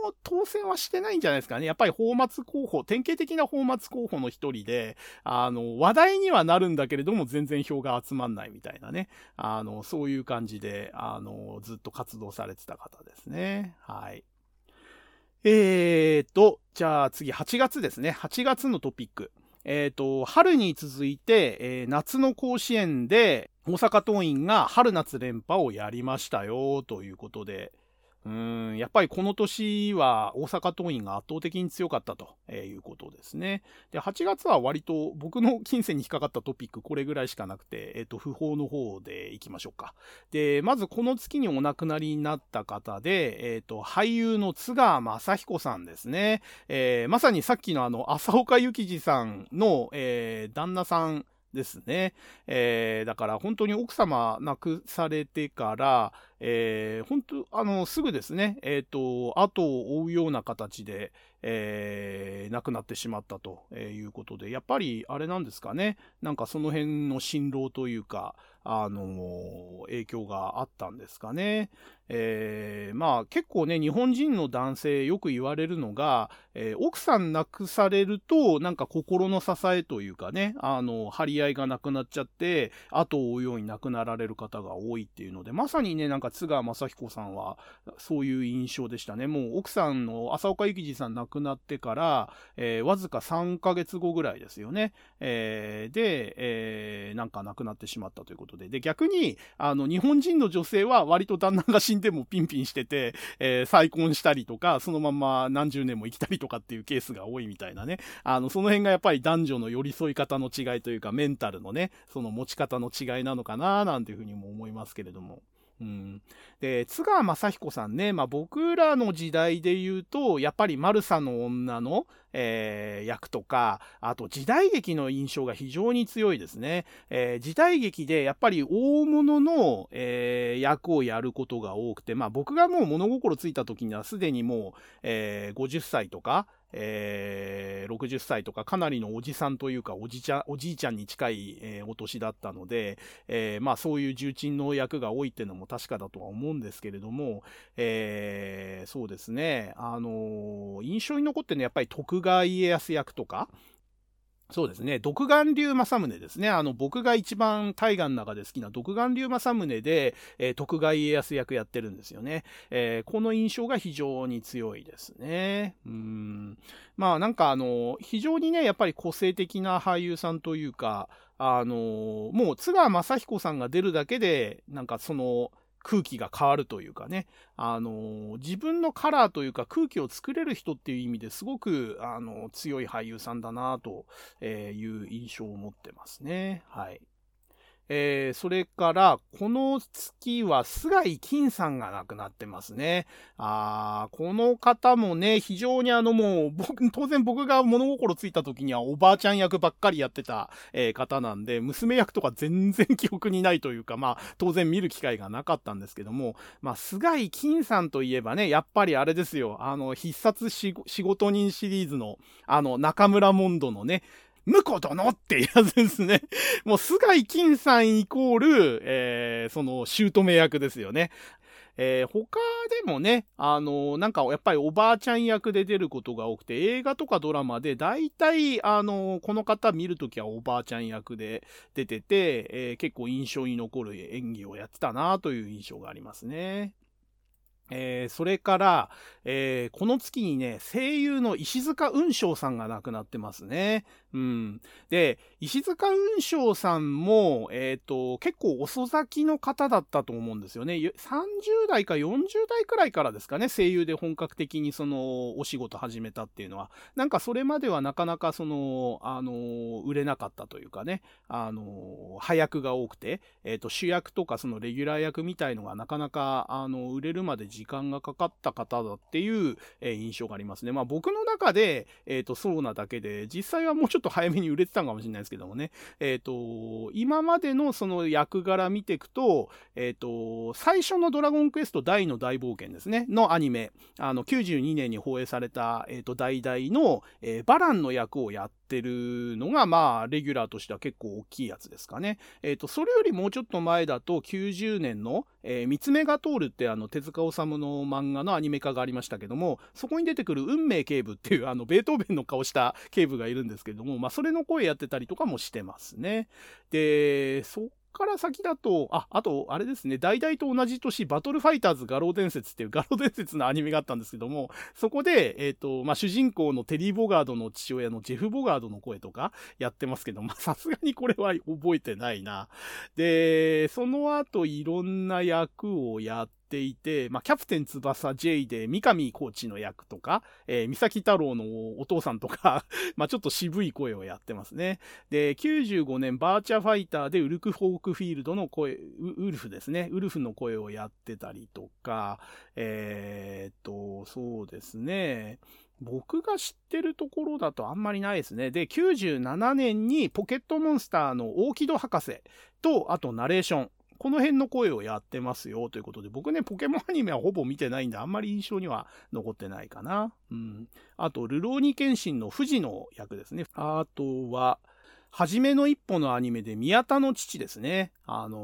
も当選はしてないんじゃないですかね。やっぱり泡沫候補、典型的な泡沫候補の一人で、あの、話題にはなるんだけれども、全然票が集まんないみたいなね。あの、そういう感じで、あの、ずっと活動されてた方ですね。はい。えーと、じゃあ次8月ですね。8月のトピック。えっ、ー、と、春に続いて、えー、夏の甲子園で大阪桐蔭が春夏連覇をやりましたよ、ということで、うん、やっぱりこの年は大阪桐蔭が圧倒的に強かったということですね。で、8月は割と僕の金銭に引っかかったトピックこれぐらいしかなくて、えっ、と、不法の方でいきましょうか。で、まずこの月にお亡くなりになった方で、えっ、と、俳優の津川雅彦さんですね。えー、まさにさっきのあの、浅岡幸二さんの、え、旦那さん、ですね。えー、だから本当に奥様亡くされてから、えー、本当、あの、すぐですね、えっ、ー、と、後を追うような形で、えー、亡くなってしまったということで、やっぱりあれなんですかね、なんかその辺の辛労というか、あの影響があったんですかね。えー、まあ結構ね、日本人の男性よく言われるのが、えー、奥さん亡くされると、なんか心の支えというかね、あの、張り合いがなくなっちゃって、後を追うように亡くなられる方が多いっていうので、まさにね、なんか津川雅彦さんはそういう印象でしたね。もう奥さんの浅岡幸二さん亡くなってから、えー、わずか3ヶ月後ぐらいですよね。えー、で、えー、なんか亡くなってしまったということで。で、逆に、あの、日本人の女性は割と旦那が死んでもピンピンしてて、えー、再婚したりとか、そのまま何十年も生きたりとかっていうケースが多いみたいなね。あの、その辺がやっぱり男女の寄り添い方の違いというか、メンタルのね、その持ち方の違いなのかな、なんていうふうにも思いますけれども。うん、で津川雅彦さんね、まあ、僕らの時代で言うとやっぱり「マルサの女の」えー、役とかあと時代劇の印象が非常に強いですね、えー、時代劇でやっぱり大物の、えー、役をやることが多くて、まあ、僕がもう物心ついた時にはすでにもう、え、50歳とかえー、60歳とかかなりのおじさんというかおじちゃ、おじいちゃんに近い、えー、お年だったので、えー、まあそういう重鎮の役が多いっていうのも確かだとは思うんですけれども、えー、そうですね、あの印象に残ってるのはやっぱり徳川家康役とか、そうですね。独眼竜正宗ですね。あの、僕が一番大河の中で好きな独眼竜正宗で、えー、徳川家康役やってるんですよね。えー、この印象が非常に強いですね。うん。まあなんかあの、非常にね、やっぱり個性的な俳優さんというか、あの、もう津川雅彦さんが出るだけで、なんかその、空気が変わるというかね、あの自分のカラーというか空気を作れる人っていう意味ですごく、あの強い俳優さんだなという印象を持ってますね。はい。えー、それから、この月は菅井金さんが亡くなってますね。あこの方もね、非常にあのもう、僕、当然僕が物心ついた時にはおばあちゃん役ばっかりやってた、えー、方なんで、娘役とか全然記憶にないというか、まあ、当然見る機会がなかったんですけども、まあ、菅井金さんといえばね、やっぱりあれですよ、あの、必殺仕事人シリーズの、あの、中村モンドのね、婿殿ってやつですね。もう、菅井金さんイコール、えー、その、姑役ですよね。えー、他でもね、あのー、なんかやっぱりおばあちゃん役で出ることが多くて、映画とかドラマで大体、あのー、この方見るときはおばあちゃん役で出てて、え結構印象に残る演技をやってたなという印象がありますね。えー、それから、えー、この月にね、声優の石塚雲章さんが亡くなってますね。うん。で、石塚雲章さんも、えっ、ー、と、結構遅咲きの方だったと思うんですよね。30代か40代くらいからですかね、声優で本格的にその、お仕事始めたっていうのは。なんかそれまではなかなかその、あの、売れなかったというかね、あの、早役が多くて、えっ、ー、と、主役とかそのレギュラー役みたいのがなかなか、あの、売れるまで時間がかかった方だっていう、えー、印象がありますね。まあ僕の中で、えっ、と、そうなだけで、実際はもうちょっとと早めに売れてたかもしれないですけどもね。えっ、ー、と、今までのその役柄見ていくと、えっ、ー、と、最初のドラゴンクエスト大の大冒険ですね、のアニメ、あの、92年に放映された、えっ、ー、と、代々の、えバランの役をやってるのが、まあ、レギュラーとしては結構大きいやつですかね。えっ、と、それよりもうちょっと前だと、90年の、えー、三つ目が通るってあの手塚治虫の漫画のアニメ化がありましたけども、そこに出てくる運命警部っていうあのベートーベンの顔した警部がいるんですけども、まあそれの声やってたりとかもしてますね。で、そから先だと、あ、あと、あれですね、大々と同じ年、バトルファイターズ画廊伝説っていう 画廊伝説のアニメがあったんですけども、そこで、えっ、ー、と、まあ、主人公のテリー・ボガードの父親のジェフ・ボガードの声とかやってますけど、ま さすがにこれは覚えてないな。で、その後いろんな役をやっていて、まあ、キャプテン翼 J で三上コーチの役とか、えー、三崎太郎のお父さんとか まあ、ちょっと渋い声をやってますね。で、95年バーチャファイターでウルク・フォークフィールドの声、ウルフですね。ウルフの声をやってたりとか、えー、っと、そうですね。僕が知ってるところだとあんまりないですね。で、97年にポケットモンスターの大木戸博士と、あとナレーション。この辺の声をやってますよということで、僕ね、ポケモンアニメはほぼ見てないんで、あんまり印象には残ってないかな。うん。あと、ルローニケンシンの富士の役ですね。あとは、はじめの一歩のアニメで宮田の父ですね。あのー、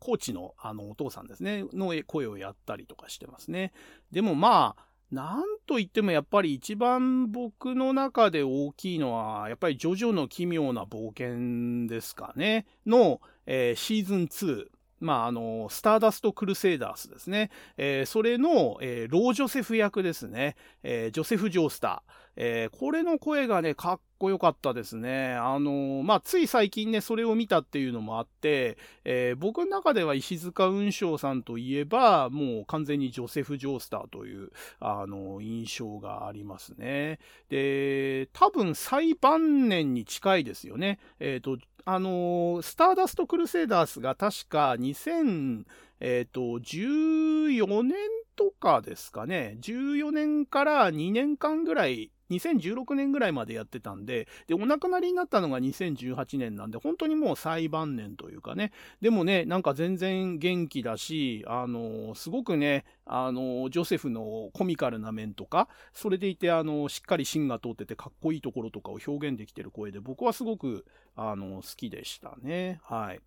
コーチのあのお父さんですね。の声をやったりとかしてますね。でもまあ、なんと言ってもやっぱり一番僕の中で大きいのは、やっぱりジョジョの奇妙な冒険ですかね。の、えー、シーズン2。まあ、あの、スターダスト・クルセイダースですね。えー、それの、えー、ロー・ジョセフ役ですね。えー、ジョセフ・ジョースター。えー、これの声がね、かっこよかったですね。あのー、まあ、つい最近ね、それを見たっていうのもあって、えー、僕の中では石塚雲章さんといえば、もう完全にジョセフ・ジョースターという、あの印象がありますね。で、多分最晩年に近いですよね。えっ、と、あのスターダスト・クルセイダースが確か2000、えっ、と、14年とかですかね。14年から2年間ぐらい2016年ぐらいまでやってたんで、で、お亡くなりになったのが2018年なんで、本当にもう最晩年というかね、でもね、なんか全然元気だし、あの、すごくね、あの、ジョセフのコミカルな面とか、それでいて、あの、しっかり芯が通っててかっこいいところとかを表現できてる声で、僕はすごく、あの、好きでしたね。はい。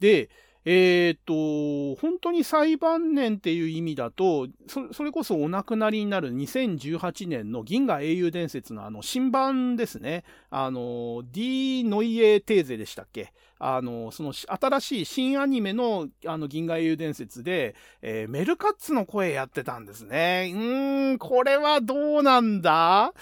で、えっ、ー、と、本当に最晩年っていう意味だと、それこそお亡くなりになる2018年の銀河英雄伝説のあの新版ですね。あの、D ノイエテーゼでしたっけ？あの、その新しい新アニメのあの銀河英雄伝説で、えー、メルカッツの声やってたんですね。うーん、これはどうなんだ？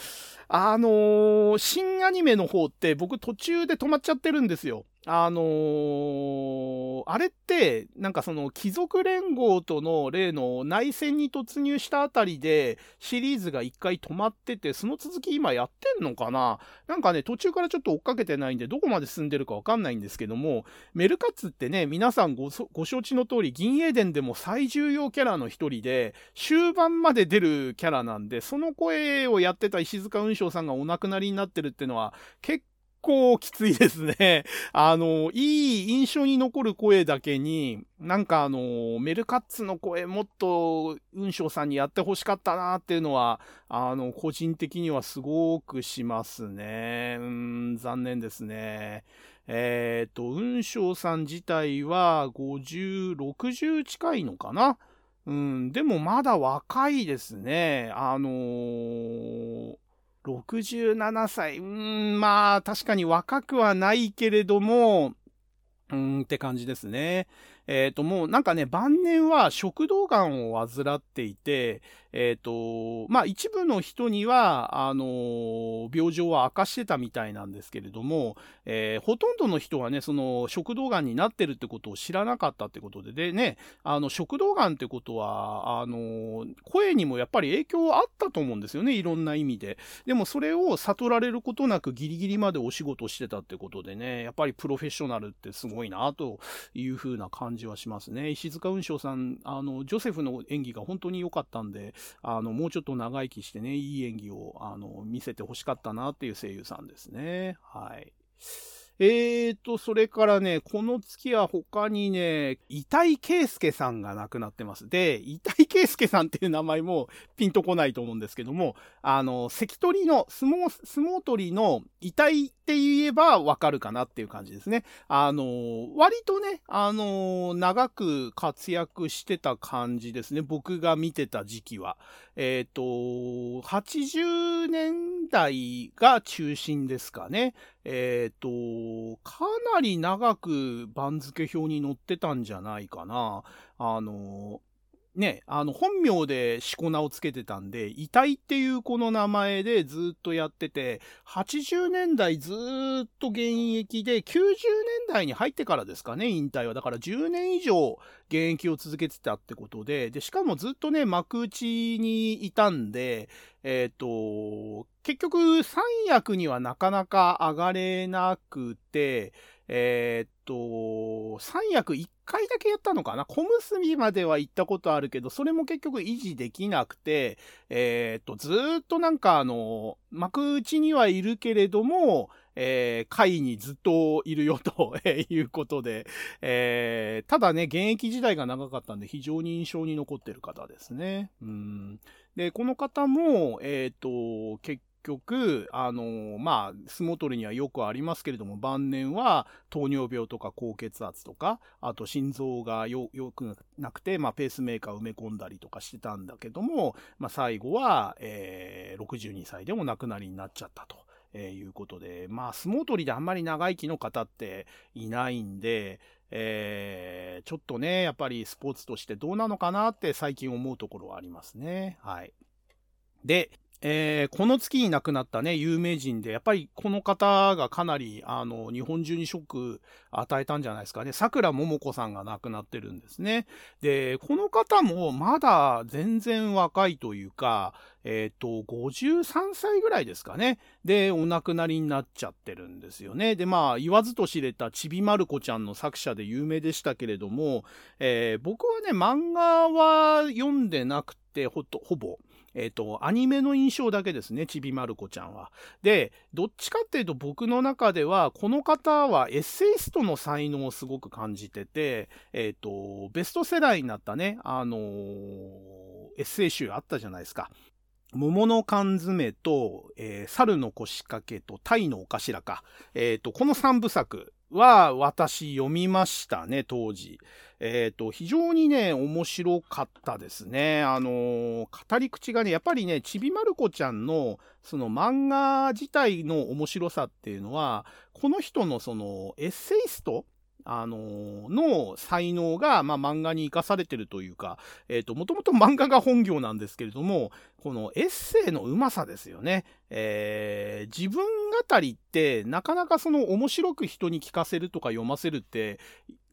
あのー、新アニメの方って僕途中で止まっちゃってるんですよ。あのー、あれって、なんかその貴族連合との例の内戦に突入したあたりでシリーズが一回止まってて、その続き今やってんのかな？なんかね、途中からちょっと追っかけてないんで、どこまで進んでるかわかんないんですけども、メルカツってね、皆さんごご承知の通り、銀英伝でも最重要キャラの一人で、終盤まで出るキャラなんで、その声をやってた石塚雲章さんがお亡くなりになってるってのは、結構きついですね。あの、いい印象に残る声だけに、なんかあの、メルカッツの声もっと雲章さんにやってほしかったなっていうのは、あの、個人的にはすごくしますね。うん、残念ですね。えっ、ー、と、雲章さん自体は50、60近いのかな？うん、でもまだ若いですね。あのー、67歳。うん、まあ、確かに若くはないけれども、うんって感じですね。えっ、ー、と、もうなんかね、晩年は食道がんを患っていて、えっ、ー、と、まあ一部の人には、あの、病状は明かしてたみたいなんですけれども、えー、ほとんどの人はね、その食道がんになってるってことを知らなかったってことで、でね、あの、食道がんってことは、あの声にもやっぱり影響あったと思うんですよね、いろんな意味で。でもそれを悟られることなくギリギリまでお仕事してたってことでね、やっぱりプロフェッショナルってすごいな、というふうな感感じはしますね。石塚雲章さん、あの、ジョセフの演技が本当に良かったんで、あの、もうちょっと長生きしてね、いい演技を、あの、見せて欲しかったなっていう声優さんですね。はい。えーと、それからね、この月は他にね、遺体圭介さんが亡くなってます。で、遺体圭介さんっていう名前もピンとこないと思うんですけども、あの、関取の、相撲、相撲取りの遺体って言えばわかるかなっていう感じですね。あの、割とね、あの、長く活躍してた感じですね。僕が見てた時期は。えっ、ー、と、80年代が中心ですかね。えっ、ー、と、かなり長く番付表に載ってたんじゃないかな。あの、ね、あの、本名でしこ名をつけてたんで、遺体っていうこの名前でずっとやってて、80年代ずっと現役で、90年代に入ってからですかね、引退は。だから10年以上現役を続けてたってことで、で、しかもずっとね、幕内にいたんで、えっ、ー、と、結局三役にはなかなか上がれなくて、えー、っと、三役一回だけやったのかな？小結までは行ったことあるけど、それも結局維持できなくて、えー、っと、ずっとなんかあの、幕内にはいるけれども、えー、会にずっといるよと いうことで、えー、ただね、現役時代が長かったんで非常に印象に残ってる方ですね。うん。で、この方も、えっ、と、結局、あの、まあ、相撲取りにはよくありますけれども、晩年は糖尿病とか高血圧とか、あと心臓がよ、よくなくて、まあ、ペースメーカー埋め込んだりとかしてたんだけども、まあ、最後は、えー、62歳でも亡くなりになっちゃったと。えー、いうことで、まあ、相撲取りであんまり長生きの方っていないんで、えー、ちょっとね、やっぱりスポーツとしてどうなのかなって最近思うところはありますね。はい。で、えー、この月に亡くなったね、有名人で、やっぱりこの方がかなり、あの、日本中にショック与えたんじゃないですかね。桜桃子さんが亡くなってるんですね。で、この方もまだ全然若いというか、えっ、ー、と、53歳ぐらいですかね。で、お亡くなりになっちゃってるんですよね。で、まあ、言わずと知れたちびまる子ちゃんの作者で有名でしたけれども、えー、僕はね、漫画は読んでなくて、ほと、ほぼ。えっ、ー、と、アニメの印象だけですね、ちびまる子ちゃんは。で、どっちかっていうと僕の中では、この方はエッセイストの才能をすごく感じてて、えっ、ー、と、ベストセラーになったね、あのー、エッセイ集あったじゃないですか。桃の缶詰と、えー、猿の腰掛けと鯛のお頭か。えっ、と、この三部作は私読みましたね、当時。えっ、ー、と、非常にね、面白かったですね。あのー、語り口がね、やっぱりね、ちびまる子ちゃんの、その漫画自体の面白さっていうのは、この人のそのエッセイストあのー、の才能が、まあ、漫画に生かされてるというか、えっ、ー、と、もともと漫画が本業なんですけれども、このエッセイのうまさですよね。えー、自分語りってなかなかその面白く人に聞かせるとか読ませるって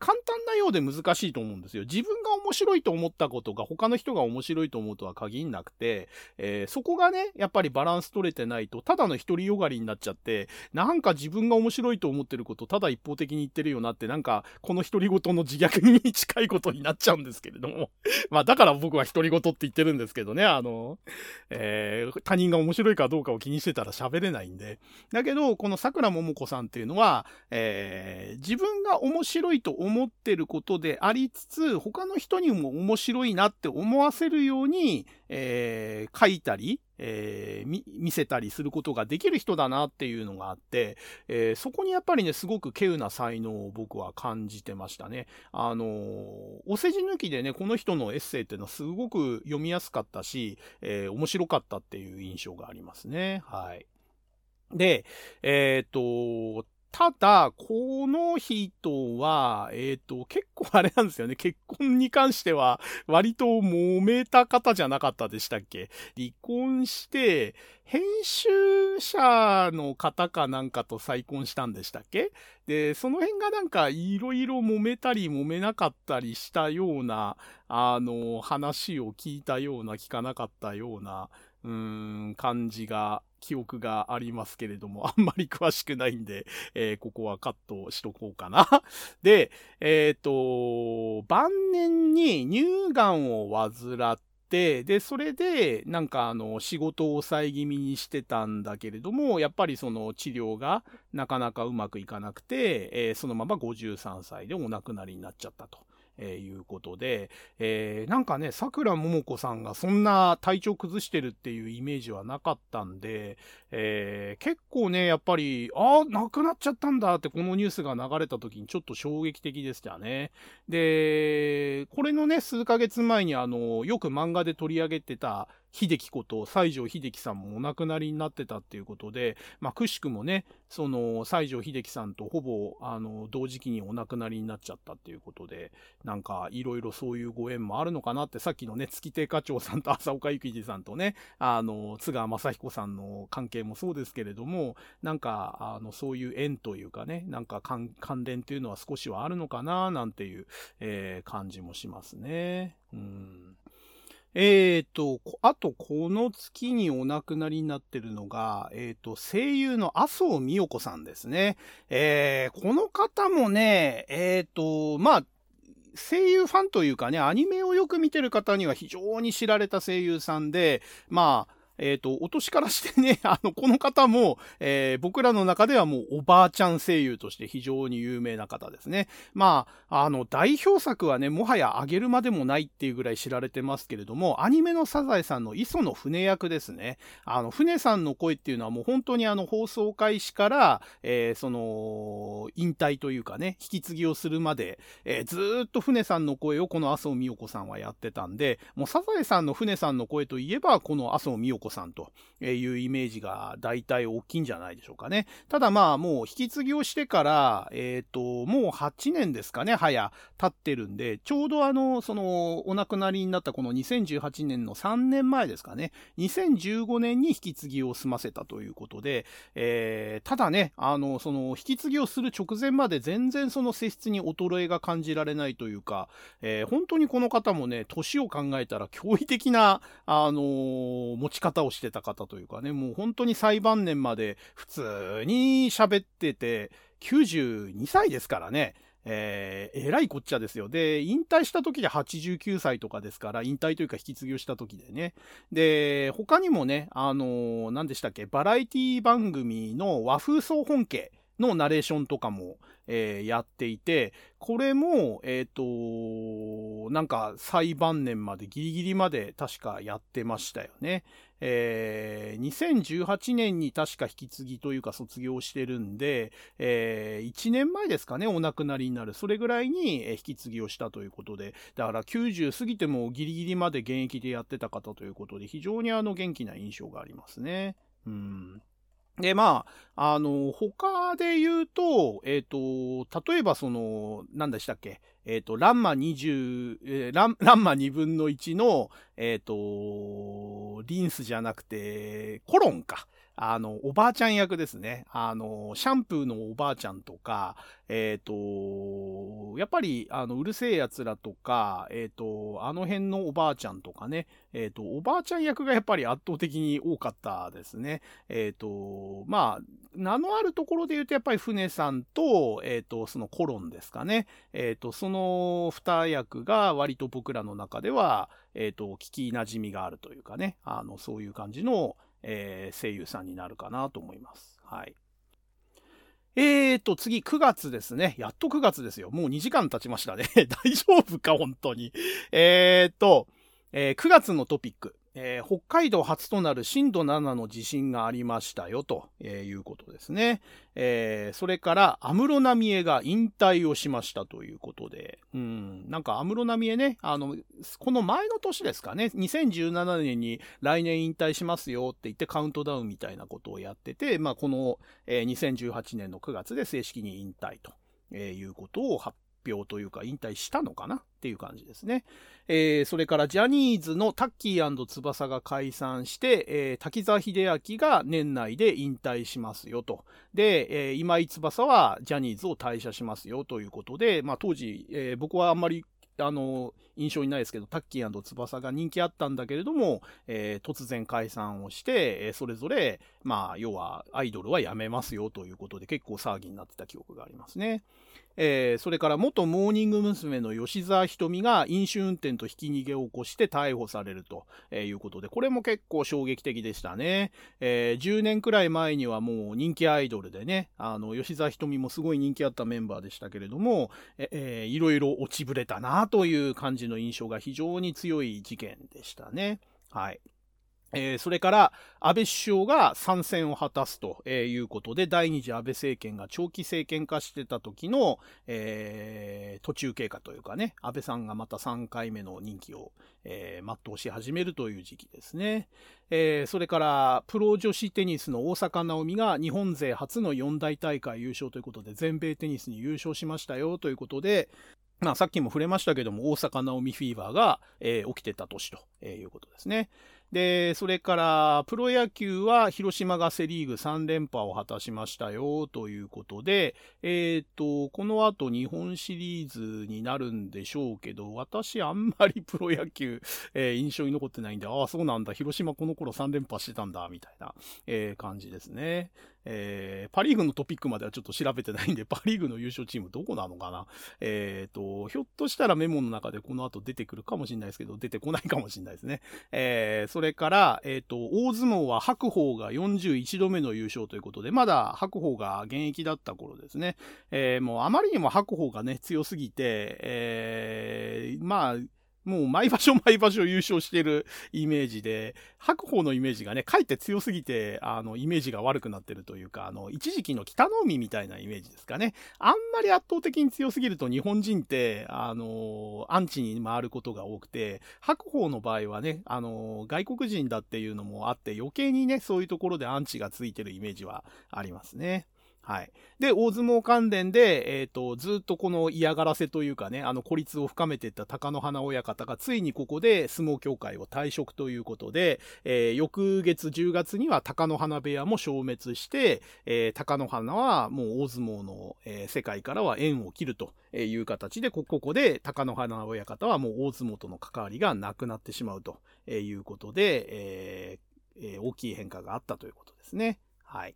簡単なようで難しいと思うんですよ。自分が面白いと思ったことが他の人が面白いと思うとは限んなくて、えー、そこがね、やっぱりバランス取れてないと、ただの独りよがりになっちゃって、なんか自分が面白いと思ってることただ一方的に言ってるよなって、なんかこの独り言の自虐に近いことになっちゃうんですけれども。まあだから僕は独り言って言ってるんですけどね、あの、えー、他人が面白いかどうかを気にしてたら喋れないんで。だけど、この桜桃子さんっていうのは、えー、自分が面白いと思思ってることでありつつ、他の人にも面白いなって思わせるように、えー、書いたり、えー、見せたりすることができる人だなっていうのがあって、えー、そこにやっぱりね、すごく稀有な才能を僕は感じてましたね。あのー、お世辞抜きでね、この人のエッセイっていうのはすごく読みやすかったし、え面白かったっていう印象がありますね。はい。で、えっ、と、ただ、この人は、えっ、ー、と、結構あれなんですよね。結婚に関しては、割と揉めた方じゃなかったでしたっけ？離婚して、編集者の方かなんかと再婚したんでしたっけ？で、その辺がなんかいろいろ揉めたり揉めなかったりしたような、あの、話を聞いたような、聞かなかったような、うーん、感じが、記憶がありますけれども、あんまり詳しくないんで、えー、ここはカットしとこうかな。で、えっ、ー、と、晩年に乳がんを患って、で、それで、なんかあの、仕事を抑え気味にしてたんだけれども、やっぱりその治療がなかなかうまくいかなくて、えー、そのまま53歳でお亡くなりになっちゃったと。えー、いうことで、えー、なんかね、桜桃子さんがそんな体調崩してるっていうイメージはなかったんで、えー、結構ね、やっぱり、ああ、亡くなっちゃったんだってこのニュースが流れた時にちょっと衝撃的でしたね。で、これのね、数ヶ月前にあの、よく漫画で取り上げてた、秀樹こと西城秀樹さんもお亡くなりになってたっていうことで、まあ、くしくもね、その西城秀樹さんとほぼあの同時期にお亡くなりになっちゃったっていうことで、なんかいろいろそういうご縁もあるのかなって、さっきのね、月亭課長さんと浅岡幸二さんとね、あの、津川雅彦さんの関係もそうですけれども、なんか、あの、そういう縁というかね、なんか関連っていうのは少しはあるのかな、なんていう、えー、感じもしますね。うんえっ、ー、と、あと、この月にお亡くなりになってるのが、えっ、ー、と、声優の麻生美代子さんですね。えー、この方もね、えっ、と、まあ、声優ファンというかね、アニメをよく見てる方には非常に知られた声優さんで、まあ、えっ、ー、と、お年からしてね、あの、この方も、えー、僕らの中ではもうおばあちゃん声優として非常に有名な方ですね。まあ、あの、代表作はね、もはやあげるまでもないっていうぐらい知られてますけれども、アニメのサザエさんの磯の船役ですね。あの、船さんの声っていうのはもう本当にあの、放送開始から、えー、その、引退というかね、引き継ぎをするまで、えー、ずっと船さんの声をこの麻生美代子さんはやってたんで、もうサザエさんの船さんの声といえば、この麻生美代子さんというイメージが大体大きいんじゃないでしょうかね。ただまあもう引き継ぎをしてから、えっ、ー、と、もう8年ですかね、早経ってるんで、ちょうどあの、そのお亡くなりになったこの2018年の3年前ですかね、2015年に引き継ぎを済ませたということで、えー、ただね、あの、その引き継ぎをする直前まで全然その性質に衰えが感じられないというか、えー、本当にこの方もね、年を考えたら驚異的な、あのー、持ち方をしてた方というかね、もう本当に最晩年まで普通に喋ってて、92歳ですからね。えー、えらいこっちゃですよ。で、引退した時で89歳とかですから、引退というか引き継ぎをした時でね。で、他にもね、あのー、何でしたっけ、バラエティ番組の和風総本家のナレーションとかも、えー、やっていて、これも、えっ、ー、と、なんか最晩年までギリギリまで確かやってましたよね。えー、2018年に確か引き継ぎというか卒業してるんで、えー、1年前ですかね、お亡くなりになる。それぐらいに引き継ぎをしたということで、だから90過ぎてもギリギリまで現役でやってた方ということで、非常にあの元気な印象がありますね。うんで、まあ、あの、他で言うと、えっ、ー、と、例えばその、何でしたっけ、えっ、ー、と、ランマ二十、えー、ラン、ランマ二分の一の、えっ、ー、と、リンスじゃなくて、コロンか。あの、おばあちゃん役ですね。あの、シャンプーのおばあちゃんとか、えっ、ー、と、やっぱり、あの、うるせえ奴らとか、えっ、ー、と、あの辺のおばあちゃんとかね、えっ、ー、と、おばあちゃん役がやっぱり圧倒的に多かったですね。えっ、と、まあ、名のあるところで言うと、やっぱり船さんと、えっ、と、そのコロンですかね。えっ、と、その二役が割と僕らの中では、えっ、と、聞き馴染みがあるというかね、あの、そういう感じの、えー、声優さんになるかなと思います。はい。えーと、次、9月ですね。やっと9月ですよ。もう2時間経ちましたね。大丈夫か、本当に。えーと、えー、9月のトピック。えー、北海道初となる震度7の地震がありましたよと、いうことですね。えー、それから安室奈美恵が引退をしましたということで、うん、なんか安室奈美恵ね、あの、この前の年ですかね、2017年に来年引退しますよって言ってカウントダウンみたいなことをやってて、まあこの、えー、2018年の9月で正式に引退と。え、いうことを発表というか引退したのかなっていう感じですね。えー、それからジャニーズのタッキー翼が解散して、えー、滝沢秀明が年内で引退しますよと。で、えー、今井翼はジャニーズを退社しますよということで、まあ当時、えー、僕はあんまりあの、印象にないですけど、タッキー翼が人気あったんだけれども、えー、突然解散をして、えー、それぞれ、まあ、要は、アイドルはやめますよということで、結構騒ぎになってた記憶がありますね。えー、それから元モーニング娘。の吉沢ひとみが飲酒運転とひき逃げを起こして逮捕されるということで、これも結構衝撃的でしたね。えー、10年くらい前にはもう人気アイドルでね、あの、吉沢ひとみもすごい人気あったメンバーでしたけれども、えー、いろいろ落ちぶれたなという感じの印象が非常に強い事件でしたね。はい。えー、それから、安倍首相が参戦を果たすということで、第二次安倍政権が長期政権化してた時の、えー、途中経過というかね、安倍さんがまた3回目の任期を、えー、全うし始めるという時期ですね。えー、それから、プロ女子テニスの大坂なおみが日本勢初の四大大会優勝ということで、全米テニスに優勝しましたよということで、まあ、さっきも触れましたけども、大阪なおみフィーバーが、えー、起きてた年ということですね。で、それから、プロ野球は広島がセリーグ3連覇を果たしましたよ、ということで、えっ、ー、と、この後日本シリーズになるんでしょうけど、私あんまりプロ野球、えー、印象に残ってないんで、ああ、そうなんだ、広島この頃3連覇してたんだ、みたいな、えー、感じですね。えー、パリーグのトピックまではちょっと調べてないんで、パリーグの優勝チームどこなのかなえっ、ー、と、ひょっとしたらメモの中でこの後出てくるかもしれないですけど、出てこないかもしれないですね。えー、それから、えっ、ー、と、大相撲は白鵬が41度目の優勝ということで、まだ白鵬が現役だった頃ですね。えー、もうあまりにも白鵬がね、強すぎて、えー、まあ、もう毎場所毎場所優勝してるイメージで、白鵬のイメージがね、かえって強すぎて、あの、イメージが悪くなってるというか、あの、一時期の北の海みたいなイメージですかね。あんまり圧倒的に強すぎると日本人って、あの、アンチに回ることが多くて、白鵬の場合はね、あの、外国人だっていうのもあって余計にね、そういうところでアンチがついてるイメージはありますね。はい。で、大相撲関連で、えっ、ー、と、ずっとこの嫌がらせというかね、あの孤立を深めていった貴乃花親方が、ついにここで相撲協会を退職ということで、えー、翌月10月には貴乃花部屋も消滅して、えー、貴乃花はもう大相撲の、えー、世界からは縁を切るという形で、ここで貴乃花親方はもう大相撲との関わりがなくなってしまうということで、えー、大きい変化があったということですね。はい。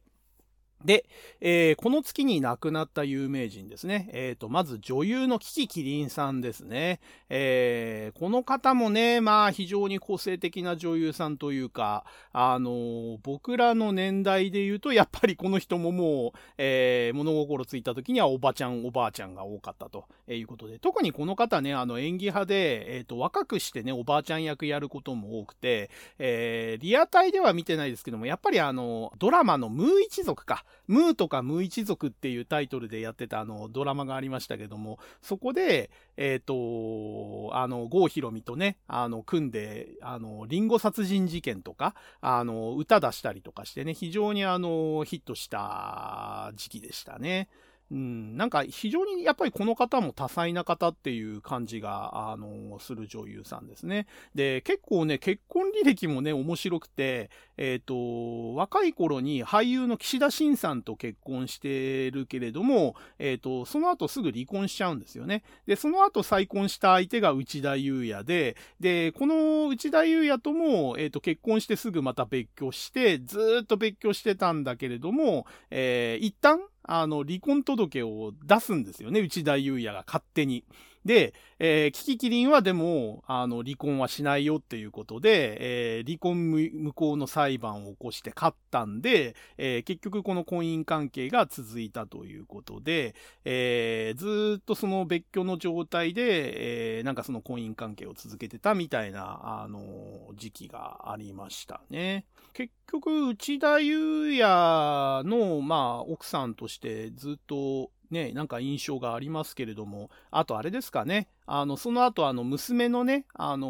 で、えー、この月に亡くなった有名人ですね。えっ、ー、と、まず女優のキキキリンさんですね。えー、この方もね、まあ非常に個性的な女優さんというか、あの僕らの年代で言うと、やっぱりこの人ももう、え物心ついた時にはおばちゃん、おばあちゃんが多かったということで、特にこの方ね、あの演技派で、えっ、と、若くしてね、おばあちゃん役やることも多くて、えリアタイでは見てないですけども、やっぱりあの、ドラマのムー一族か。ムーとかムー一族っていうタイトルでやってたあのドラマがありましたけども、そこで、えっ、ー、と、あの、郷ひろみとね、あの、組んで、あの、リンゴ殺人事件とか、あの、歌出したりとかしてね、非常にあの、ヒットした時期でしたね。うん、なんか非常にやっぱりこの方も多彩な方っていう感じが、あの、する女優さんですね。で、結構ね、結婚履歴もね、面白くて、えっ、ー、と、若い頃に俳優の岸田晋さんと結婚してるけれども、えっ、ー、と、その後すぐ離婚しちゃうんですよね。で、その後再婚した相手が内田祐也で、で、この内田祐也とも、えっ、ー、と、結婚してすぐまた別居して、ずっと別居してたんだけれども、えー、一旦あの、離婚届を出すんですよね、内田祐也が勝手に。で、えー、キキキリンはでも、あの、離婚はしないよっていうことで、えー、離婚無効の裁判を起こして勝ったんで、えー、結局この婚姻関係が続いたということで、えー、ずっとその別居の状態で、えー、なんかその婚姻関係を続けてたみたいな、あの、時期がありましたね。結局、内田祐也の、まあ、奥さんとしてずっとね、なんか印象がありますけれども、あとあれですかね、あの、その後あの、娘のね、あの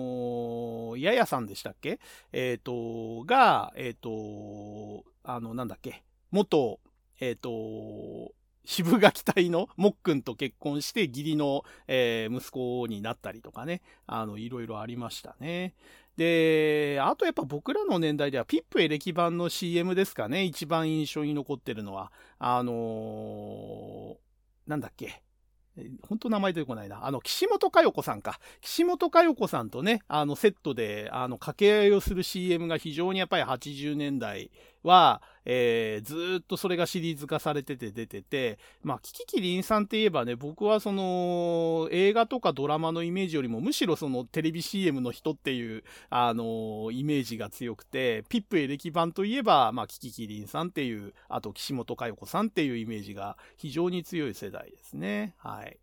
ー、ややさんでしたっけ？えっ、ー、と、が、えっ、ー、と、あの、なんだっけ、元、えっ、と、渋垣隊のもっくんと結婚して義理の、えー、息子になったりとかね、あの、いろいろありましたね。で、あとやっぱ僕らの年代ではピップエレキ版の CM ですかね、一番印象に残ってるのは。あのー、なんだっけ？本当名前出てこないな。あの、岸本佳代子さんか。岸本佳代子さんとね、あの、セットで、あの、掛け合いをする CM が非常にやっぱり80年代は、えー、ずっとそれがシリーズ化されてて出てて、まあ、キキキリンさんって言えばね、僕はその、映画とかドラマのイメージよりも、むしろそのテレビ CM の人っていう、あのー、イメージが強くて、ピップエレキ版といえば、まあ、キキキリンさんっていう、あと岸本佳代子さんっていうイメージが非常に強い世代ですね。はい。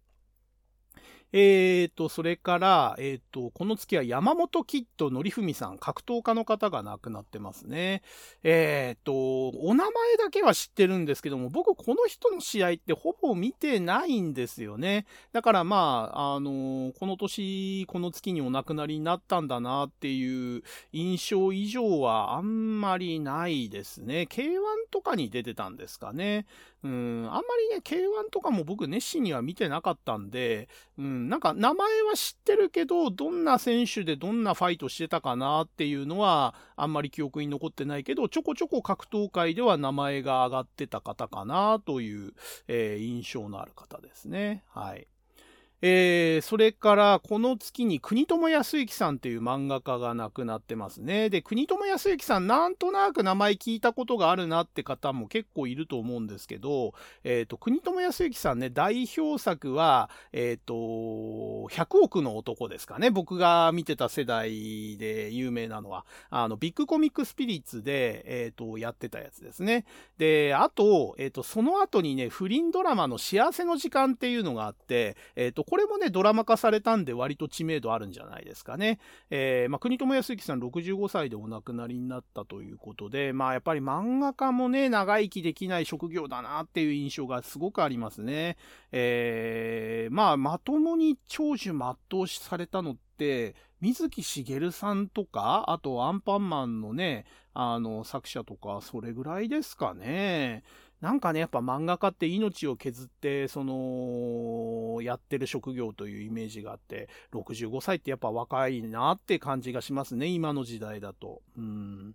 えーと、それから、えーと、この月は山本キッドのりふみさん、格闘家の方が亡くなってますね。えーと、お名前だけは知ってるんですけども、僕この人の試合ってほぼ見てないんですよね。だからまあ、あのこの年、この月にお亡くなりになったんだなっていう印象以上はあんまりないですね。K1 とかに出てたんですかね。うん、あんまりね、K1 とかも僕熱心には見てなかったんで、うん、なんか名前は知ってるけど、どんな選手でどんなファイトしてたかなっていうのは、あんまり記憶に残ってないけど、ちょこちょこ格闘界では名前が上がってた方かなという、えー、印象のある方ですね。はい。えー、それから、この月に国友康之さんっていう漫画家が亡くなってますね。で、国友康之さん、なんとなく名前聞いたことがあるなって方も結構いると思うんですけど、えっ、ー、と、国友康之さんね、代表作は、えっ、ー、と、100億の男ですかね。僕が見てた世代で有名なのは、あの、ビッグコミックスピリッツで、えっ、と、やってたやつですね。で、あと、えっ、と、その後にね、不倫ドラマの幸せの時間っていうのがあって、えっ、と、これもね、ドラマ化されたんで割と知名度あるんじゃないですかね。えー、まあ、国友康之さん65歳でお亡くなりになったということで、まあ、やっぱり漫画家もね、長生きできない職業だなっていう印象がすごくありますね。えー、まあ、まともに長寿全うされたのって、水木しげるさんとか、あとアンパンマンのね、あの、作者とか、それぐらいですかね。なんかね、やっぱ漫画家って命を削って、その、やってる職業というイメージがあって、65歳ってやっぱ若いなって感じがしますね、今の時代だと。うん。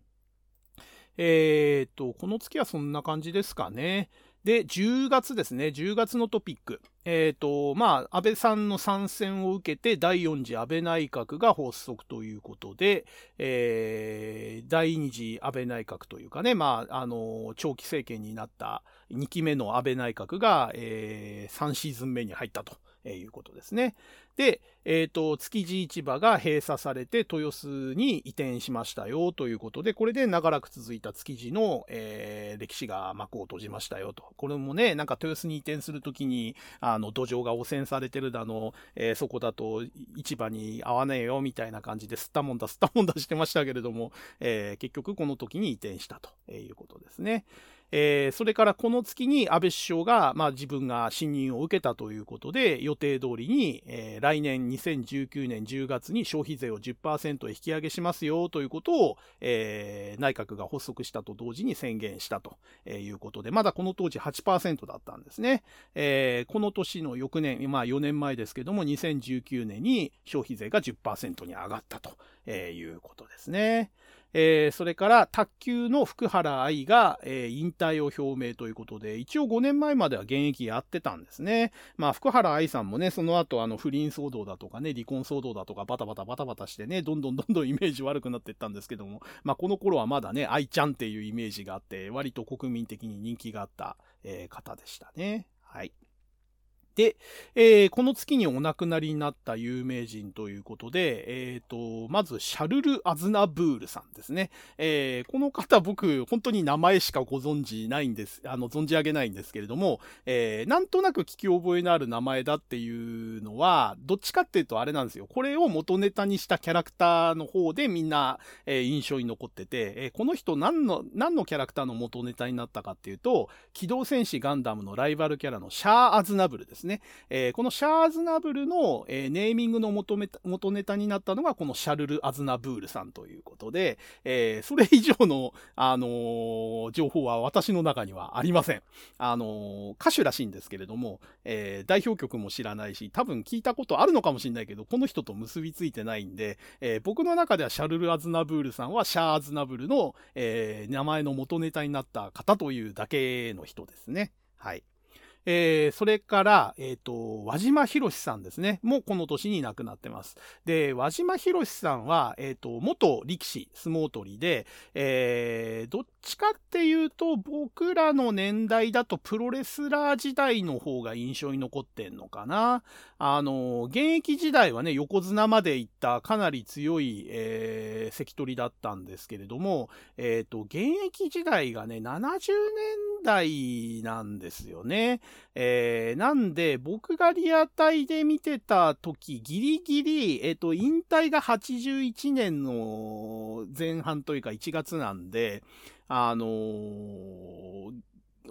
えー、っと、この月はそんな感じですかね。で、10月ですね、10月のトピック。えっ、ー、と、まあ、安倍さんの参戦を受けて、第4次安倍内閣が発足ということで、えー、第2次安倍内閣というかね、まあ、あの、長期政権になった2期目の安倍内閣が、えー、3シーズン目に入ったと。いうことですね。で、えっ、ー、と、築地市場が閉鎖されて豊洲に移転しましたよということで、これで長らく続いた築地の、えー、歴史が幕を閉じましたよと。これもね、なんか豊洲に移転するときに、あの、土壌が汚染されてるだの、えー、そこだと市場に合わねえよみたいな感じで吸ったもんだ、吸ったもんだしてましたけれども、えー、結局この時に移転したということですね。えー、それからこの月に安倍首相が、まあ、自分が信任を受けたということで、予定通りに、えー、来年2019年10月に消費税を10%引き上げしますよということを、えー、内閣が発足したと同時に宣言したということで、まだこの当時8%だったんですね。えー、この年の翌年、まあ4年前ですけども、2019年に消費税が10%に上がったということですね。えー、それから卓球の福原愛が、えー、引退を表明ということで、一応5年前までは現役やってたんですね。まあ、福原愛さんもね、その後、あの、不倫騒動だとかね、離婚騒動だとか、バタバタバタバタしてね、どんどんどんどん イメージ悪くなっていったんですけども、まあ、この頃はまだね、愛ちゃんっていうイメージがあって、割と国民的に人気があった、えー、方でしたね。はい。で、えー、この月にお亡くなりになった有名人ということで、えっ、ー、と、まず、シャルル・アズナブールさんですね。えー、この方僕、本当に名前しかご存知ないんです、あの、存じ上げないんですけれども、えー、なんとなく聞き覚えのある名前だっていうのは、どっちかっていうとあれなんですよ。これを元ネタにしたキャラクターの方でみんな、えー、印象に残ってて、えー、この人何の、何のキャラクターの元ネタになったかっていうと、機動戦士ガンダムのライバルキャラのシャー・アズナブルですね。ね。えー、このシャーズナブルの、えー、ネーミングの元元ネタになったのがこのシャルル・アズナブールさんということで、えー、それ以上の、あのー、情報は私の中にはありません。あの歌手らしいんですけれども、え代表曲も知らないし、多分聞いたことあるのかもしれないけど、この人と結びついてないんで、え僕の中ではシャルル・アズナブールさんはシャーズナブルの、え名前の元ネタになった方というだけの人ですね。はい。えー、それから、えっ、ー、と、輪島博さんですね。もうこの年に亡くなってます。で、輪島博さんは、えっ、ー、と、元力士、相撲取りで、えー、どっちかっていうと、僕らの年代だとプロレスラー時代の方が印象に残ってんのかな。あの、現役時代はね、横綱まで行ったかなり強い、えー、関取だったんですけれども、えっ、と、現役時代がね、70年代なんですよね。えー、なんで、僕がリアタイで見てた時、ギリギリ、えっ、ー、と、引退が81年の前半というか1月なんで、あのー、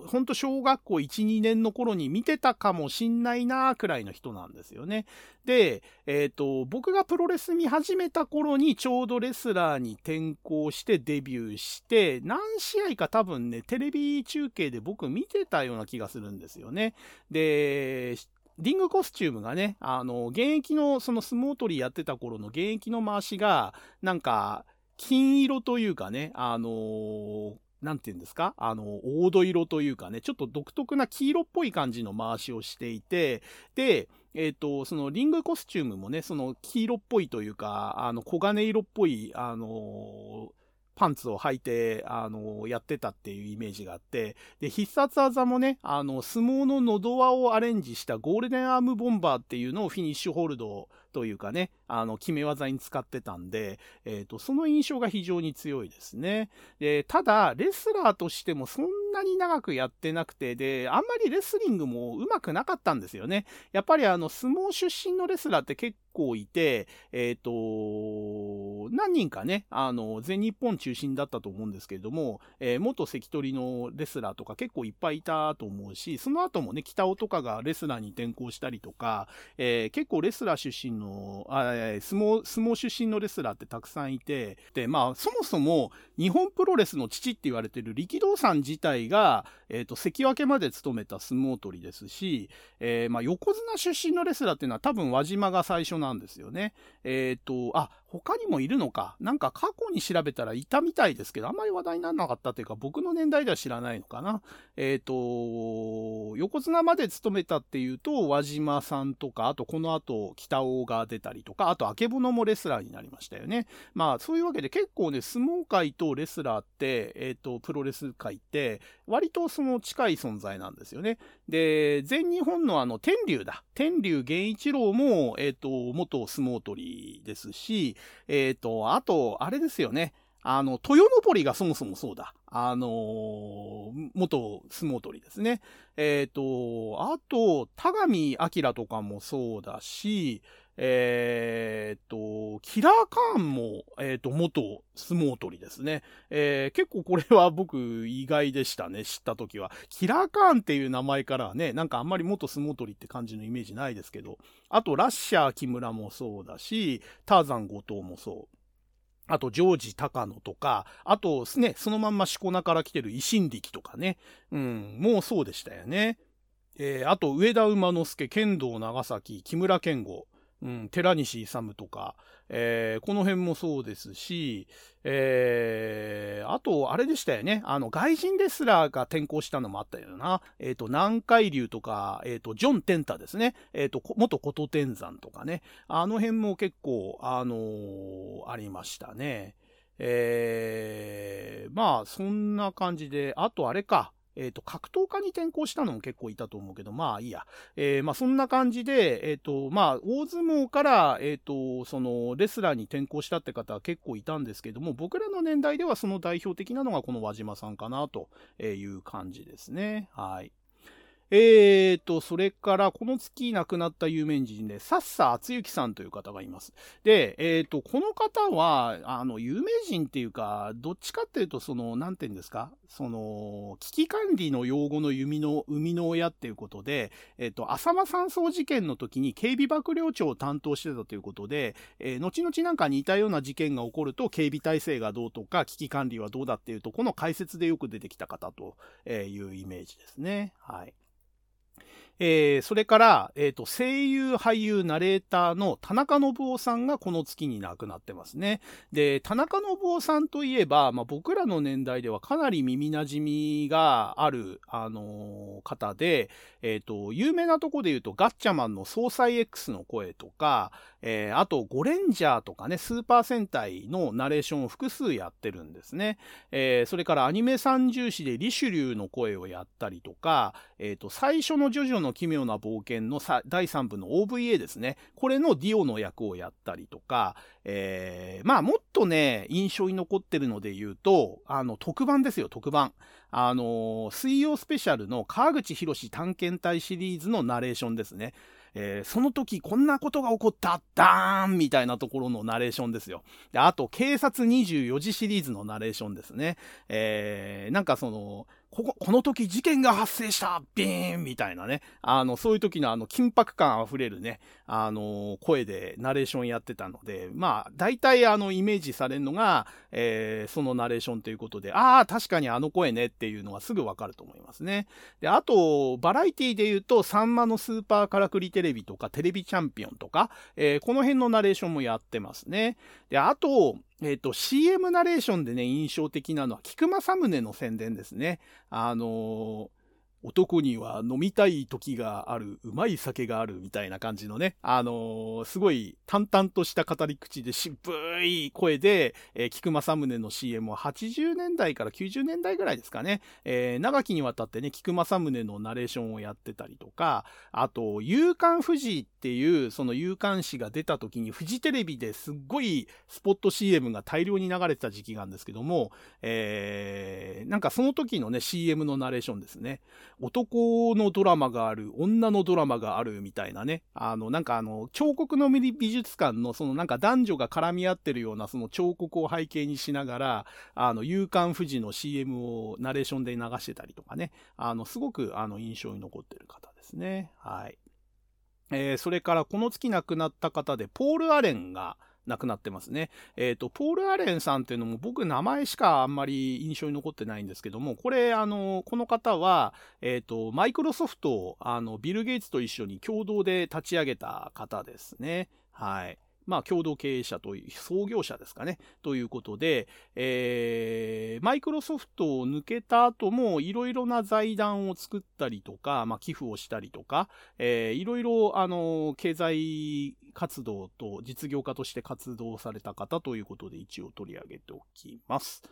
ほんと小学校1、2年の頃に見てたかもしんないなくらいの人なんですよね。で、えっ、ー、と、僕がプロレス見始めた頃にちょうどレスラーに転向してデビューして、何試合か多分ね、テレビ中継で僕見てたような気がするんですよね。で、リングコスチュームがね、あの、現役のその相撲取りやってた頃の現役の回しが、なんか、金色というかね、あのー、なんて言うんですか？あの、黄土色というかね、ちょっと独特な黄色っぽい感じの回しをしていて、で、えっ、ー、と、そのリングコスチュームもね、その黄色っぽいというか、あの、黄金色っぽい、あのーパンツを履いて、あの、やってたっていうイメージがあって、で、必殺技もね、あの、相撲の喉輪をアレンジしたゴールデンアームボンバーっていうのをフィニッシュホールドというかね、あの、決め技に使ってたんで、えっ、ー、と、その印象が非常に強いですね。で、ただ、レスラーとしてもそんなに長くやってなくて、で、あんまりレスリングも上手くなかったんですよね。やっぱりあの、相撲出身のレスラーって結構いて、えっ、ー、と、何人かね、あの、全日本中心だったと思うんですけれども、えー、元関取のレスラーとか結構いっぱいいたと思うし、その後もね、北尾とかがレスラーに転向したりとか、え、結構レスラー出身の、あ相撲、相撲出身のレスラーってたくさんいて、で、まあ、そもそも日本プロレスの父って言われてる力道さん自体が、えっ、ー、と、関脇まで務めた相撲取りですし、えー、まあ、横綱出身のレスラーっていうのは多分輪島が最初なんですよね。えっ、ー、と、あ、他にもいるのか。なんか過去に調べたらいたみたいですけど、あんまり話題にならなかったというか、僕の年代では知らないのかな。えっ、と、横綱まで務めたっていうと、輪島さんとか、あとこの後、北尾が出たりとか、あと、あけぼのもレスラーになりましたよね。まあ、そういうわけで結構ね、相撲界とレスラーって、えっ、ー、と、プロレス界って、割とその近い存在なんですよね。で、全日本のあの、天竜だ。天竜源一郎も、えっ、ー、と、元相撲取りですし、えっ、ー、と、あと、あれですよね。あの、豊登がそもそもそうだ。あのー、元相撲取りですね。えっ、ー、と、あと、田上明とかもそうだし、えっ、と、キラーカーンも、えっ、と、元相撲取りですね。えー結構これは僕意外でしたね、知った時は。キラーカーンっていう名前からはね、なんかあんまり元相撲取りって感じのイメージないですけど、あと、ラッシャー木村もそうだし、ターザン後藤もそう。あと、ジョージ・タカノとか、あと、ね、そのまんまシコナから来てる維新力とかね。うん、もうそうでしたよね。えー、あと、上田馬之助、剣道長崎、木村健吾。うん、寺西勇とか、えー、この辺もそうですし、えー、あと、あれでしたよね。あの、外人レスラーが転向したのもあったよな。えっ、ー、と、南海流とか、えっ、ー、と、ジョン・テンタですね。えっ、と、元琴天山とかね。あの辺も結構、あのありましたね。えー、まあ、そんな感じで、あとあれか。えっ、ー、と、格闘家に転向したのも結構いたと思うけど、まあいいや。えー、まあそんな感じで、えっ、ー、と、まあ大相撲から、えっ、と、そのレスラーに転向したって方は結構いたんですけども、僕らの年代ではその代表的なのがこの輪島さんかなという感じですね。はい。えーと、それから、この月亡くなった有名人で、サッサ厚幸さんという方がいます。で、えーと、この方は、あの、有名人っていうか、どっちかっていうと、その、なんて言うんですか？その、危機管理の用語の弓の、生みの親っていうことで、えっ、ー、と、浅間山荘事件の時に警備幕僚長を担当してたということで、えー、後々なんか似たような事件が起こると、警備体制がどうとか、危機管理はどうだっていうと、この解説でよく出てきた方というイメージですね。はい。えー、それから、えっ、ー、と、声優、俳優、ナレーターの田中信夫さんがこの月に亡くなってますね。で、田中信夫さんといえば、まあ、僕らの年代ではかなり耳馴染みがある、あのー、方で、えっ、と、有名なとこで言うと、ガッチャマンの総裁 X の声とか、えー、あと、ゴレンジャーとかね、スーパー戦隊のナレーションを複数やってるんですね。えー、それからアニメ三重視でリシュリューの声をやったりとか、えっ、ー、と、最初のジョジョの奇妙な冒険の第3部の OVA ですね。これのディオの役をやったりとか、えー、まあ、もっとね、印象に残ってるので言うと、あの、特番ですよ、特番。あの、水曜スペシャルの川口博探検隊シリーズのナレーションですね。えー、その時こんなことが起こった、ダーンみたいなところのナレーションですよ。で、あと、警察24時シリーズのナレーションですね。えー、なんかその、ここ、この時事件が発生したビーンみたいなね。あの、そういう時のあの、緊迫感あふれるね、あの、声でナレーションやってたので、まあ、大体あの、イメージされるのが、えー、そのナレーションということで、ああ、確かにあの声ねっていうのはすぐわかると思いますね。で、あと、バラエティで言うと、サンマのスーパーカラクリテレビとか、テレビチャンピオンとか、えー、この辺のナレーションもやってますね。で、あと、えっ、ー、と、CM ナレーションでね、印象的なのは、菊間サムネの宣伝ですね。あのー、男には飲みたい時がある、うまい酒があるみたいな感じのね、あのー、すごい淡々とした語り口で渋い声で、えー、菊正宗の CM を80年代から90年代ぐらいですかね、えー、長きにわたってね、菊正宗のナレーションをやってたりとか、あと、夕刊富士っていう、その夕刊誌が出た時に、フジテレビですっごいスポット CM が大量に流れてた時期があるんですけども、えー、なんかその時のね、CM のナレーションですね。男のドラマがある、女のドラマがあるみたいなね。あの、なんかあの、彫刻の美術館のそのなんか男女が絡み合ってるようなその彫刻を背景にしながら、あの、夕刊富士の CM をナレーションで流してたりとかね。あの、すごくあの、印象に残ってる方ですね。はい。えー、それからこの月亡くなった方で、ポール・アレンが、亡くなってますね。えっ、ー、と、ポール・アレンさんっていうのも僕名前しかあんまり印象に残ってないんですけども、これ、あの、この方は、えっ、ー、と、マイクロソフトを、あの、ビル・ゲイツと一緒に共同で立ち上げた方ですね。はい。まあ、共同経営者という、創業者ですかね。ということで、えー、マイクロソフトを抜けた後も、いろいろな財団を作ったりとか、まあ、寄付をしたりとか、えー、いろいろ、あの、経済活動と実業家として活動された方ということで、一応取り上げておきます。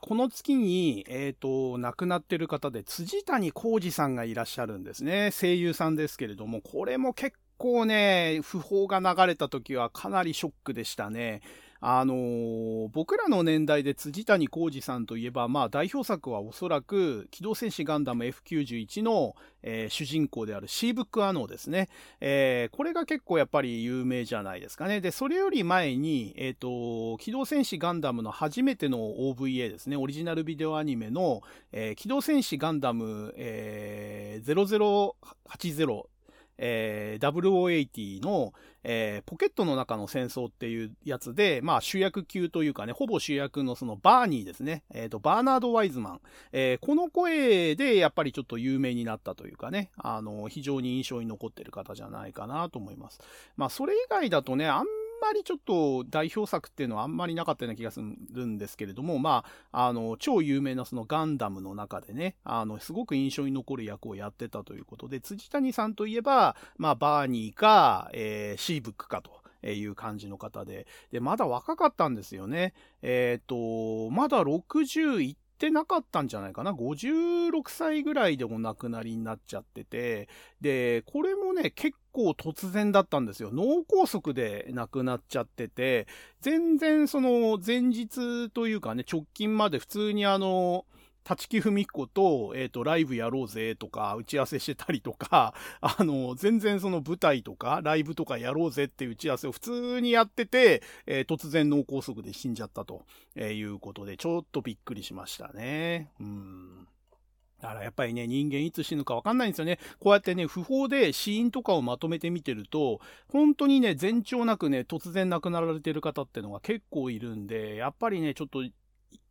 この月に、えっ、ー、と、亡くなってる方で、辻谷浩二さんがいらっしゃるんですね。声優さんですけれども、これも結構ね、訃報が流れた時はかなりショックでしたね。あのー、僕らの年代で辻谷浩二さんといえば、まあ代表作はおそらく、機動戦士ガンダム F91 の、えー、主人公であるシーブックアノーですね。えー、これが結構やっぱり有名じゃないですかね。で、それより前に、えっ、と、機動戦士ガンダムの初めての OVA ですね。オリジナルビデオアニメの、え機動戦士ガンダム、え0080えー、0080の、えー、ポケットの中の戦争っていうやつで、まあ主役級というかね、ほぼ主役のそのバーニーですね。えっ、ー、と、バーナード・ワイズマン。えー、この声でやっぱりちょっと有名になったというかね、あの、非常に印象に残ってる方じゃないかなと思います。まあそれ以外だとね、あんまりちょっと代表作っていうのはあんまりなかったような気がするんですけれども、まあ、あの、超有名なそのガンダムの中でね、あの、すごく印象に残る役をやってたということで、辻谷さんといえば、まあ、バーニーか、えー、シーブックかと。いう感じの方で。で、まだ若かったんですよね。えっ、ー、と、まだ61てなかったんじゃないかな？56歳ぐらいでお亡くなりになっちゃってて、で、これもね、結構突然だったんですよ。脳梗塞で亡くなっちゃってて、全然その前日というかね、直近まで普通にあの、立木文子と、えっ、ー、と、ライブやろうぜとか、打ち合わせしてたりとか、あの、全然その舞台とか、ライブとかやろうぜっていう打ち合わせを普通にやってて、えー、突然脳梗塞で死んじゃったとえいうことで、ちょっとびっくりしましたね。うん。だからやっぱりね、人間いつ死ぬかわかんないんですよね。こうやってね、不法で死因とかをまとめてみてると、本当にね、前兆なくね、突然亡くなられてる方ってのが結構いるんで、やっぱりね、ちょっと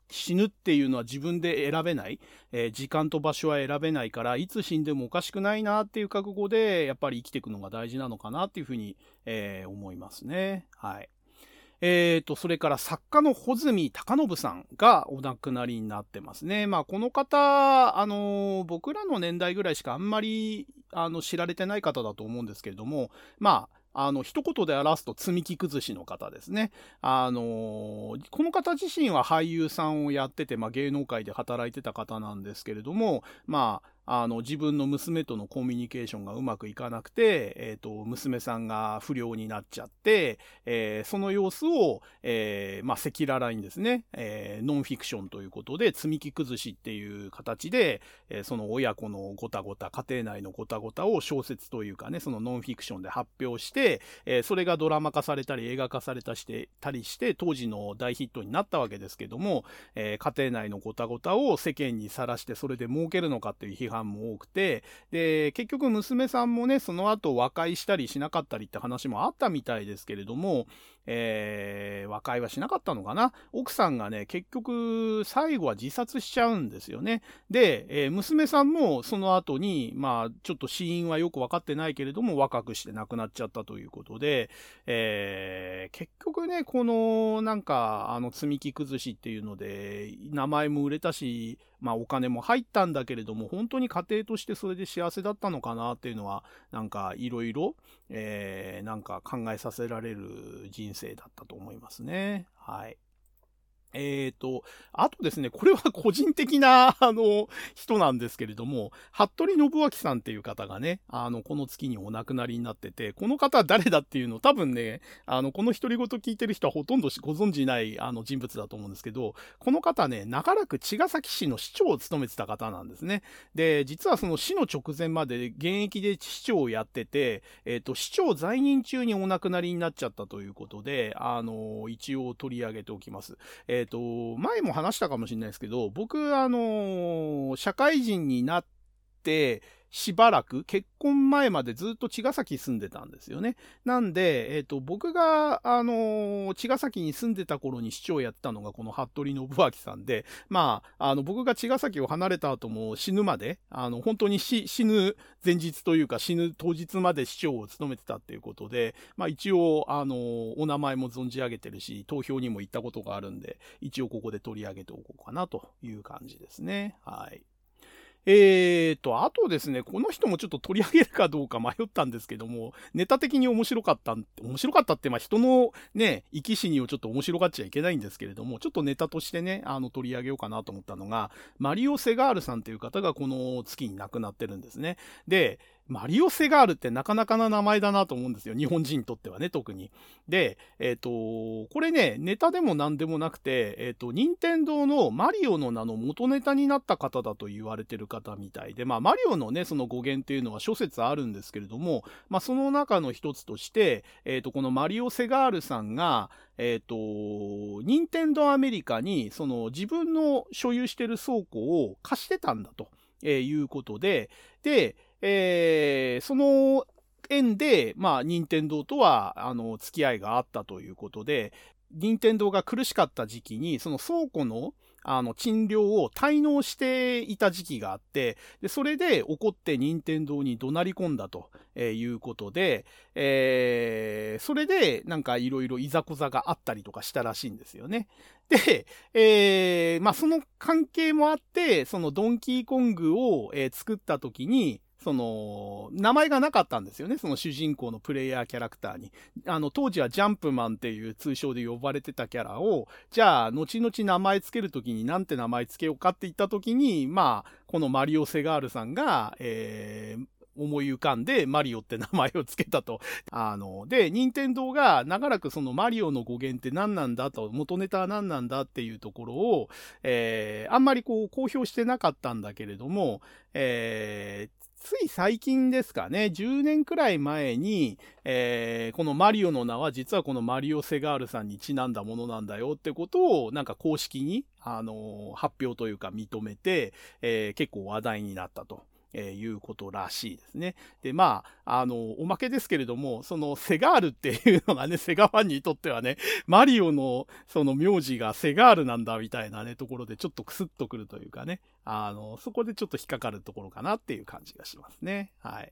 死ぬっていうのは自分で選べない、えー、時間と場所は選べないから、いつ死んでもおかしくないなっていう覚悟で、やっぱり生きていくのが大事なのかなっていうふうに、えー、思いますね。はい。えーと、それから作家の穂積隆信さんがお亡くなりになってますね。まあ、この方、あのー、僕らの年代ぐらいしかあんまり、あの、知られてない方だと思うんですけれども、まあ、あの、一言で表すと積み木崩しの方ですね。あのー、この方自身は俳優さんをやってて、まあ、芸能界で働いてた方なんですけれども、まあ、あの、自分の娘とのコミュニケーションがうまくいかなくて、えっ、ー、と、娘さんが不良になっちゃって、えー、その様子を、えー、まあ、赤裸々にですね、えノンフィクションということで、積み木崩しっていう形で、えその親子のごたごた、家庭内のごたごたを小説というかね、そのノンフィクションで発表して、えそれがドラマ化されたり映画化されたしてたりして、当時の大ヒットになったわけですけども、え家庭内のごたごたを世間にさらして、それで儲けるのかっていう批判も多くて、で、結局娘さんもね、その後和解したりしなかったりって話もあったみたいですけれども、えー、和解はしなかったのかな？奥さんがね、結局、最後は自殺しちゃうんですよね。で、えー、娘さんもその後に、まあ、ちょっと死因はよくわかってないけれども、若くして亡くなっちゃったということで、えー、結局ね、この、なんか、あの、積み木崩しっていうので、名前も売れたし、まあお金も入ったんだけれども、本当に家庭としてそれで幸せだったのかなっていうのは、なんかいろいろ、えー、なんか考えさせられる人生だったと思いますね。はい。えっ、ー、と、あとですね、これは 個人的な、あの、人なんですけれども、服部信明さんっていう方がね、あの、この月にお亡くなりになってて、この方は誰だっていうの多分ね、あの、この独り言聞いてる人はほとんどご存じない、あの、人物だと思うんですけど、この方ね、長らく茅ヶ崎市の市長を務めてた方なんですね。で、実はその市の直前まで現役で市長をやってて、えっ、ー、と、市長在任中にお亡くなりになっちゃったということで、あの、一応取り上げておきます。えっ、ー、と、前も話したかもしれないですけど、僕、あの、社会人になって、しばらく、結婚前までずっと茅ヶ崎住んでたんですよね。なんで、えっ、ー、と、僕が、あの茅ヶ崎に住んでた頃に市長やったのがこの服部信明さんで、まあ、あの、僕が茅ヶ崎を離れた後も死ぬまで、あの、本当に死ぬ前日というか死ぬ当日まで市長を務めてたっていうことで、まあ一応、あのお名前も存じ上げてるし、投票にも行ったことがあるんで、一応ここで取り上げておこうかなという感じですね。はい。えーと、あとですね、この人もちょっと取り上げるかどうか 迷ったんですけども、ネタ的に面白かった、面白かったって、まあ人のね、生き死にをちょっと面白がっちゃいけないんですけれども、ちょっとネタとしてね、あの取り上げようかなと思ったのが、マリオ・セガールさんという方がこの月に亡くなってるんですね。で、マリオ・セガールってなかなかな名前だなと思うんですよ。日本人にとってはね、特に。で、えっ、ー、と、これね、ネタでも何でもなくて、えっ、ー、と、任天堂のマリオの名の元ネタになった方だと言われてる方みたいで、まあ、マリオのね、その語源っていうのは諸説あるんですけれども、まあ、その中の一つとして、えっ、ー、と、このマリオ・セガールさんが、えっ、と、任天堂アメリカに、その自分の所有してる倉庫を貸してたんだと。えいうことで、で、えー、その縁で、まあ、任天堂とは、あの、付き合いがあったということで、任天堂が苦しかった時期に、その倉庫の、あの、賃料を滞納していた時期があって、で、それで怒って任天堂に怒鳴り込んだということで、えー、それでなんかいろいろいざこざがあったりとかしたらしいんですよね。で、えー、まあその関係もあって、そのドンキーコングを、えー、作った時に、その、名前がなかったんですよね。その主人公のプレイヤーキャラクターに。あの、当時はジャンプマンっていう通称で呼ばれてたキャラを、じゃあ、後々名前つけるときになんて名前つけようかって言ったときに、まあ、このマリオ・セガールさんが、えー、思い浮かんでマリオって名前を付けたと。あの、で、任天堂が長らくそのマリオの語源って何なんだと、元ネタは何なんだっていうところを、えー、あんまりこう公表してなかったんだけれども、えー、つい最近ですかね、10年くらい前に、えー、このマリオの名は実はこのマリオ・セガールさんにちなんだものなんだよってことを、なんか公式に、あのー、発表というか認めて、えー、結構話題になったと。えー、いうことらしいですね。で、まあ、あの、おまけですけれども、そのセガールっていうのがね、セガファンにとってはね、マリオのその名字がセガールなんだみたいなね、ところでちょっとクスッとくるというかね、あの、そこでちょっと引っかかるところかなっていう感じがしますね。はい。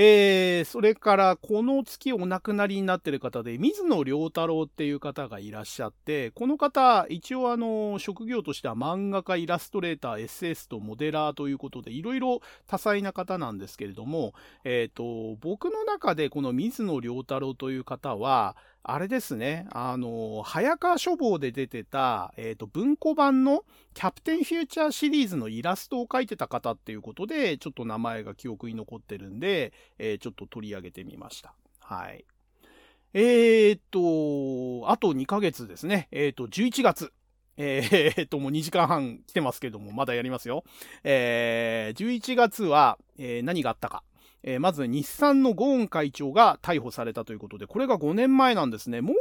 えー、それからこの月お亡くなりになってる方で、水野良太郎っていう方がいらっしゃって、この方、一応あの、職業としては漫画家、イラストレーター、SS とモデラーということで、いろいろ多彩な方なんですけれども、えっ、ー、と、僕の中でこの水野良太郎という方は、あれですね、あの、早川書房で出てた、えっ、ー、と、文庫版のキャプテンフューチャーシリーズのイラストを描いてた方っていうことで、ちょっと名前が記憶に残ってるんで、えー、ちょっと取り上げてみました。はい。えー、っと、あと2ヶ月ですね。えー、っと、11月。えー、っと、もう2時間半来てますけども、まだやりますよ。えー、11月は、えー、何があったか。えー、まず日産のゴーン会長が逮捕されたということで、これが5年前なんですね。もっ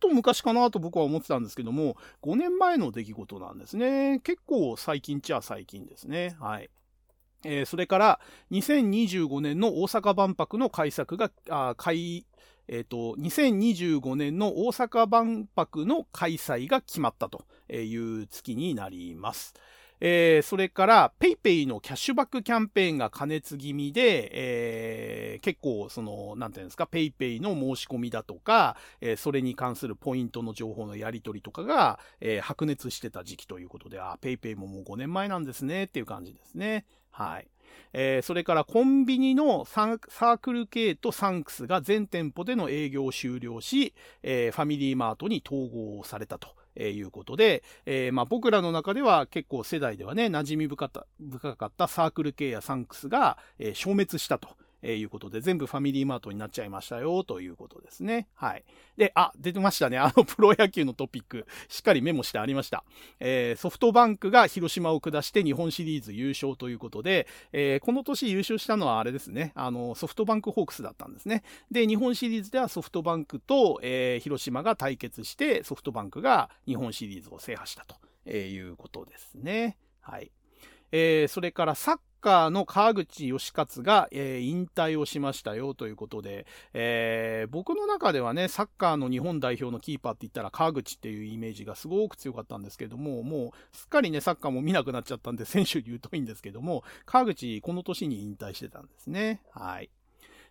と昔かなと僕は思ってたんですけども、5年前の出来事なんですね。結構最近っちゃ最近ですね。はい。えー、それから2025年の大阪万博の開催が、あ開えっ、ー、と、2025年の大阪万博の開催が決まったという月になります。えー、それから PayPay のキャッシュバックキャンペーンが加熱気味で、えー、結構その、なんていうんですか、PayPay の申し込みだとか、えー、それに関するポイントの情報のやり取りとかが、え白熱してた時期ということで、あ、PayPay ももう5年前なんですねっていう感じですね。はい。えー、それからコンビニのサークル系とサンクスが全店舗での営業を終了し、えー、ファミリーマートに統合されたと。えー、いうことで、えー、まあ、僕らの中では結構世代ではね、馴染み深かったサークル系やサンクスが、えー、消滅したと。えー、いうことで、全部ファミリーマートになっちゃいましたよ、ということですね。はい。で、あ、出てましたね。あの、プロ野球のトピック、しっかりメモしてありました。えー、ソフトバンクが広島を下して日本シリーズ優勝ということで、えー、この年優勝したのはあれですね。あの、ソフトバンクホークスだったんですね。で、日本シリーズではソフトバンクと、えー、広島が対決して、ソフトバンクが日本シリーズを制覇したとえいうことですね。はい。えー、それからサッカーの川口義勝が、えー、引退をしましたよということで、えー、僕の中ではね、サッカーの日本代表のキーパーって言ったら川口っていうイメージがすごく強かったんですけども、もうすっかりね、サッカーも見なくなっちゃったんで、選手に言うといいんですけども、川口この年に引退してたんですね。はい。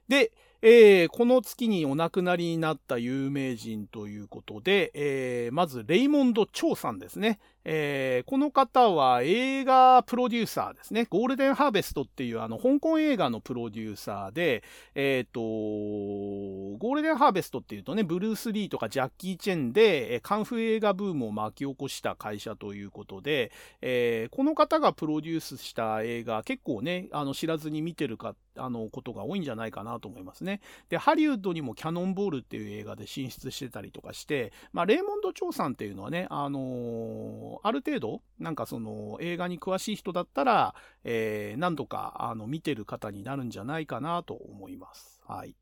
で、えー、この月にお亡くなりになった有名人ということで、えー、まずレイモンド・チョウさんですね。えー、この方は映画プロデューサーですね。ゴールデンハーベストっていうあの香港映画のプロデューサーで、えっ、ー、と、ゴールデンハーベストっていうとね、ブルース・リーとかジャッキー・チェンで、カンフー映画ブームを巻き起こした会社ということで、えー、この方がプロデュースした映画、結構ね、あの知らずに見てるか、あのことが多いんじゃないかなと思いますね。で、ハリウッドにもキャノンボールっていう映画で進出してたりとかして、まあ、レーモンド・チョウさんっていうのはね、あのある程度、なんかその映画に詳しい人だったら、えー、何度かあの見てる方になるんじゃないかなと思います。はい。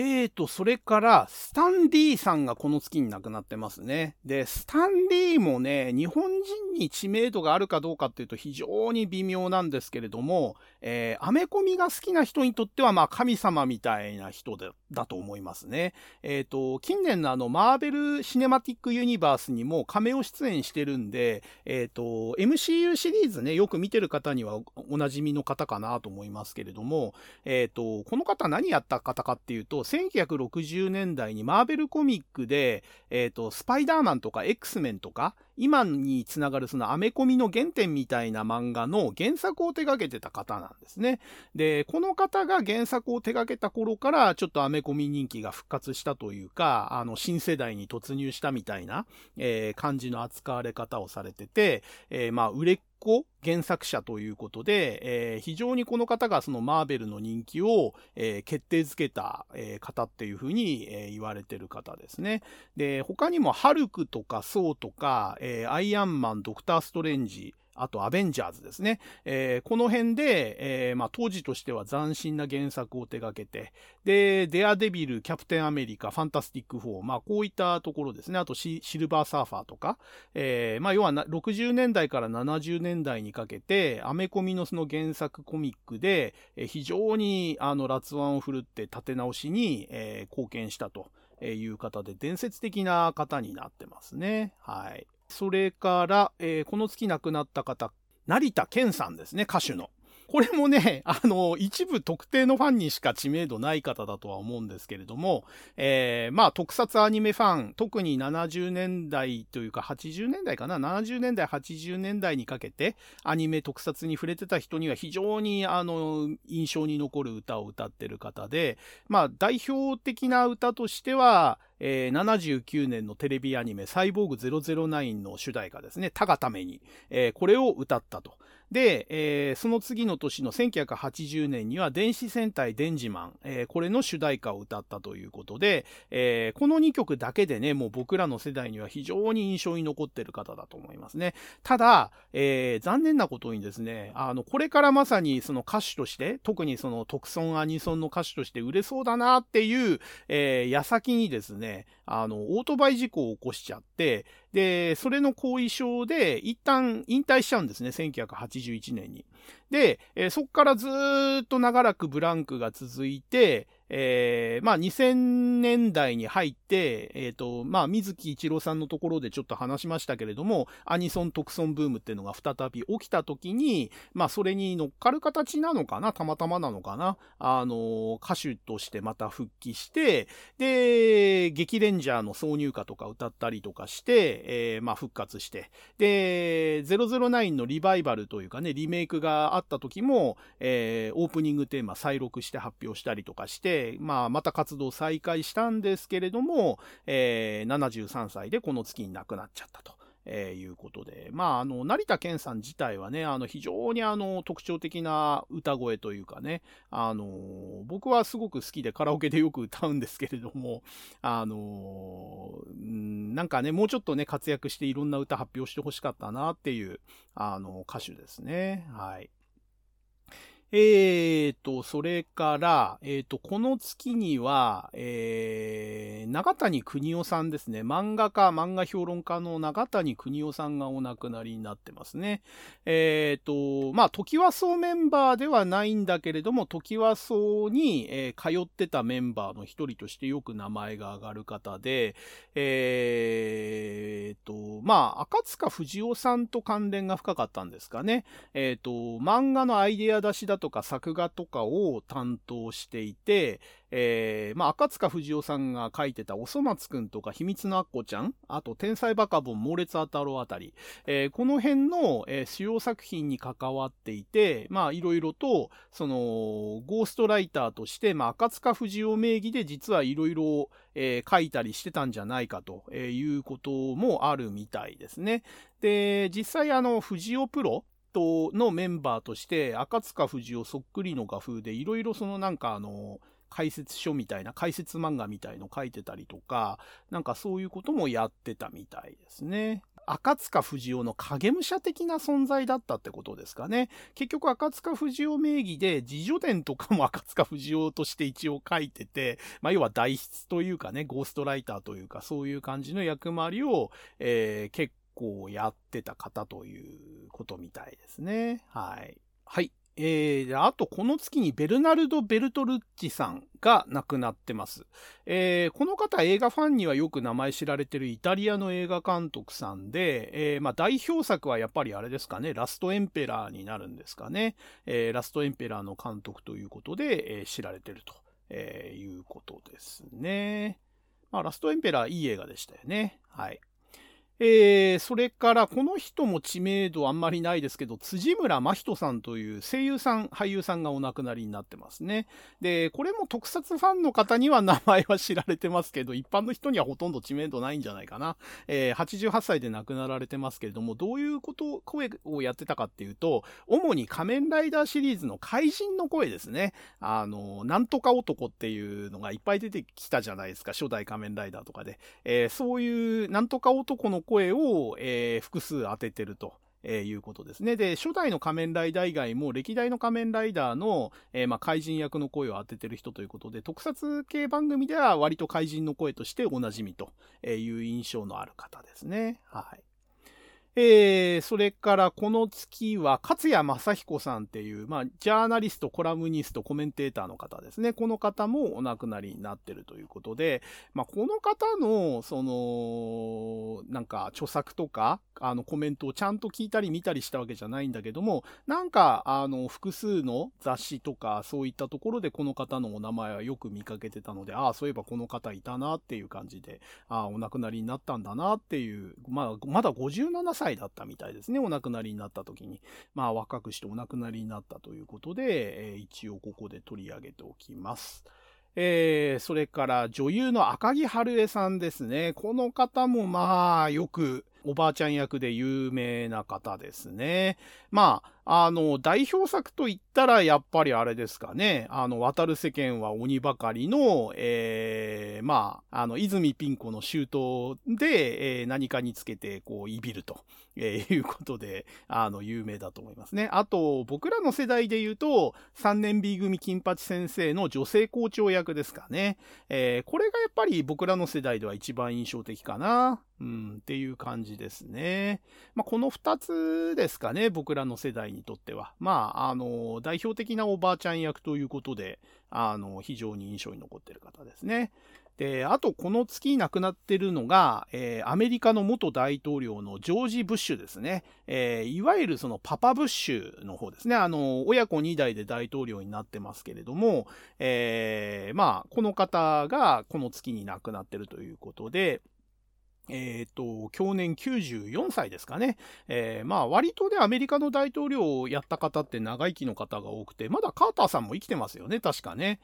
えーと、それから、スタンリーさんがこの月に亡くなってますね。で、スタンリーもね、日本人に知名度があるかどうかっていうと非常に微妙なんですけれども、えー、アメコミが好きな人にとっては、まあ、神様みたいな人でだと思いますね。えーと、近年のあの、マーベル・シネマティック・ユニバースにもカメオ出演してるんで、えーと、MCU シリーズね、よく見てる方にはおなじみの方かなと思いますけれども、えーと、この方何やった方かっていうと、1960年代にマーベルコミックで、えっ、ー、と、スパイダーマンとか X メンとか、今につながるそのアメコミの原点みたいな漫画の原作を手掛けてた方なんですね。で、この方が原作を手掛けた頃からちょっとアメコミ人気が復活したというか、あの、新世代に突入したみたいな、えー、感じの扱われ方をされてて、えー、まあ、売れっ子原作者ということで、えー、非常にこの方がそのマーベルの人気を、えー、決定づけた、えー、方っていうふうに、え言われてる方ですね。で、他にもハルクとかソウとか、えアイアンマン、ドクター・ストレンジ、あとアベンジャーズですね。えー、この辺で、えー、まあ、当時としては斬新な原作を手掛けて、で、デアデビル、キャプテンアメリカ、ファンタスティック4、まあ、こういったところですね。あとシルバーサーファーとか、えー、まあ、要は60年代から70年代にかけて、アメコミのその原作コミックで、えー、非常に、あの、辣腕を振るって立て直しに、えー、貢献したという方で、伝説的な方になってますね。はい。それから、えー、この月亡くなった方、成田健さんですね、歌手の。これもね、あの、一部特定のファンにしか知名度ない方だとは思うんですけれども、えー、まあ、特撮アニメファン、特に70年代というか80年代かな、70年代、80年代にかけてアニメ特撮に触れてた人には非常に、あの、印象に残る歌を歌ってる方で、まあ、代表的な歌としては、えー、79年のテレビアニメ、サイボーグ009の主題歌ですね、たがために、えー、これを歌ったと。で、えー、その次の年の1980年には電子戦隊デンジマン、えー、これの主題歌を歌ったということで、えー、この2曲だけでね、もう僕らの世代には非常に印象に残ってる方だと思いますね。ただ、え、残念なことにですね、あの、これからまさにその歌手として、特にその特損アニソンの歌手として売れそうだなっていう、え、矢先にですね、あの、オートバイ事故を起こしちゃって、で、それの後遺症で一旦引退しちゃうんですね、1981年に。で、えー、そこからずっと長らくブランクが続いて、えー、まあ2000年代に入って、えっ、ー、と、まあ水木一郎さんのところでちょっと話しましたけれども、アニソン特損ブームっていうのが再び起きた時に、まあそれに乗っかる形なのかなたまたまなのかなあの、歌手としてまた復帰して、で、激レンジャーの挿入歌とか歌ったりとかして、えー、まあ復活して、で、009のリバイバルというかね、リメイクががあった時も、えー、オープニングテーマ再録して発表したりとかして、まあ、また活動再開したんですけれども、えー、73歳でこの月に亡くなっちゃったと。えー、いうことで。まあ、あの、成田健さん自体はね、あの、非常にあの、特徴的な歌声というかね、あの、僕はすごく好きでカラオケでよく歌うんですけれども、あの、なんかね、もうちょっとね、活躍していろんな歌発表してほしかったなっていう、あの、歌手ですね。はい。えーと、それから、えーと、この月には、えー、長谷邦夫さんですね。漫画家、漫画評論家の長谷邦夫さんがお亡くなりになってますね。えーと、まあ、時和荘メンバーではないんだけれども、時和荘に、えー、通ってたメンバーの一人としてよく名前が挙がる方で、えーと、まあ、赤塚不二夫さんと関連が深かったんですかね。えーと、漫画のアイデア出しだとか作画とかを担当していて、えー、まあ、赤塚不二夫さんが書いてたおそ松くんとか秘密のアッコちゃん、あと天才バカボン猛烈あたろうあたり、えー、この辺の、えー、主要作品に関わっていて、まあ、いろいろと、その、ゴーストライターとして、まあ、赤塚不二夫名義で実はいろいろ、えー、書いたりしてたんじゃないかということもあるみたいですね。で、実際あの、藤尾プロのメンバーとして、赤塚不二夫そっくりの画風で、いろいろそのなんかあの、解説書みたいな、解説漫画みたいの書いてたりとか、なんかそういうこともやってたみたいですね。赤塚不二夫の影武者的な存在だったってことですかね。結局赤塚不二夫名義で自助伝とかも 赤塚不二夫として一応書いてて、まあ要は代筆というかね、ゴーストライターというかそういう感じの役回りを、えー、結構やってた方ということみたいですね。はい。はい。えー、あとこの月にベルナルド・ベルトルッチさんが亡くなってます。えー、この方映画ファンにはよく名前知られてるイタリアの映画監督さんで、えー、まあ代表作はやっぱりあれですかね、ラストエンペラーになるんですかね。えー、ラストエンペラーの監督ということで、えー、知られてると、えー、いうことですね。まあラストエンペラーいい映画でしたよね。はい。えー、それからこの人も知名度あんまりないですけど、辻村真人さんという声優さん、俳優さんがお亡くなりになってますね。で、これも特撮ファンの方には名前は知られてますけど、一般の人にはほとんど知名度ないんじゃないかな。えー、88歳で亡くなられてますけれども、どういうこと、声をやってたかっていうと、主に仮面ライダーシリーズの怪人の声ですね。あの、なんとか男っていうのがいっぱい出てきたじゃないですか、初代仮面ライダーとかで。えー、そういうなんとか男の声を、えー、複数当ててると。えー、いうことですね。で、初代の仮面ライダー以外も歴代の仮面ライダーの、えー、まあ、怪人役の声を当ててる人ということで、特撮系番組では割と怪人の声としておなじみという印象のある方ですね。はい。えー、それからこの月は、勝谷正彦さんっていう、まあ、ジャーナリスト、コラムニスト、コメンテーターの方ですね。この方もお亡くなりになってるということで、まあ、この方の、その、なんか、著作とか、あの、コメントをちゃんと聞いたり見たりしたわけじゃないんだけども、なんか、あの、複数の雑誌とか、そういったところでこの方のお名前はよく見かけてたので、ああ、そういえばこの方いたなっていう感じで、ああ、お亡くなりになったんだなっていう、まあ、まだ57歳歳だったみたいですね。お亡くなりになった時に。まあ若くしてお亡くなりになったということで、えー、一応ここで取り上げておきます。えー、それから女優の赤木春江さんですね。この方もまあよくおばあちゃん役で有名な方ですね。まあ、あの、代表作と言ったらやっぱりあれですかね。あの、渡る世間は鬼ばかりの、えー、まあ、あの、泉ピン子の周到で、えー、何かにつけて、こう、いびると、えー、いうことで、あの、有名だと思いますね。あと、僕らの世代で言うと、3年 B 組金八先生の女性校長役ですかね。えー、これがやっぱり僕らの世代では一番印象的かな。うん、っていう感じですね。まあ、この二つですかね、僕らの世代にとっては。まあ、あの、代表的なおばあちゃん役ということで、あの、非常に印象に残ってる方ですね。で、あと、この月亡くなってるのが、えー、アメリカの元大統領のジョージ・ブッシュですね。えー、いわゆるそのパパ・ブッシュの方ですね。あの、親子2代で大統領になってますけれども、えー、まあ、この方がこの月に亡くなってるということで、えっ、ー、と、去年94歳ですかね。えー、まあ、割とね、アメリカの大統領をやった方って長生きの方が多くて、まだカーターさんも生きてますよね、確かね。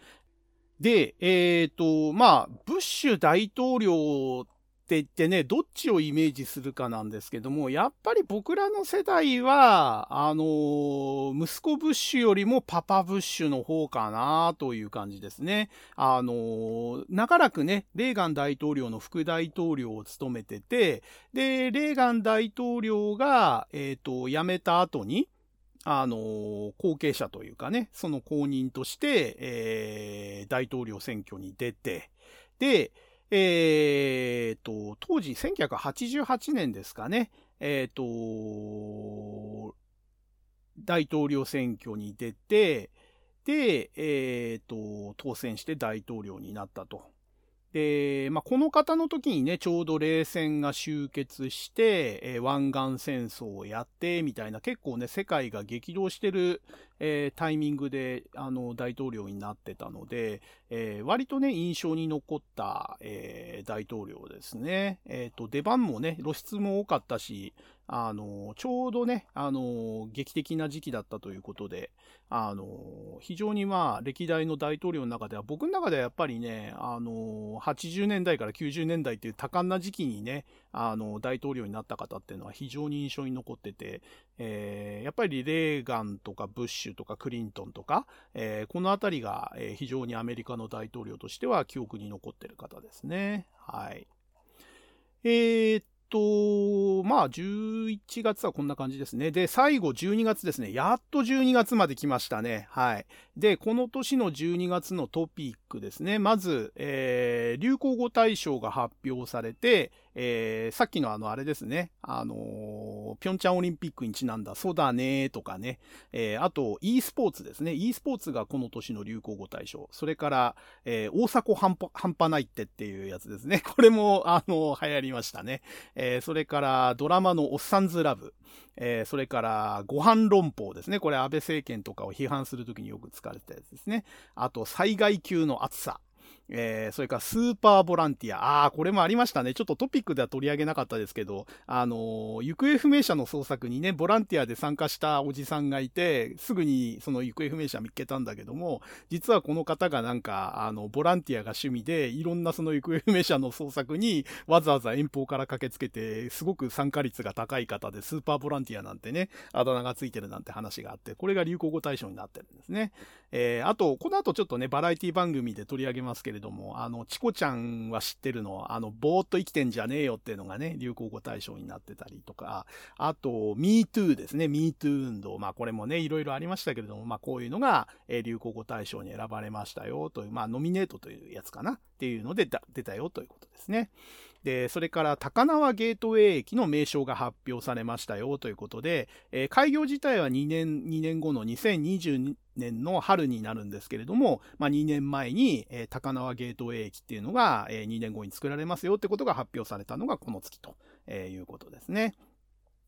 で、えっ、ー、と、まあ、ブッシュ大統領って言ってね、どっちをイメージするかなんですけども、やっぱり僕らの世代は、あのー、息子ブッシュよりもパパブッシュの方かなという感じですね。あのー、長らくね、レーガン大統領の副大統領を務めてて、で、レーガン大統領が、えっ、ー、と、辞めた後に、あの、後継者というかね、その後任として、えー、大統領選挙に出て、で、えー、と、当時1988年ですかね、えー、と、大統領選挙に出て、で、えー、と、当選して大統領になったと。で、まあ、この方の時にね、ちょうど冷戦が終結して、えー、湾岸戦争をやって、みたいな、結構ね、世界が激動してる、えー、タイミングで、あの、大統領になってたので、えー、割とね、印象に残った、え、大統領ですね。えっ、と、出番もね、露出も多かったし、あの、ちょうどね、あの、劇的な時期だったということで、あの、非常にまあ、歴代の大統領の中では、僕の中ではやっぱりね、あの、80年代から90年代っていう多感な時期にね、あの、大統領になった方っていうのは非常に印象に残ってて、えー、やっぱりレーガンとかブッシュとかクリントンとか、えー、このあたりが、え非常にアメリカの大統領としては記憶に残ってる方ですね。はい。えー、と、まあ、11月はこんな感じですね。で、最後12月ですね。やっと12月まで来ましたね。はい。で、この年の12月のトピックですね。まず、えー、流行語大賞が発表されて、えー、さっきのあの、あれですね。あのー、ピョンチャンオリンピックにちなんだ、そうだねとかね。えー、あと、e スポーツですね。e スポーツがこの年の流行語大賞。それから、えー、大阪半端、半端ないってっていうやつですね。これも、あの流行りましたね。えー、それから、ドラマのおっさんずラブ。えー、それから、ご飯論法ですね。これ安倍政権とかを批判するときによく使われたやつですね。あと、災害級の暑さ。えー、それからスーパーボランティア。ああ、これもありましたね。ちょっとトピックでは取り上げなかったですけど、あのー、行方不明者の捜索にね、ボランティアで参加したおじさんがいて、すぐにその行方不明者見つけたんだけども、実はこの方がなんか、あの、ボランティアが趣味で、いろんなその行方不明者の捜索にわざわざ遠方から駆けつけて、すごく参加率が高い方で、スーパーボランティアなんてね、あだ名がついてるなんて話があって、これが流行語大賞になってるんですね。えー、あと、この後ちょっとね、バラエティ番組で取り上げますけどれども、あの、チコちゃんは知ってるのは、あの、ぼーっと生きてんじゃねえよっていうのがね、流行語大賞になってたりとか、あと、MeToo ですね、MeToo 運動。まあ、これもね、いろいろありましたけれども、まあ、こういうのが、え、流行語大賞に選ばれましたよという、まあ、ノミネートというやつかなっていうので出たよということですね。で、それから高輪ゲートウェイ駅の名称が発表されましたよということで、えー、開業自体は2年、2年後の2022年の春になるんですけれども、まあ、2年前に、えー、高輪ゲートウェイ駅っていうのが、えー、2年後に作られますよってことが発表されたのがこの月ということですね。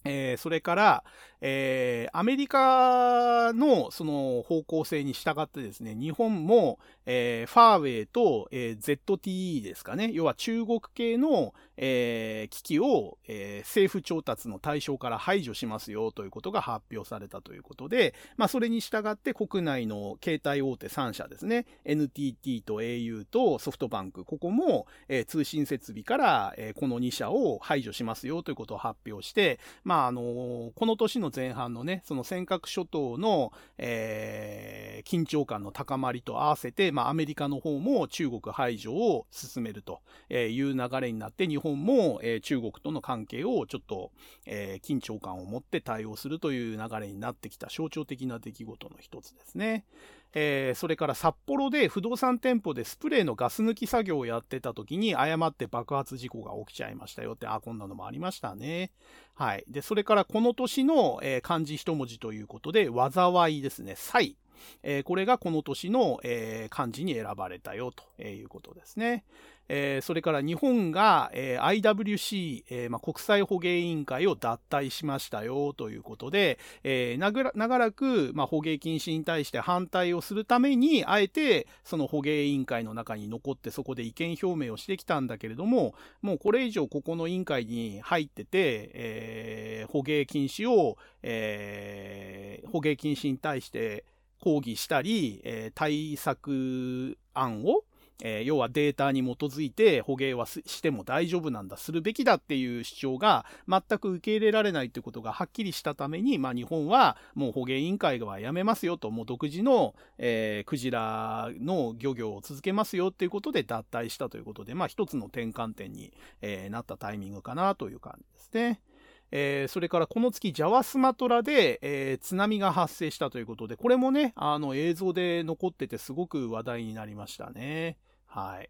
えー、それから、えー、アメリカのその方向性に従ってですね、日本も、えー、ファーウェイと、えー、ZTE ですかね、要は中国系の、えー、機器を、えー、政府調達の対象から排除しますよということが発表されたということで、まあ、それに従って国内の携帯大手3社ですね、NTT と au とソフトバンク、ここも、えー、通信設備から、えー、この2社を排除しますよということを発表して、まあ、あのー、この年の前半のね、その尖閣諸島の、えー、緊張感の高まりと合わせて、まあ、アメリカの方も中国排除を進めるという流れになって、日本も、えー、中国との関係をちょっと、えー、緊張感を持って対応するという流れになってきた象徴的な出来事の一つですね。えー、それから札幌で不動産店舗でスプレーのガス抜き作業をやってた時に誤って爆発事故が起きちゃいましたよって、あ、こんなのもありましたね。はい。で、それからこの年の、えー、漢字一文字ということで、災いですね。災。えー、これがこの年の、えー、漢字に選ばれたよということですね。えー、それから日本が、えー、IWC、えーまあ、国際捕鯨委員会を脱退しましたよということで、えー、長らく、まあ、捕鯨禁止に対して反対をするために、あえてその捕鯨委員会の中に残ってそこで意見表明をしてきたんだけれども、もうこれ以上ここの委員会に入ってて、えー、捕鯨禁止を、えー、捕鯨禁止に対して抗議したり、えー、対策案をえー、要はデータに基づいて捕鯨はしても大丈夫なんだ、するべきだっていう主張が全く受け入れられないということがはっきりしたために、まあ、日本はもう捕鯨委員会はやめますよと、もう独自の、えー、クジラの漁業を続けますよっていうことで脱退したということで、まあ、一つの転換点に、えー、なったタイミングかなという感じですね。えー、それからこの月、ジャワスマトラで、えー、津波が発生したということで、これもね、あの映像で残っててすごく話題になりましたね。はい。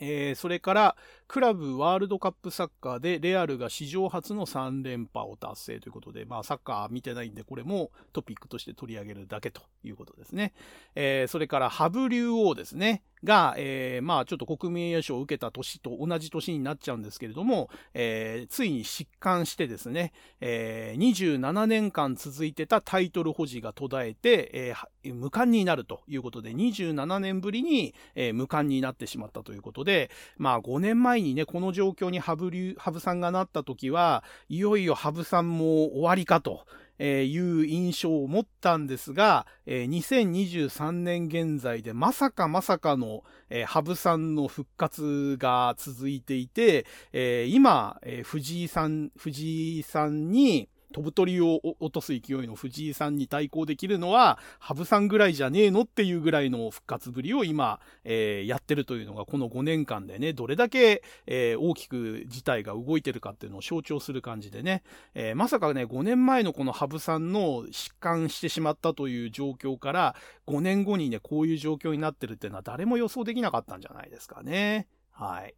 えー、それから、クラブワールドカップサッカーでレアルが史上初の3連覇を達成ということで、まあサッカー見てないんでこれもトピックとして取り上げるだけということですね。えー、それからハブ竜王ですね。が、えー、まあちょっと国民栄誉賞を受けた年と同じ年になっちゃうんですけれども、えー、ついに疾患してですね、えー、27年間続いてたタイトル保持が途絶えて、えー、無冠になるということで、27年ぶりに、えー、無冠になってしまったということで、まあ5年前にね、この状況にハブ流、ハブさんがなった時は、いよいよハブさんも終わりかと。えいう印象を持ったんですが、え2023年現在でまさかまさかの、え羽生さんの復活が続いていて、え今、え藤井さん、藤井さんに、飛ぶ鳥を落とす勢いの藤井さんに対抗できるのは、羽生さんぐらいじゃねえのっていうぐらいの復活ぶりを今、えー、やってるというのが、この5年間でね、どれだけ、えー、大きく事態が動いてるかっていうのを象徴する感じでね、えー、まさかね、5年前のこの羽生さんの疾患してしまったという状況から、5年後にね、こういう状況になってるっていうのは誰も予想できなかったんじゃないですかね。はい。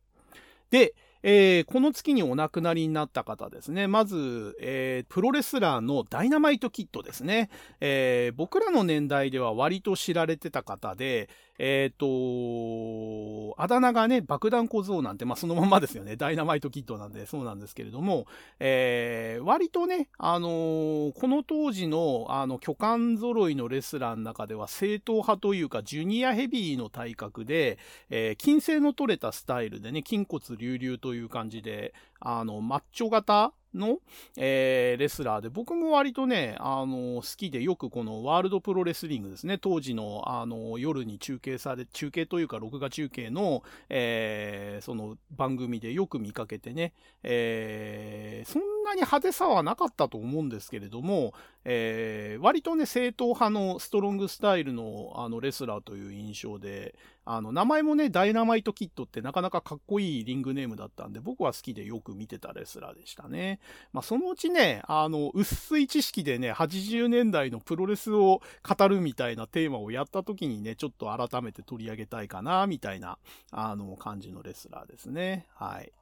で、えー、この月にお亡くなりになった方ですね。まず、えー、プロレスラーのダイナマイトキットですね。えー、僕らの年代では割と知られてた方で、えっ、ー、と、あだ名がね、爆弾小僧なんて、まあ、そのままですよね。ダイナマイトキッドなんで、そうなんですけれども、えー、割とね、あのー、この当時の、あの、巨漢揃いのレスラーの中では、正統派というか、ジュニアヘビーの体格で、えー、筋性の取れたスタイルでね、筋骨隆々という感じで、あの、マッチョ型の、えー、レスラーで、僕も割とね、あの、好きでよくこのワールドプロレスリングですね、当時の、あの、夜に中継され、中継というか録画中継の、えー、その番組でよく見かけてね、えー、そんなに派手さはなかったと思うんですけれども、えー、割とね、正統派のストロングスタイルのあのレスラーという印象で、あの、名前もね、ダイナマイトキットってなかなかかっこいいリングネームだったんで、僕は好きでよく見てたレスラーでしたね。まあ、そのうちね、あの、薄い知識でね、80年代のプロレスを語るみたいなテーマをやった時にね、ちょっと改めて取り上げたいかな、みたいな、あの、感じのレスラーですね。はい。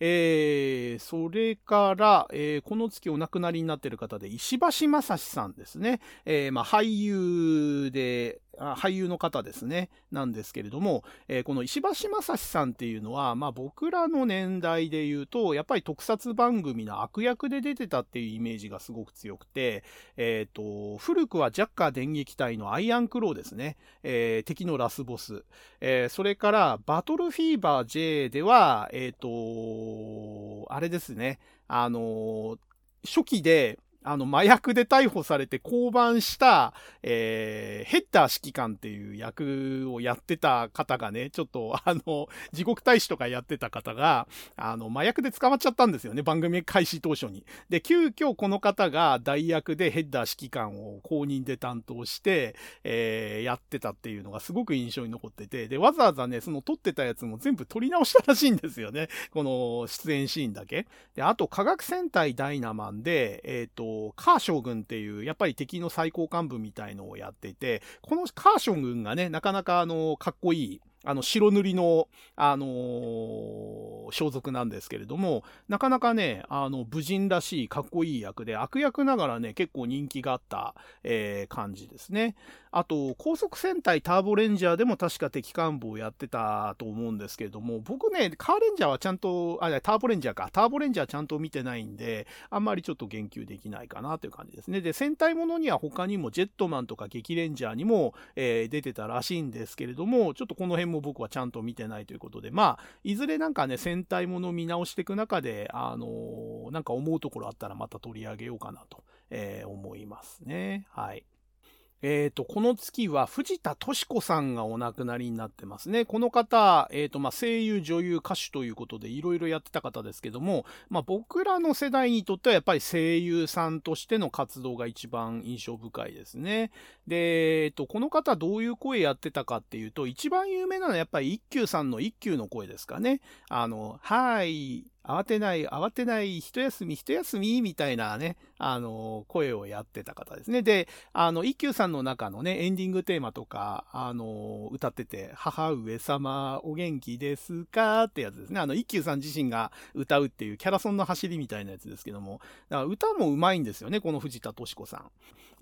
えー、それから、えー、この月お亡くなりになっている方で、石橋正史さんですね。えー、まあ、俳優で、俳優の方ですね、なんですけれども、えー、この石橋正史さんっていうのは、まあ、僕らの年代で言うと、やっぱり特撮番組の悪役で出てたっていうイメージがすごく強くて、えっ、ー、と、古くはジャッカー電撃隊のアイアンクローですね、えー、敵のラスボス、えそれからバトルフィーバー J では、えっ、と、あれですね、あの初期で、あの、麻薬で逮捕されて降板した、えー、ヘッダー指揮官っていう役をやってた方がね、ちょっと、あの、地獄大使とかやってた方が、あの、麻薬で捕まっちゃったんですよね、番組開始当初に。で、急遽この方が代役でヘッダー指揮官を公認で担当して、えー、やってたっていうのがすごく印象に残ってて、で、わざわざね、その撮ってたやつも全部撮り直したらしいんですよね。この出演シーンだけ。で、あと、科学戦隊ダイナマンで、えっ、ー、と、カー将軍っていう、やっぱり敵の最高幹部みたいのをやっていて、このカー将軍がね、なかなかあの、かっこいい、あの、白塗りの、あのー、装束なんですけれども、なかなかね、あの、武人らしいかっこいい役で、悪役ながらね、結構人気があった、えー、感じですね。あと、高速戦隊ターボレンジャーでも確か敵幹部をやってたと思うんですけれども、僕ね、カーレンジャーはちゃんと、あ、ターボレンジャーか、ターボレンジャーちゃんと見てないんで、あんまりちょっと言及できないかなという感じですね。で、戦隊ものには他にもジェットマンとか激レンジャーにも、えー、出てたらしいんですけれども、ちょっとこの辺も僕はちゃんと見てないということで、まあ、いずれなんかね、戦隊もの見直していく中で、あのー、なんか思うところあったらまた取り上げようかなと、えー、思いますね。はい。えっ、ー、と、この月は藤田敏子さんがお亡くなりになってますね。この方、えっ、ー、と、まあ、声優、女優、歌手ということでいろいろやってた方ですけども、まあ、僕らの世代にとってはやっぱり声優さんとしての活動が一番印象深いですね。で、えっ、ー、と、この方どういう声やってたかっていうと、一番有名なのはやっぱり一休さんの一休の声ですかね。あの、はい、慌てない、慌てない、一休み、一休み、みたいなね、あの、声をやってた方ですね。で、あの、一休さんの中のね、エンディングテーマとか、あの、歌ってて、母上様、お元気ですか？ってやつですね。あの、一休さん自身が歌うっていうキャラソンの走りみたいなやつですけども、歌も上手いんですよね、この藤田敏子さん。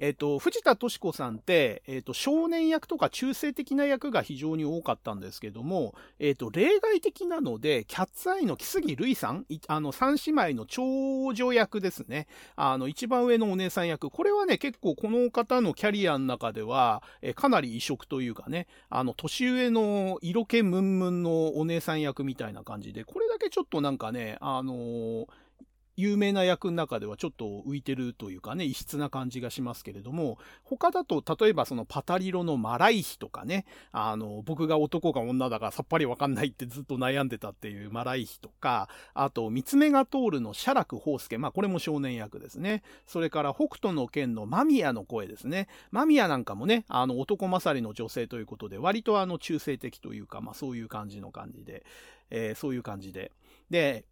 えっ、ー、と、藤田敏子さんって、えっ、ー、と、少年役とか中性的な役が非常に多かったんですけども、えっ、ー、と、例外的なので、キャッツアイの木杉瑠衣さん、あの、三姉妹の長女役ですね。あの、一番上のお姉さん役。これはね、結構この方のキャリアの中では、えかなり異色というかね、あの、年上の色気ムンムンのお姉さん役みたいな感じで、これだけちょっとなんかね、あの有名な役の中ではちょっと浮いてるというかね、異質な感じがしますけれども、他だと、例えばそのパタリロのマライヒとかね、あの、僕が男か女だかさっぱりわかんないってずっと悩んでたっていうマライヒとか、あと、三つ目が通るの写楽宝介、まあこれも少年役ですね。それから北斗の剣のマミヤの声ですね。マミヤなんかもね、あの、男勝りの女性ということで、割とあの、中性的というか、まあそういう感じの感じで、えー、そういう感じで。で、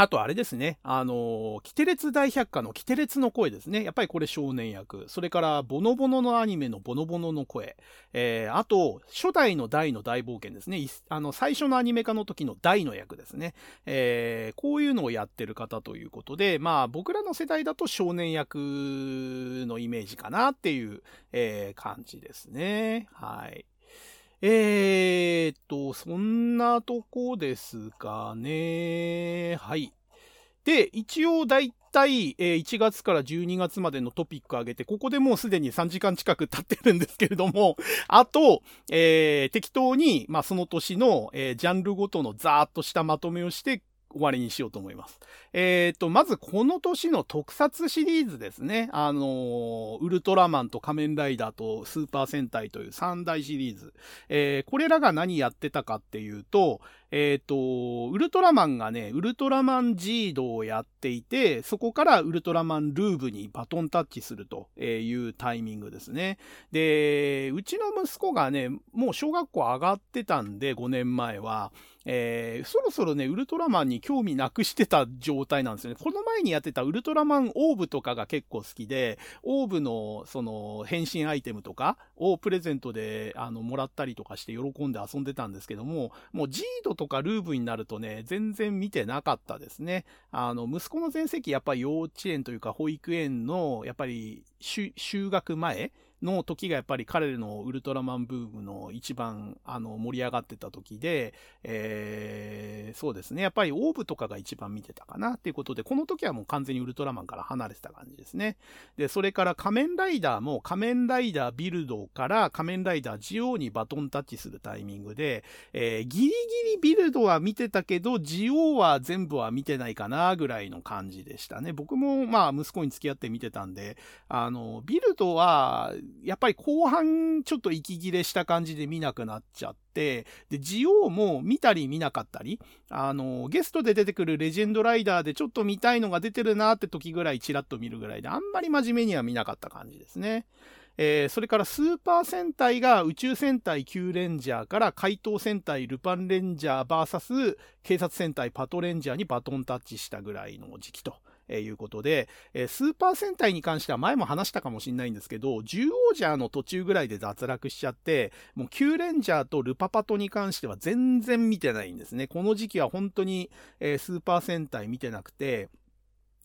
あとあれですね、あの、キテレツ大百科のキテレツの声ですね。やっぱりこれ少年役。それから、ボノボノのアニメのボノボノの声。えー、あと、初代の大の大冒険ですね。あの、最初のアニメ化の時の大の役ですね。えー、こういうのをやってる方ということで、まあ、僕らの世代だと少年役のイメージかなっていう、えー、感じですね。はい。えー、っと、そんなとこですかね。はい。で、一応大体、えー、1月から12月までのトピック上げて、ここでもうすでに3時間近く経ってるんですけれども、あと、えー、適当に、まあ、その年の、えー、ジャンルごとのざーっとしたまとめをして、終わりにしようと思います。えっ、ー、と、まずこの年の特撮シリーズですね。あの、ウルトラマンと仮面ライダーとスーパー戦隊という三大シリーズ。えー、これらが何やってたかっていうと、えっ、ー、と、ウルトラマンがね、ウルトラマンジードをやっていて、そこからウルトラマンルーブにバトンタッチするというタイミングですね。で、うちの息子がね、もう小学校上がってたんで、5年前は。えー、そろそろね、ウルトラマンに興味なくしてた状態なんですよね。この前にやってたウルトラマンオーブとかが結構好きで、オーブのその変身アイテムとかをプレゼントであのもらったりとかして喜んで遊んでたんですけども、もうジードとかルーブになるとね、全然見てなかったですね。あの、息子の全盛期やっぱり幼稚園というか保育園の、やっぱり就学前の時がやっぱり彼のウルトラマンブームの一番あの盛り上がってた時で、えー、そうですね。やっぱりオーブとかが一番見てたかなっていうことで、この時はもう完全にウルトラマンから離れてた感じですね。で、それから仮面ライダーも仮面ライダービルドから仮面ライダージオウにバトンタッチするタイミングで、えー、ギリギリビルドは見てたけど、ジオウは全部は見てないかなぐらいの感じでしたね。僕もまあ息子に付き合って見てたんで、あの、ビルドはやっぱり後半ちょっと息切れした感じで見なくなっちゃって、で、ジオウも見たり見なかったり、あの、ゲストで出てくるレジェンドライダーでちょっと見たいのが出てるなって時ぐらいチラッと見るぐらいで、あんまり真面目には見なかった感じですね。えー、それからスーパー戦隊が宇宙戦隊キューレンジャーから怪盗戦隊ルパンレンジャー VS 警察戦隊パトレンジャーにバトンタッチしたぐらいの時期と。えー、いうことで、えー、スーパー戦隊に関しては前も話したかもしれないんですけど、獣王者の途中ぐらいで脱落しちゃって、もうキューレンジャーとルパパトに関しては全然見てないんですね。この時期は本当に、えー、スーパー戦隊見てなくて、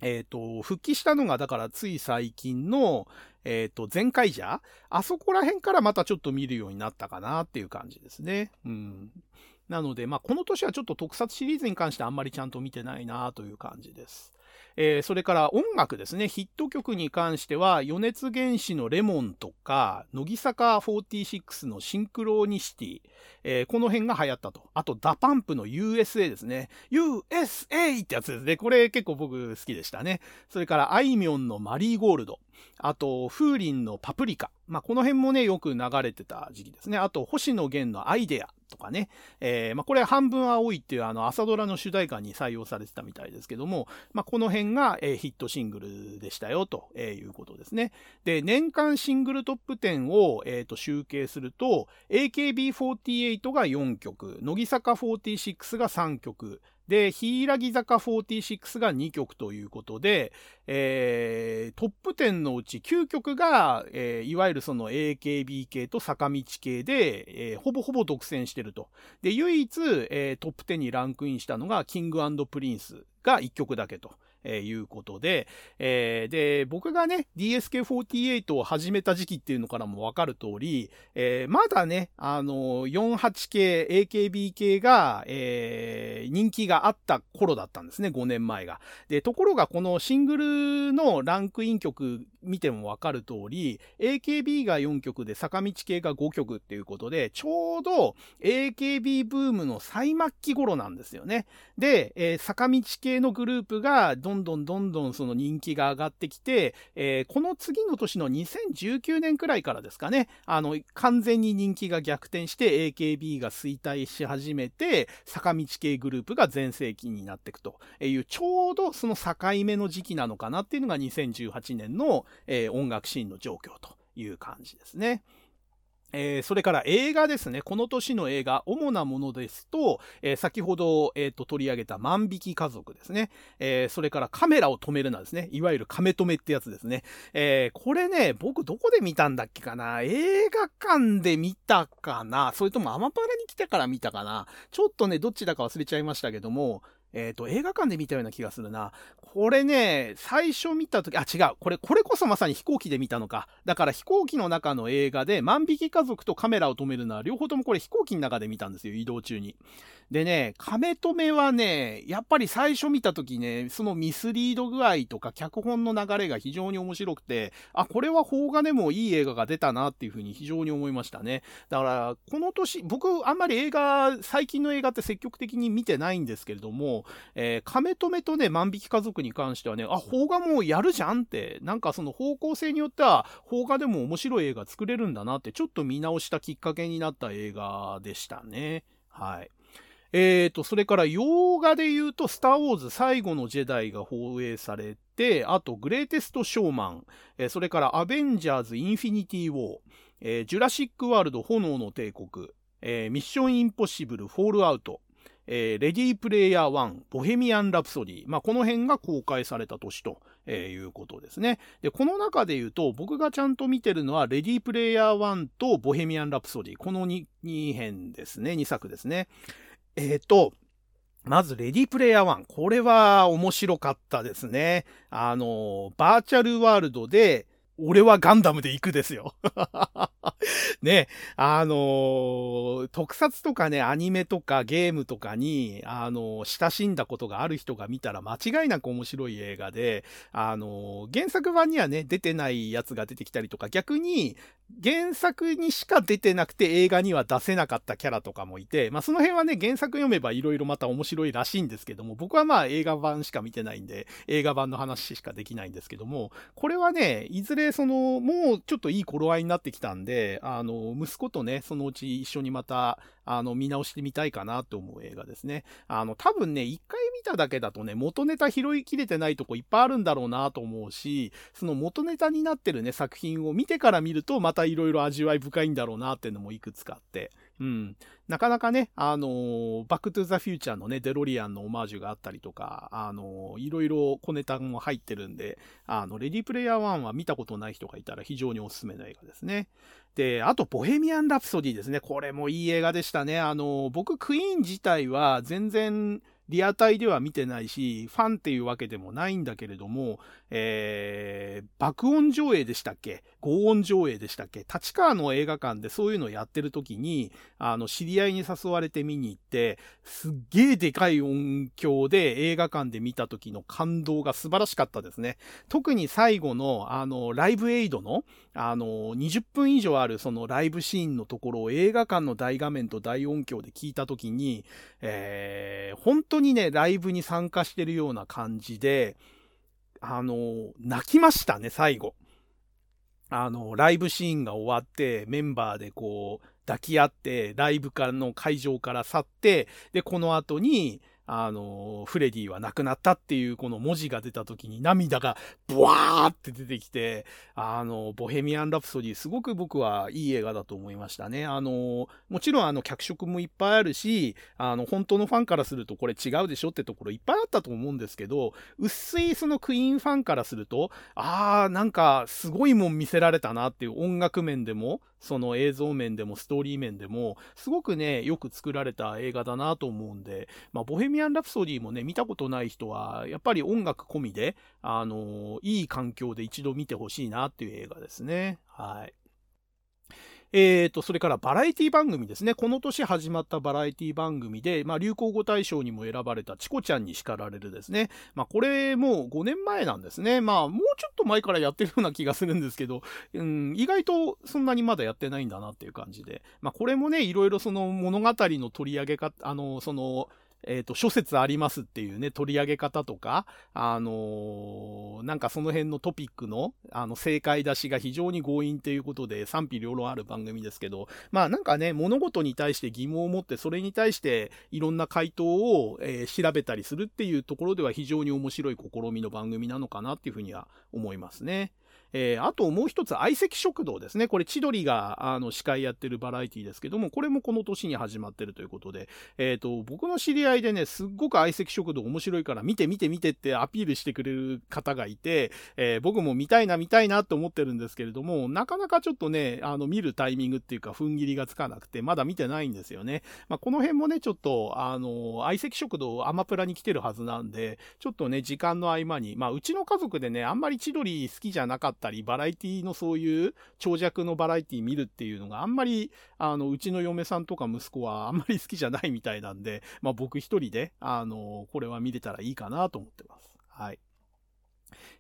えっ、ー、と、復帰したのが、だからつい最近の、えっ、ー、と、前回じゃあそこら辺からまたちょっと見るようになったかなっていう感じですね。うん。なので、まあ、この年はちょっと特撮シリーズに関してあんまりちゃんと見てないなという感じです。えー、それから音楽ですね。ヒット曲に関しては、米津玄師のレモンとか、乃木坂46のシンクロニシティ、えー、この辺が流行ったと。あと、ダパンプの USA ですね。USA ってやつですね。これ結構僕好きでしたね。それから、あいみょんのマリーゴールド。あと、風鈴のパプリカ。まあ、この辺もね、よく流れてた時期ですね。あと、星野源のアイデアとかね。えー、まあ、これ半分青いっていうあの朝ドラの主題歌に採用されてたみたいですけども、まあ、この辺が、えー、ヒットシングルでしたよと、えー、いうことですね。で、年間シングルトップ10を、えー、と集計すると、AKB48 が4曲、乃木坂46が3曲、で、欅坂46が2曲ということで、えー、トップ10のうち9曲が、えー、いわゆるその AKB 系と坂道系で、えー、ほぼほぼ独占してると。で、唯一、えー、トップ10にランクインしたのが、キングプリンスが1曲だけと。えー、いうことで、えー、で、僕がね、DSK48 を始めた時期っていうのからもわかる通り、えー、まだね、あの、48系、AKB 系が、えー、人気があった頃だったんですね、5年前が。で、ところがこのシングルのランクイン曲見てもわかる通り、AKB が4曲で坂道系が5曲っていうことで、ちょうど AKB ブームの最末期頃なんですよね。で、えー、坂道系のグループがどんどんどんどんその人気が上がってきて、えー、この次の年の2019年くらいからですかね、あの、完全に人気が逆転して AKB が衰退し始めて、坂道系グループが全盛期になっていくという、ちょうどその境目の時期なのかなっていうのが2018年の、えー、音楽シーンの状況という感じですね。えー、それから映画ですね。この年の映画、主なものですと、えー、先ほど、えーと、取り上げた万引き家族ですね。えー、それからカメラを止めるなですね。いわゆるカメ止めってやつですね。えこれね、僕どこで見たんだっけかな？映画館で見たかな？それともアマパラに来てから見たかな？ちょっとね、どっちだか忘れちゃいましたけども、えっ、ー、と、映画館で見たような気がするな。これね、最初見たとき、あ、違う。これ、これこそまさに飛行機で見たのか。だから飛行機の中の映画で、万引き家族とカメラを止めるのは、両方ともこれ飛行機の中で見たんですよ、移動中に。でね、亀止めはね、やっぱり最初見た時ね、そのミスリード具合とか脚本の流れが非常に面白くて、あ、これは邦画でもいい映画が出たなっていうふうに非常に思いましたね。だから、この年、僕あんまり映画、最近の映画って積極的に見てないんですけれども、えー、亀止めとね、万引き家族に関してはね、あ、邦画もやるじゃんって、なんかその方向性によっては、邦画でも面白い映画作れるんだなって、ちょっと見直したきっかけになった映画でしたね。はい。えーと、それから洋画で言うと、スター・ウォーズ最後のジェダイが放映されて、あと、グレイテスト・ショーマン、えー、それからアベンジャーズ・インフィニティ・ウォー、えー、ジュラシック・ワールド・炎の帝国、えー、ミッション・インポッシブル・フォールアウト、えー、レディープレイヤー1、ボヘミアン・ラプソディ、まあ、この辺が公開された年と、えー、いうことですね。で、この中で言うと、僕がちゃんと見てるのは、レディープレイヤー1とボヘミアン・ラプソディ、この 2, 2編ですね、2作ですね。えっ、ー、と、まず、レディープレイヤー1。これは面白かったですね。あの、バーチャルワールドで、俺はガンダムで行くですよ。ね、あのー、特撮とかね、アニメとかゲームとかに、あのー、親しんだことがある人が見たら間違いなく面白い映画で、あのー、原作版にはね、出てないやつが出てきたりとか、逆に、原作にしか出てなくて映画には出せなかったキャラとかもいて、まあその辺はね、原作読めば色々また面白いらしいんですけども、僕はまあ映画版しか見てないんで、映画版の話しかできないんですけども、これはね、いずれその、もうちょっといい頃合いになってきたんで、あの、息子とね、そのうち一緒にまた、あの、見直してみたいかなと思う映画ですね。あの、多分ね、一回見ただけだとね、元ネタ拾いきれてないとこいっぱいあるんだろうなと思うし、その元ネタになってるね、作品を見てから見ると、またいろいろ味わい深いんだろうなっていうのもいくつかあって、うん。なかなかね、あのー、バックトゥザフューチャーのね、デロリアンのオマージュがあったりとか、あのー、いろいろ小ネタも入ってるんで、あの、レディープレイヤー1は見たことない人がいたら非常におすすめの映画ですね。で、あと、ボヘミアン・ラプソディですね。これもいい映画でしたね。あのー、僕、クイーン自体は全然、リアタイでは見てないし、ファンっていうわけでもないんだけれども、えー、爆音上映でしたっけ？合音上映でしたっけ？立川の映画館でそういうのをやってる時に、あの、知り合いに誘われて見に行って、すっげえでかい音響で映画館で見た時の感動が素晴らしかったですね。特に最後の、あの、ライブエイドの、あの、20分以上あるそのライブシーンのところを映画館の大画面と大音響で聞いた時に、えー、本当当にね、ライブに参加してるような感じで、あの、泣きましたね、最後。あの、ライブシーンが終わって、メンバーでこう、抱き合って、ライブからの会場から去って、で、この後に、あの、フレディは亡くなったっていうこの文字が出た時に涙がブワーって出てきて、あの、ボヘミアン・ラプソディすごく僕はいい映画だと思いましたね。あの、もちろんあの脚色もいっぱいあるし、あの、本当のファンからするとこれ違うでしょってところいっぱいあったと思うんですけど、薄いそのクイーンファンからすると、あーなんかすごいもん見せられたなっていう音楽面でも、その映像面でもストーリー面でも、すごくね、よく作られた映画だなと思うんで、まあ、ボヘミアン・ラプソディもね、見たことない人は、やっぱり音楽込みで、あのいい環境で一度見てほしいなっていう映画ですね。はい。えーと、それからバラエティ番組ですね。この年始まったバラエティ番組で、まあ、流行語大賞にも選ばれたチコちゃんに叱られるですね。まあ、これもう5年前なんですね。まあ、もうちょっと前からやってるような気がするんですけど、うん、意外とそんなにまだやってないんだなっていう感じで。まあ、これもね、いろいろその物語の取り上げ方、あの、その、えっ、ー、と、諸説ありますっていうね、取り上げ方とか、あのー、なんかその辺のトピックの、あの、正解出しが非常に強引ということで賛否両論ある番組ですけど、まあなんかね、物事に対して疑問を持って、それに対していろんな回答を、えー、調べたりするっていうところでは非常に面白い試みの番組なのかなっていうふうには思いますね。えー、あともう一つ、相席食堂ですね。これ、千鳥が、あの、司会やってるバラエティですけども、これもこの年に始まってるということで、えっ、ー、と、僕の知り合いでね、すっごく相席食堂面白いから見て見て見てってアピールしてくれる方がいて、えー、僕も見たいな見たいなと思ってるんですけれども、なかなかちょっとね、あの、見るタイミングっていうか、踏ん切りがつかなくて、まだ見てないんですよね。まあ、この辺もね、ちょっと、あの、相席食堂アマプラに来てるはずなんで、ちょっとね、時間の合間に、まあ、うちの家族でね、あんまり千鳥好きじゃなかったたり、バラエティのそういう長尺のバラエティ見るっていうのがあんまり、あの、うちの嫁さんとか息子はあんまり好きじゃないみたいなんで、まあ僕一人で、あの、これは見れたらいいかなと思ってます。はい。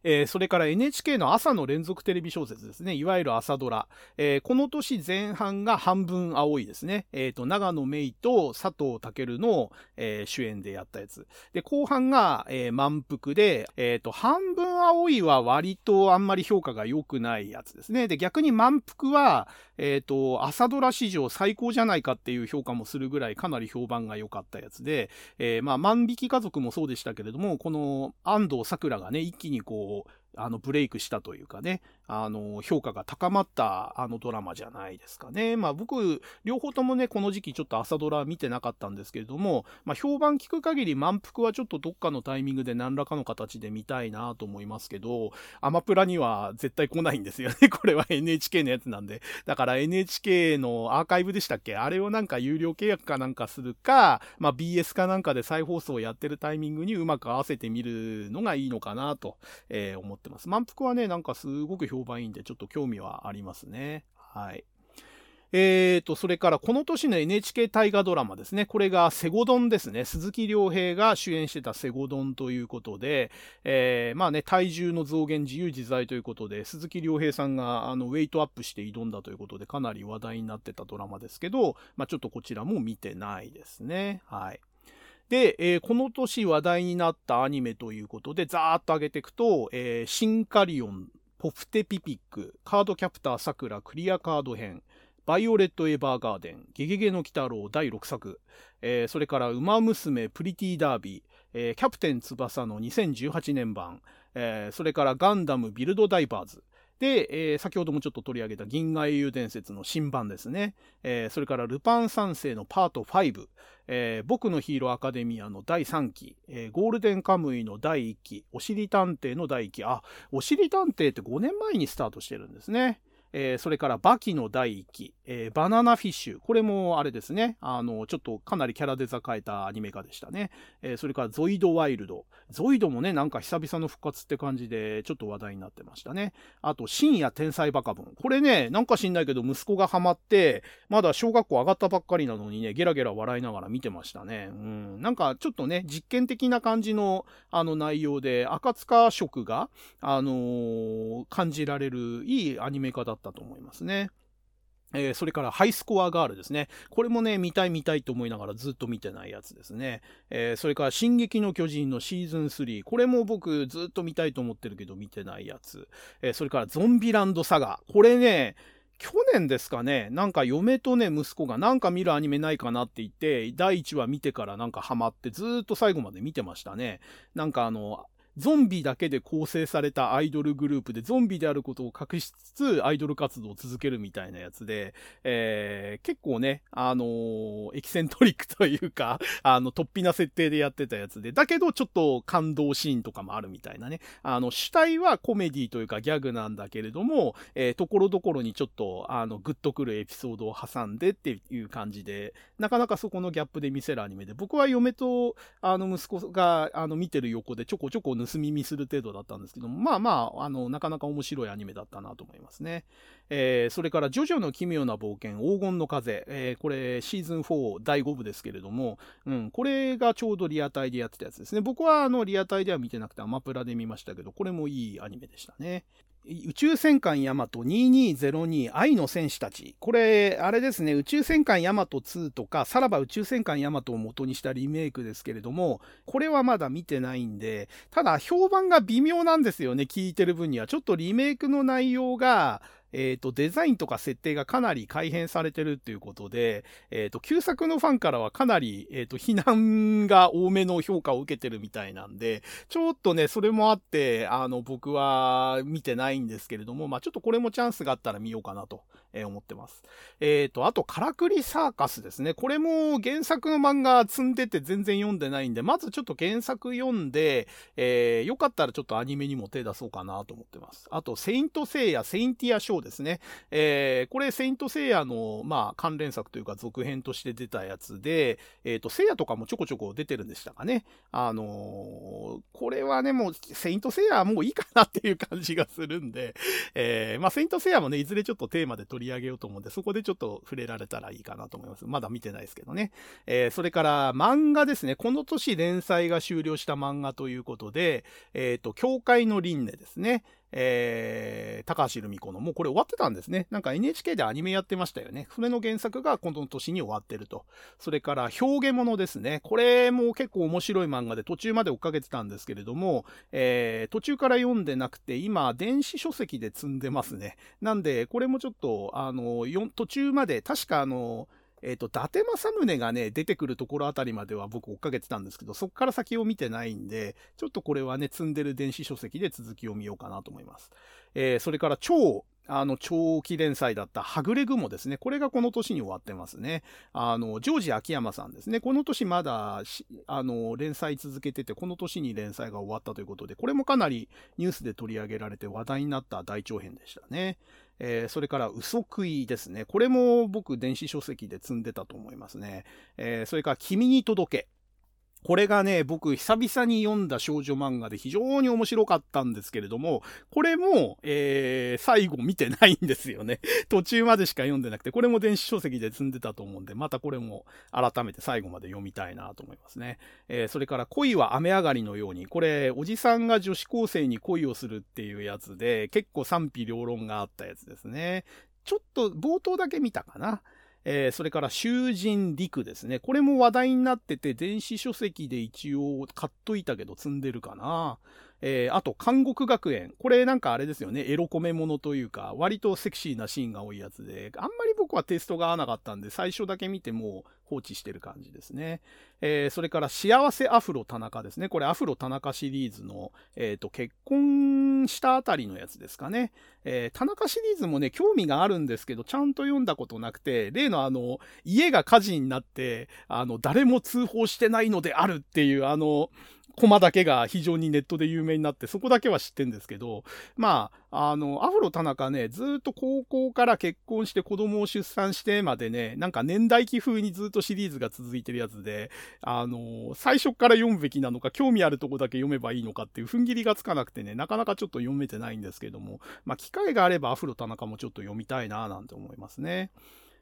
えー、それから NHK の朝の連続テレビ小説ですね。いわゆる朝ドラ。えー、この年前半が半分青いですね。えっ、ー、と、長野芽衣と佐藤健の、え主演でやったやつ。で、後半が、え満腹で、えっ、と、半分青いは割とあんまり評価が良くないやつですね。で、逆に満腹は、えっ、と、朝ドラ史上最高じゃないかっていう評価もするぐらいかなり評判が良かったやつで、えまあ、万引き家族もそうでしたけれども、この安藤桜がね、一気にこう、あの、ブレイクしたというかね、あの、評価が高まったあのドラマじゃないですかね。まあ僕、両方ともね、この時期ちょっと朝ドラ見てなかったんですけれども、まあ評判聞く限り満腹はちょっとどっかのタイミングで何らかの形で見たいなと思いますけど、アマプラには絶対来ないんですよね。これは NHK のやつなんで。だから NHK のアーカイブでしたっけ？あれをなんか有料契約かなんかするか、まあ BS かなんかで再放送やってるタイミングにうまく合わせてみるのがいいのかなと、えー、思ってます。満腹はね、なんかすごく評評判いいんで、ちょっと興味はありますね。はい。えーと、それからこの年の NHK 大河ドラマですね。これがセゴドンですね。鈴木亮平が主演してたセゴドンということで、えー、まあね、体重の増減自由自在ということで、鈴木亮平さんがあのウェイトアップして挑んだということで、かなり話題になってたドラマですけど、まあちょっとこちらも見てないですね。はい。で、えー、この年話題になったアニメということで、ざーっと上げていくと、えー、シンカリオン、ポプテピピック、カードキャプターさくらクリアカード編、バイオレット・エヴァーガーデン、ゲゲゲの鬼太郎第6作、えー、それから、ウマ娘プリティダービー、えー、キャプテン翼の2018年版、えー、それからガンダムビルドダイバーズ、で、えー、先ほどもちょっと取り上げた銀河英雄伝説の新版ですね。えー、それからルパン三世のパート5、えー、僕のヒーローアカデミアの第3期、えー、ゴールデンカムイの第1期、おしり探偵の第1期、あ、おしり探偵って5年前にスタートしてるんですね。えー、それからバキの第1期、えー、バナナフィッシュ。これもあれですね。あの、ちょっとかなりキャラデザ変えたアニメ化でしたね。えー、それからゾイドワイルド。ゾイドもね、なんか久々の復活って感じで、ちょっと話題になってましたね。あと、深夜天才バカボン。これね、なんか知んないけど、息子がハマって、まだ小学校上がったばっかりなのにね、ゲラゲラ笑いながら見てましたね。うん。なんかちょっとね、実験的な感じの、あの内容で、赤塚色が、あのー、感じられるいいアニメ化だったと思いますね。えー、それからハイスコアガールですね。これもね、見たい見たいと思いながらずっと見てないやつですね。えー、それから進撃の巨人のシーズン3。これも僕ずっと見たいと思ってるけど見てないやつ。えー、それからゾンビランドサガ。これね、去年ですかね、なんか嫁とね、息子がなんか見るアニメないかなって言って、第1話見てからなんかハマってずっと最後まで見てましたね。なんかあの、ゾンビだけで構成されたアイドルグループで、ゾンビであることを隠しつつ、アイドル活動を続けるみたいなやつで、えー、結構ね、あのー、エキセントリックというか、あの、突飛な設定でやってたやつで、だけどちょっと感動シーンとかもあるみたいなね。あの、主体はコメディというかギャグなんだけれども、えー、ところどころにちょっと、あの、グッとくるエピソードを挟んでっていう感じで、なかなかそこのギャップで見せるアニメで、僕は嫁と、あの、息子が、あの、見てる横でちょこちょこ盗み見する程度だったんですけども、まあまあ、あの、なかなか面白いアニメだったなと思いますね。えー、それから、ジョジョの奇妙な冒険、黄金の風、えー、これ、シーズン4第5部ですけれども、うん、これがちょうどリアタイでやってたやつですね。僕は、あの、リアタイでは見てなくて、アマプラで見ましたけど、これもいいアニメでしたね。宇宙戦艦ヤマト2202愛の戦士たち。これ、あれですね、宇宙戦艦ヤマト2とか、さらば宇宙戦艦ヤマトを元にしたリメイクですけれども、これはまだ見てないんで、ただ評判が微妙なんですよね、聞いてる分には。ちょっとリメイクの内容が、えっ、ー、と、デザインとか設定がかなり改変されてるっていうことで、えっ、ー、と、旧作のファンからはかなり、えっ、ー、と、非難が多めの評価を受けてるみたいなんで、ちょっとね、それもあって、あの、僕は見てないんですけれども、まあちょっとこれもチャンスがあったら見ようかなと思ってます。えっ、と、あと、カラクリサーカスですね。これも原作の漫画積んでて全然読んでないんで、まずちょっと原作読んで、えー、よかったらちょっとアニメにも手出そうかなと思ってます。あと、セイントセイヤ、セインティアショーですね。えー、これ、セイントセイヤの、まあ、関連作というか続編として出たやつで、えっ、ー、と、セイヤとかもちょこちょこ出てるんでしたかね。あのー、これはね、もう、セイントセイヤはもういいかなっていう感じがするんで、えー、まあ、セイントセイヤもね、いずれちょっとテーマで取取り上げようと思うんで、そこでちょっと触れられたらいいかなと思います。まだ見てないですけどね。えー、それから漫画ですね。この年連載が終了した漫画ということで、えっ、ー、と、教会の輪廻ですね。えー、高橋留美子の、もうこれ終わってたんですね。なんか NHK でアニメやってましたよね。それの原作がこの年に終わってると。それから表現物ですね。これも結構面白い漫画で途中まで追っかけてたんですけれども、えー、途中から読んでなくて、今、電子書籍で積んでますね。なんで、これもちょっと、あの、途中まで、確かあの、えっ、ー、と、伊達政宗がね、出てくるところあたりまでは僕追っかけてたんですけど、そこから先を見てないんで、ちょっとこれはね、積んでる電子書籍で続きを見ようかなと思います。えー、それから超、あの、長期連載だったはぐれ雲ですね。これがこの年に終わってますね。あの、ジョージ秋山さんですね。この年まだ、あの、連載続けてて、この年に連載が終わったということで、これもかなりニュースで取り上げられて話題になった大長編でしたね。えー、それから嘘食いですね。これも僕電子書籍で積んでたと思いますね。えー、それから君に届け。これがね、僕久々に読んだ少女漫画で非常に面白かったんですけれども、これも、えー、最後見てないんですよね。途中までしか読んでなくて、これも電子書籍で積んでたと思うんで、またこれも改めて最後まで読みたいなと思いますね。えー、それから恋は雨上がりのように、これ、おじさんが女子高生に恋をするっていうやつで、結構賛否両論があったやつですね。ちょっと冒頭だけ見たかな。えー、それから囚人陸ですね。これも話題になってて、電子書籍で一応買っといたけど積んでるかな。えー、あと、監獄学園。これなんかあれですよね。エロコメものというか、割とセクシーなシーンが多いやつで、あんまり僕はテストが合わなかったんで、最初だけ見ても放置してる感じですね。えー、それから、幸せアフロ田中ですね。これアフロ田中シリーズの、えっ、ー、と、結婚したあたりのやつですかね。えー、田中シリーズもね、興味があるんですけど、ちゃんと読んだことなくて、例のあの、家が火事になって、あの、誰も通報してないのであるっていう、あの、コマだけが非常にネットで有名になって、そこだけは知ってんですけど、まあ、あの、アフロ田中ね、ずっと高校から結婚して子供を出産してまでね、なんか年代記風にずっとシリーズが続いてるやつで、あの、最初から読むべきなのか、興味あるとこだけ読めばいいのかっていう踏ん切りがつかなくてね、なかなかちょっと読めてないんですけども、まあ、機会があればアフロ田中もちょっと読みたいななんて思いますね。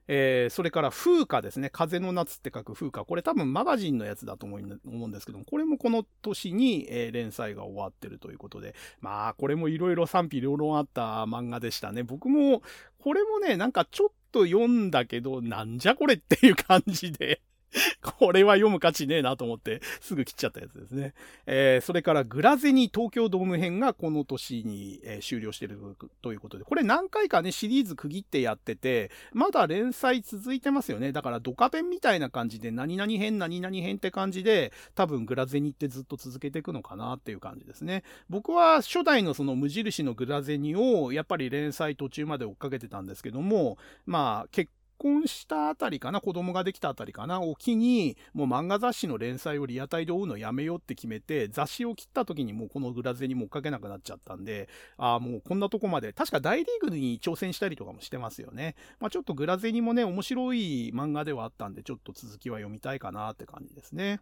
えー、それから風花ですね。風の夏って書く風花。これ多分マガジンのやつだと思うんですけども、これもこの年に、えー、連載が終わってるということで、まあ、これもいろいろ賛否両論あった漫画でしたね。僕も、これもね、なんかちょっと読んだけど、なんじゃこれっていう感じで これは読む価値ねえなと思って、すぐ切っちゃったやつですね。えー、それからグラゼニ東京ドーム編がこの年に、えー、終了してるということで、これ何回かね、シリーズ区切ってやってて、まだ連載続いてますよね。だからドカペンみたいな感じで、何々編、何々編って感じで、多分グラゼニってずっと続けていくのかなっていう感じですね。僕は初代のその無印のグラゼニを、やっぱり連載途中まで追っかけてたんですけども、まあ結構婚したあたりかな、子供ができたあたりかな、を機に、もう漫画雑誌の連載をリアタイで追うのやめようって決めて、雑誌を切った時にもうこのグラゼにも追っかけなくなっちゃったんで、ああ、もうこんなとこまで、確か大リーグに挑戦したりとかもしてますよね。まあちょっとグラゼにもね、面白い漫画ではあったんで、ちょっと続きは読みたいかなって感じですね。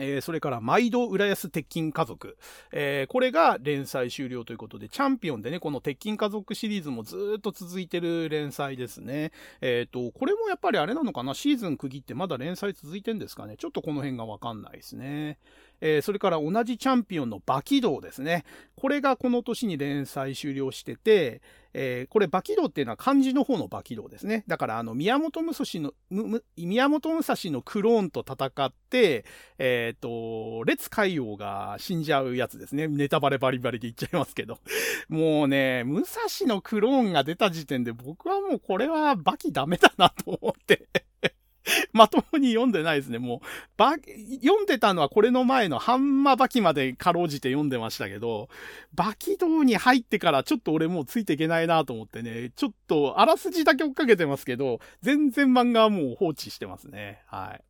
えー、それから、毎度浦安鉄筋家族。えー、これが連載終了ということで、チャンピオンでね、この鉄筋家族シリーズもずっと続いてる連載ですね。えっ、ー、と、これもやっぱりあれなのかな？シーズン区切ってまだ連載続いてんですかね？ちょっとこの辺がわかんないですね。えー、それから同じチャンピオンのバキドウですね。これがこの年に連載終了してて、えー、これバキドウっていうのは漢字の方のバキドウですね。だからあの宮本武蔵の、宮本武蔵のクローンと戦って、えっ、ー、と、列海王が死んじゃうやつですね。ネタバレバリバリで言っちゃいますけど。もうね、武蔵のクローンが出た時点で僕はもうこれはバキダメだなと思って まともに読んでないですね。もう、ば、読んでたのはこれの前のハンマバキまでかろうじて読んでましたけど、バキ道に入ってからちょっと俺もうついていけないなと思ってね、ちょっとあらすじだけ追っかけてますけど、全然漫画はもう放置してますね。はい。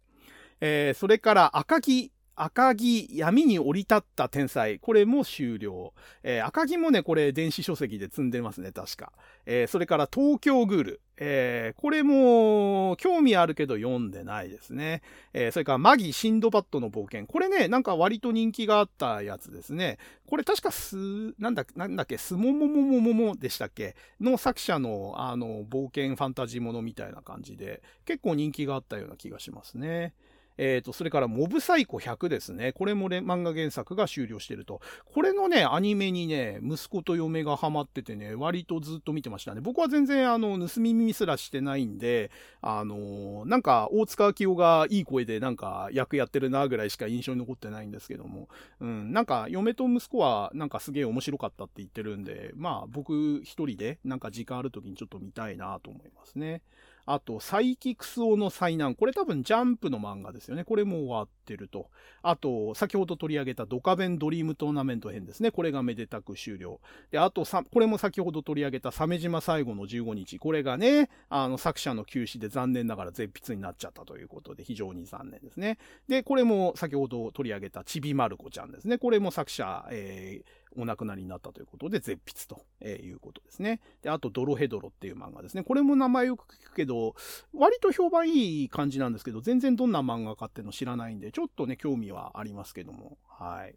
えー、それから赤木赤木闇に降り立った天才。これも終了。えー、赤木もね、これ電子書籍で積んでますね、確か。えー、それから東京グール。えー、これも興味あるけど読んでないですね。えー、それからマギ・シンドバッドの冒険。これね、なんか割と人気があったやつですね。これ確かす、なんだ、なんだっけ、すももももももでしたっけ？の作者の、あの、冒険ファンタジーものみたいな感じで、結構人気があったような気がしますね。えっ、ー、と、それからモブサイコ100ですね。これも漫画原作が終了してると。これのね、アニメにね、息子と嫁がハマっててね、割とずっと見てましたね。僕は全然、あの、盗み耳すらしてないんで、あのー、なんか、大塚明夫がいい声でなんか役やってるなぐらいしか印象に残ってないんですけども、うん、なんか、嫁と息子はなんかすげえ面白かったって言ってるんで、まあ、僕一人でなんか時間ある時にちょっと見たいなと思いますね。あと、サイキクスオの災難。これ多分ジャンプの漫画ですよね。これも終わってると。あと、先ほど取り上げたドカベンドリームトーナメント編ですね。これがめでたく終了。で、あと、これも先ほど取り上げた鮫島最後の15日。これがね、あの、作者の休止で残念ながら絶筆になっちゃったということで、非常に残念ですね。で、これも先ほど取り上げたちびまる子ちゃんですね。これも作者、えーお亡くなりになったということで、絶筆ということですね。で、あと、ドロヘドロっていう漫画ですね。これも名前よく聞くけど、割と評判いい感じなんですけど、全然どんな漫画かっていうの知らないんで、ちょっとね、興味はありますけども、はい。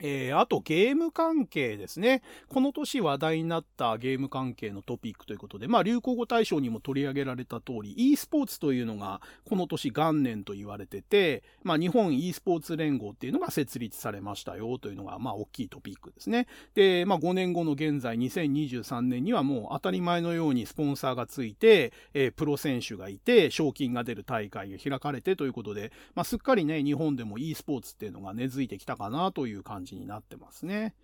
えー、あとゲーム関係ですね。この年話題になったゲーム関係のトピックということで、まあ流行語大賞にも取り上げられた通り、e スポーツというのがこの年元年と言われてて、まあ日本 e スポーツ連合っていうのが設立されましたよというのが、まあ大きいトピックですね。で、まあ5年後の現在2023年にはもう当たり前のようにスポンサーがついて、えー、プロ選手がいて、賞金が出る大会が開かれてということで、まあすっかりね、日本でも e スポーツっていうのが根付いてきたかなという感じ感じになってますね。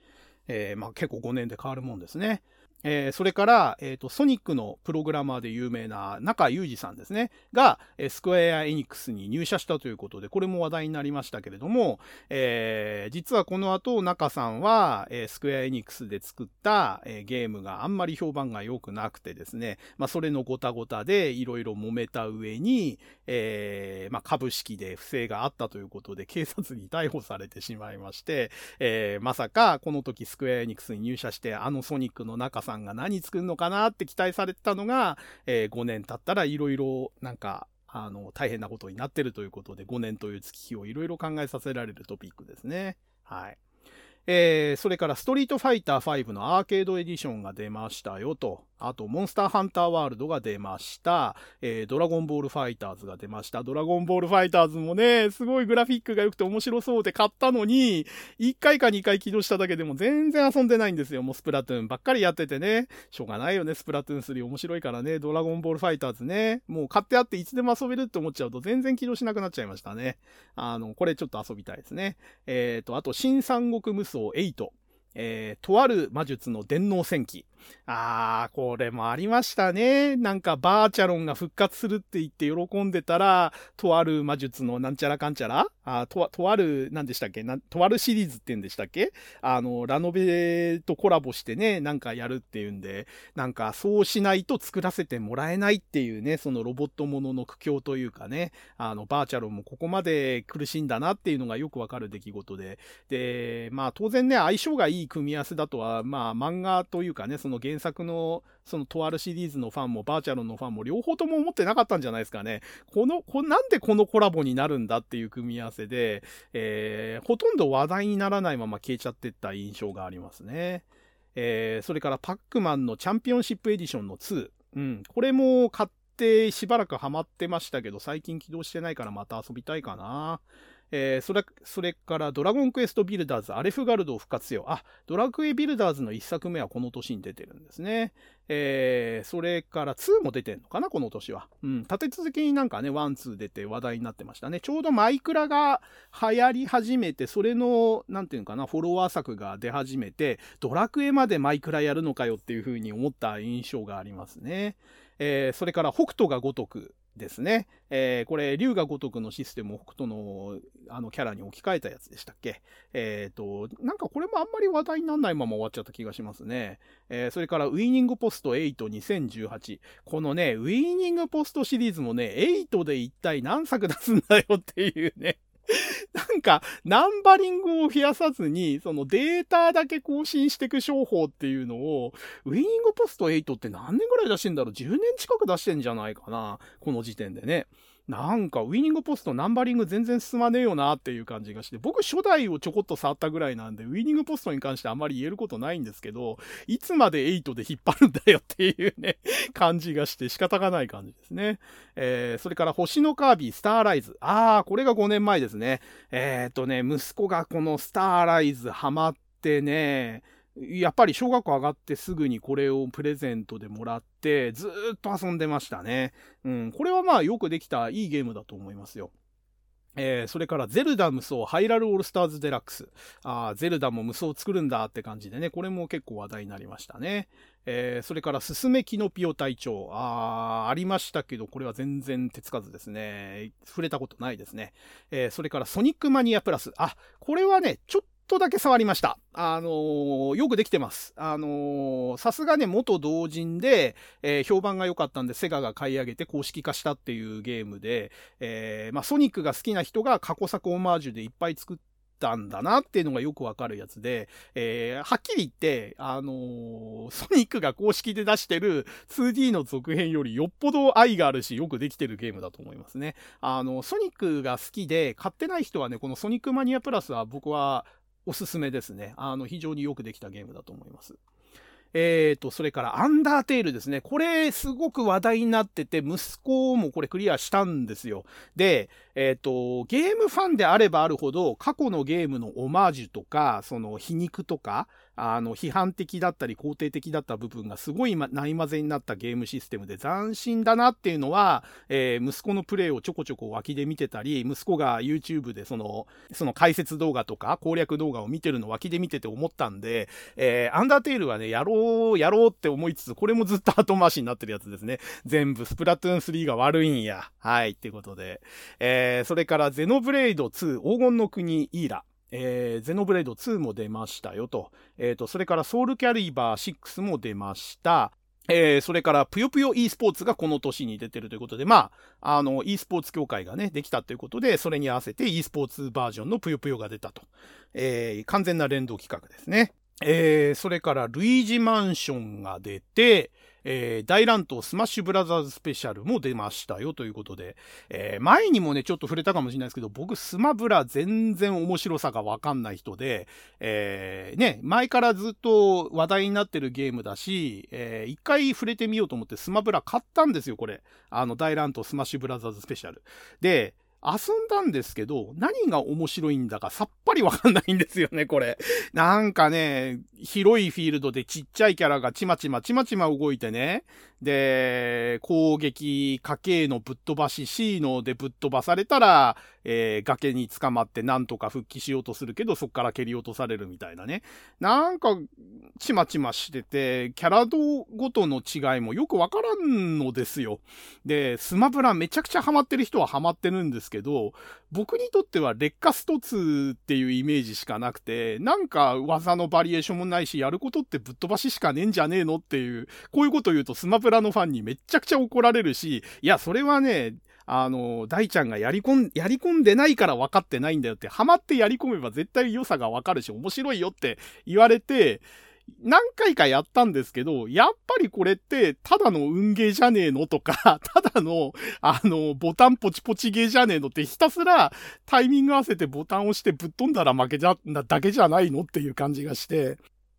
えー、まあ結構5年で変わるもんですね。えー、それから、えっ、ー、と、ソニックのプログラマーで有名な中裕二さんですね、が、えー、スクエア・エニックスに入社したということで、これも話題になりましたけれども、えー、実はこの後、中さんは、えー、スクエア・エニックスで作った、えー、ゲームがあんまり評判が良くなくてですね、まあ、それのごたごたでいろいろ揉めた上に、えー、まあ、株式で不正があったということで、警察に逮捕されてしまいまして、えー、まさか、この時スクエア・エニックスに入社して、あのソニックの中さんさんが何作るのかなって期待されてたのが、えー、5年経ったらいろいろなんか、あの、大変なことになってるということで、5年という月日をいろいろ考えさせられるトピックですね。はい。えー、それからストリートファイター5のアーケードエディションが出ましたよと。あと、モンスターハンターワールドが出ました。えー、ドラゴンボールファイターズが出ました。ドラゴンボールファイターズもね、すごいグラフィックが良くて面白そうで買ったのに、1回か2回起動しただけでも全然遊んでないんですよ。もうスプラトゥーンばっかりやっててね。しょうがないよね、スプラトゥーン3面白いからね。ドラゴンボールファイターズね。もう買ってあっていつでも遊べるって思っちゃうと全然起動しなくなっちゃいましたね。あの、これちょっと遊びたいですね。えっ、ー、と、あと、新三国無双8。えー、とある魔術の電脳戦記。あー、これもありましたね。なんかバーチャロンが復活するって言って喜んでたら、とある魔術のなんちゃらかんちゃら？あと、とある、なんでしたっけ？なとあるシリーズって言うんでしたっけ？あの、ラノベとコラボしてね、なんかやるっていうんで、なんかそうしないと作らせてもらえないっていうね、そのロボットものの苦境というかね、あの、バーチャロンもここまで苦しいんだなっていうのがよくわかる出来事で、で、まあ当然ね、相性がいい組み合わせだとは、まあ漫画というかね、その原作の、そのとあるシリーズのファンもバーチャルのファンも両方とも思ってなかったんじゃないですかね。この、こなんでこのコラボになるんだっていう組み合わせで、えー、ほとんど話題にならないまま消えちゃってった印象がありますね。えー、それからパックマンのチャンピオンシップエディションの2。うん、これも買ってしばらくハマってましたけど、最近起動してないからまた遊びたいかな。えー、それ、それからドラゴンクエストビルダーズ、アレフガルドを復活せよ。あ、ドラクエビルダーズの1作目はこの年に出てるんですね。えー、それから2も出てんのかな、この年は。うん、立て続けになんかね、1、2出て話題になってましたね。ちょうどマイクラが流行り始めて、それの、なんていうのかな、フォロワー作が出始めて、ドラクエまでマイクラやるのかよっていう風に思った印象がありますね。えー、それから北斗が如く。ですね。えー、これ、龍が如くのシステムを北斗のあのキャラに置き換えたやつでしたっけ？えっ、ー、と、なんかこれもあんまり話題にならないまま終わっちゃった気がしますね。えー、それから、ウィーニングポスト82018。このね、ウィーニングポストシリーズもね、8で一体何作出すんだよっていうね。なんか、ナンバリングを増やさずに、そのデータだけ更新していく商法っていうのを、ウィニングポスト8って何年ぐらい出してんだろう ?10 年近く出してんじゃないかなこの時点でね。なんかウィニングポストナンバリング全然進まねえよなっていう感じがして、僕初代をちょこっと触ったぐらいなんで、ウィニングポストに関してあんまり言えることないんですけど、いつまで8で引っ張るんだよっていうね、感じがして仕方がない感じですね。えー、それから星のカービィ、スターライズ。あー、これが5年前ですね。えー、っとね、息子がこのスターライズハマってね、やっぱり小学校上がってすぐにこれをプレゼントでもらって、ずっと遊んでましたね。うん、これはまあよくできたいいゲームだと思いますよ。えー、それからゼルダ無双ハイラルオールスターズデラックス。あゼルダも無双作るんだって感じでね、これも結構話題になりましたね。えー、それからススメキノピオ隊長。あありましたけど、これは全然手つかずですね。触れたことないですね。えー、それからソニックマニアプラス。あ、これはね、ちょっととだけ触りました。あのー、よくできてます。あの、さすがね、元同人で、えー、評判が良かったんで、セガが買い上げて公式化したっていうゲームで、えまあ、ソニックが好きな人が過去作オマージュでいっぱい作ったんだなっていうのがよくわかるやつで、えはっきり言って、あのソニックが公式で出してる 2D の続編よりよっぽど愛があるし、よくできてるゲームだと思いますね。あの、ソニックが好きで、買ってない人はね、このソニックマニアプラスは僕はおすすめですね。あの、非常によくできたゲームだと思います。えーと、それからアンダーテールですね。これすごく話題になってて、息子もこれクリアしたんですよ。で、えっ、ー、と、ゲームファンであればあるほど、過去のゲームのオマージュとか、その皮肉とか、あの、批判的だったり肯定的だった部分がすごいないまぜになったゲームシステムで斬新だなっていうのは、えー、息子のプレイをちょこちょこ脇で見てたり、息子が YouTube でその、その解説動画とか攻略動画を見てるの脇で見てて思ったんで、えー、アンダーテールはね、やろう、やろうって思いつつ、これもずっと後回しになってるやつですね。全部、スプラトゥーン3が悪いんや。はい、ってことで。えー、それからゼノブレイド2、黄金の国イーラ。えー、ゼノブレード2も出ましたよと。えっ、ー、と、それからソウルキャリバー6も出ました。えー、それから、ぷよぷよ e スポーツがこの年に出てるということで、まあ、あの、e スポーツ協会がね、できたということで、それに合わせて e スポーツバージョンのぷよぷよが出たと。えー、完全な連動企画ですね。えー、それから、ルイージマンションが出て、えー、大乱闘スマッシュブラザーズスペシャルも出ましたよということで、えー、前にもね、ちょっと触れたかもしれないですけど、僕、スマブラ全然面白さがわかんない人で、えー、ね、前からずっと話題になってるゲームだし、えー、一回触れてみようと思ってスマブラ買ったんですよ、これ。あの、大乱闘スマッシュブラザーズスペシャル。で、遊んだんですけど、何が面白いんだかさっぱりわかんないんですよね、これ。なんかね、広いフィールドでちっちゃいキャラがちまちまちまちま動いてね、で、攻撃、家計のぶっ飛ばし、C のでぶっ飛ばされたら、えー、崖に捕まってなんとか復帰しようとするけど、そっから蹴り落とされるみたいなね。なんか、ちまちましてて、キャラ度ごとの違いもよくわからんのですよ。で、スマブラめちゃくちゃハマってる人はハマってるんですけど、僕にとっては劣化スト2っていうイメージしかなくて、なんか技のバリエーションもないし、やることってぶっ飛ばししかねえんじゃねえのっていう、こういうこと言うとスマブラのファンにめっちゃくちゃ怒られるし、いや、それはね、あの、大ちゃんがやりこん、やり込んでないから分かってないんだよって、ハマってやり込めば絶対良さが分かるし、面白いよって言われて、何回かやったんですけど、やっぱりこれって、ただの運ゲーじゃねえのとか、ただの、あの、ボタンポチポチゲーじゃねえのって、ひたすらタイミング合わせてボタン押してぶっ飛んだら負けじゃ、だけじゃないのっていう感じがして、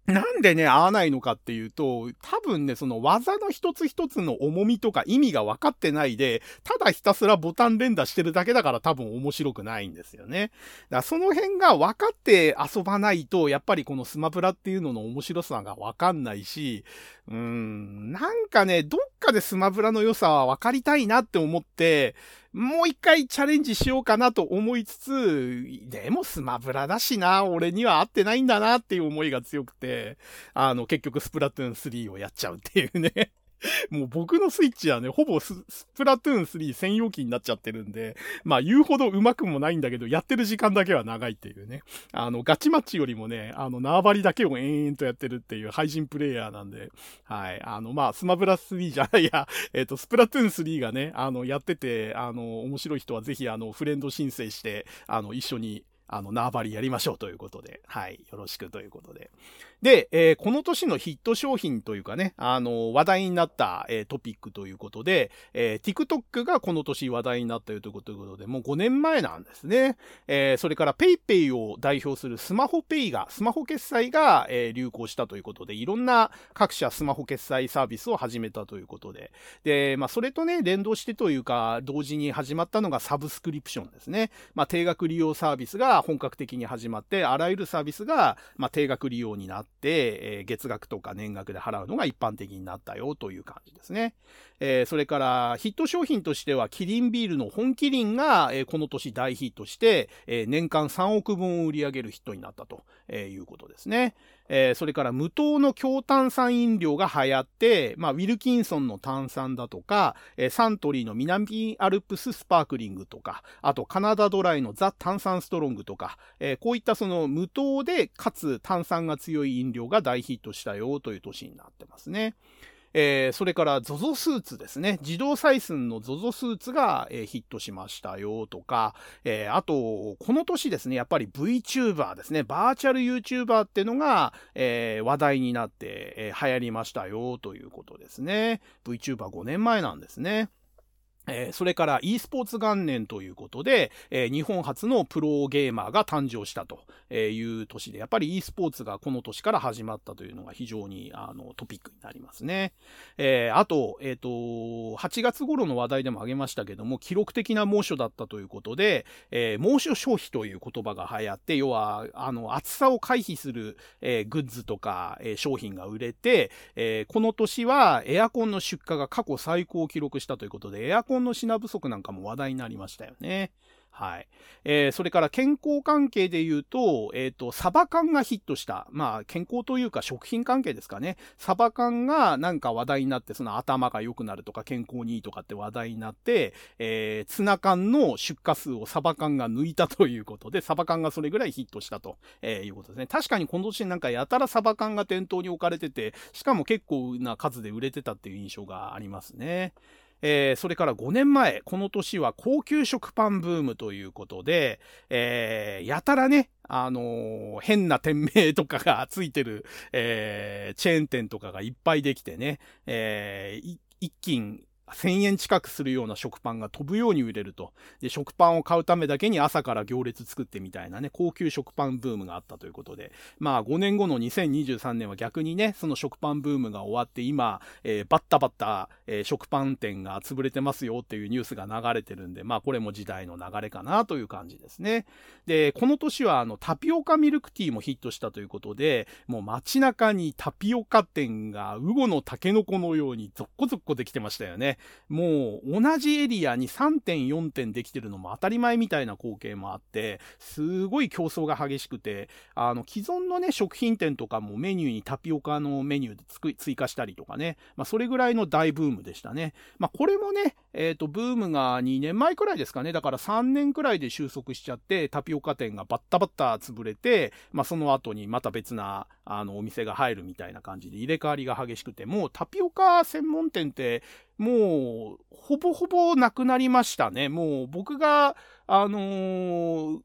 なんでね、合わないのかっていうと、多分ね、その技の一つ一つの重みとか意味が分かってないで、ただひたすらボタン連打してるだけだから多分面白くないんですよね。だからその辺が分かって遊ばないと、やっぱりこのスマブラっていうのの面白さが分かんないし、うーん、なんかね、どっかでスマブラの良さは分かりたいなって思って、もう一回チャレンジしようかなと思いつつ、でもスマブラだしな、俺には合ってないんだなっていう思いが強くて、あの、結局スプラトゥーン3をやっちゃうっていうね。もう僕のスイッチはね、ほぼスプラトゥーン3専用機になっちゃってるんで、まあ言うほど上手くもないんだけど、やってる時間だけは長いっていうね。あの、ガチマッチよりもね、あの、縄張りだけを延々とやってるっていう配信プレイヤーなんで、はい。あの、まあ、スマブラ3じゃないや、えっ、ー、と、スプラトゥーン3がね、あの、やってて、あの、面白い人はぜひ、あの、フレンド申請して、あの、一緒にあの、縄張りやりましょうということで、はい、よろしくということで。で、えー、この年のヒット商品というかね、あの、話題になった、えー、トピックということで、えー、TikTok がこの年話題になったよということで、もう5年前なんですね。えそれから PayPay を代表するスマホペイが、スマホ決済が、え流行したということで、いろんな各社スマホ決済サービスを始めたということで、で、まあ、それとね、連動してというか、同時に始まったのがサブスクリプションですね。まあ、定額利用サービスが本格的に始まって、あらゆるサービスが、まあ、定額利用になって、えー、月額とか年額で払うのが一般的になったよという感じですね。え、それからヒット商品としては、キリンビールの本キリンが、え、この年大ヒットして、え、年間3億分を売り上げるヒットになったと、いうことですね。えそれから無糖の強炭酸飲料が流行って、まあ、ウィルキンソンの炭酸だとか、えサントリーの南アルプススパークリングとか、あとカナダドライのザ炭酸ストロングとか、えこういったその無糖でかつ炭酸が強い飲料が大ヒットしたよという年になってますね。えー、それから ZOZO スーツですね。自動採寸の ZOZO スーツが、えー、ヒットしましたよとか、えー、あと、この年ですね、やっぱり VTuber ですね。バーチャル YouTuber ってのが、え話題になって、え流行りましたよということですね。VTuber5 年前なんですね。え、それから e スポーツ元年ということで、え、日本初のプロゲーマーが誕生したという年で、やっぱり e スポーツがこの年から始まったというのが非常にあのトピックになりますね。え、あと、えっ、と、8月頃の話題でも挙げましたけども、記録的な猛暑だったということで、え猛暑消費という言葉が流行って、要は、あの、暑さを回避する、えグッズとか、え商品が売れて、えこの年はエアコンの出荷が過去最高を記録したということで、エアコンの品不足なんかも話題になりましたよね。はい。えー、それから健康関係で言うと、えっ、ー、と、サバ缶がヒットした。まあ、健康というか食品関係ですかね。サバ缶がなんか話題になって、その頭が良くなるとか健康にいいとかって話題になって、えー、ツナ缶の出荷数をサバ缶が抜いたということで、サバ缶がそれぐらいヒットしたと、えー、いうことですね。確かに今年なんかやたらサバ缶が店頭に置かれてて、しかも結構な数で売れてたっていう印象がありますね。えー、それから5年前、この年は高級食パンブームということで、えー、やたらね、あのー、変な店名とかがついてる、えー、チェーン店とかがいっぱいできてね、えー、一斤1000円近くするような食パンが飛ぶように売れると。で、食パンを買うためだけに朝から行列作ってみたいなね、高級食パンブームがあったということで、まあ5年後の2023年は逆にね、その食パンブームが終わって今、えー、バッタバッタ、えー、食パン店が潰れてますよっていうニュースが流れてるんで、まあこれも時代の流れかなという感じですね。で、この年はあのタピオカミルクティーもヒットしたということで、もう街中にタピオカ店がウゴのタケノコのようにゾッコゾッコできてましたよね。もう同じエリアに3点4点できてるのも当たり前みたいな光景もあって、すごい競争が激しくて、あの、既存のね、食品店とかもメニューにタピオカのメニューで追加したりとかね、まあ、それぐらいの大ブームでしたね。まあ、これもね、えっ、ー、と、ブームが2年前くらいですかね。だから3年くらいで収束しちゃって、タピオカ店がバッタバッタ潰れて、まあ、その後にまた別な、あの、お店が入るみたいな感じで入れ替わりが激しくて、もうタピオカ専門店って、もう、ほぼほぼなくなりましたね。もう、僕が、あのー、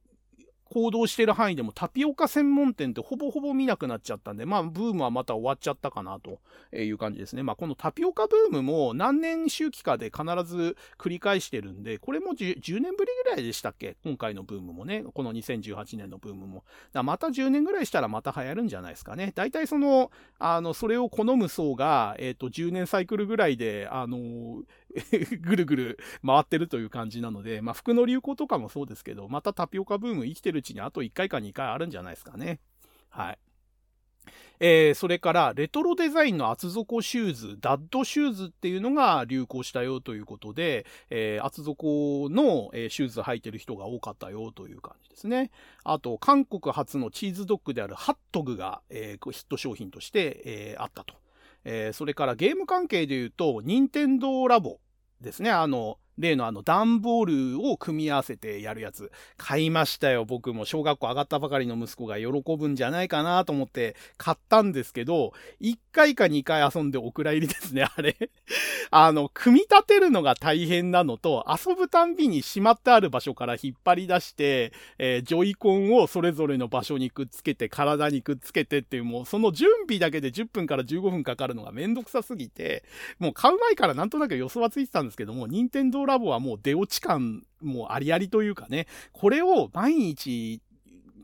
行動してる範囲でもタピオカ専門店ってほぼほぼ見なくなっちゃったんで、まあ、ブームはまた終わっちゃったかなという感じですね。まあ、このタピオカブームも何年周期かで必ず繰り返してるんで、これも 10, 10年ぶりぐらいでしたっけ？今回のブームもね、この2018年のブームも。また10年ぐらいしたらまた流行るんじゃないですかね。大体その、あの、それを好む層が、えっ、ー、と、10年サイクルぐらいで、あの、ぐるぐる回ってるという感じなので、まあ、服の流行とかもそうですけど、またタピオカブーム生きてるうちにあと1回か2回あるんじゃないですかね。はい。えー、それからレトロデザインの厚底シューズ、ダッドシューズっていうのが流行したよということで、えー、厚底の、えー、シューズ履いてる人が多かったよという感じですね。あと、韓国初のチーズドッグであるハットグが、えー、ヒット商品として、えー、あったと。えー、それからゲーム関係で言うと、任天堂ラボですね。あの、例のあの段ボールを組み合わせてやるやつ。買いましたよ。僕も小学校上がったばかりの息子が喜ぶんじゃないかなと思って買ったんですけど、1回か2回遊んでお蔵入りですね、あれ。あの、組み立てるのが大変なのと、遊ぶたんびにしまってある場所から引っ張り出して、えー、ジョイコンをそれぞれの場所にくっつけて、体にくっつけてっていう、もうその準備だけで10分から15分かかるのがめんどくさすぎて、もう買う前からなんとなく予想はついてたんですけども、任天堂ラボはもう出落ち感もうありありというかね、これを毎日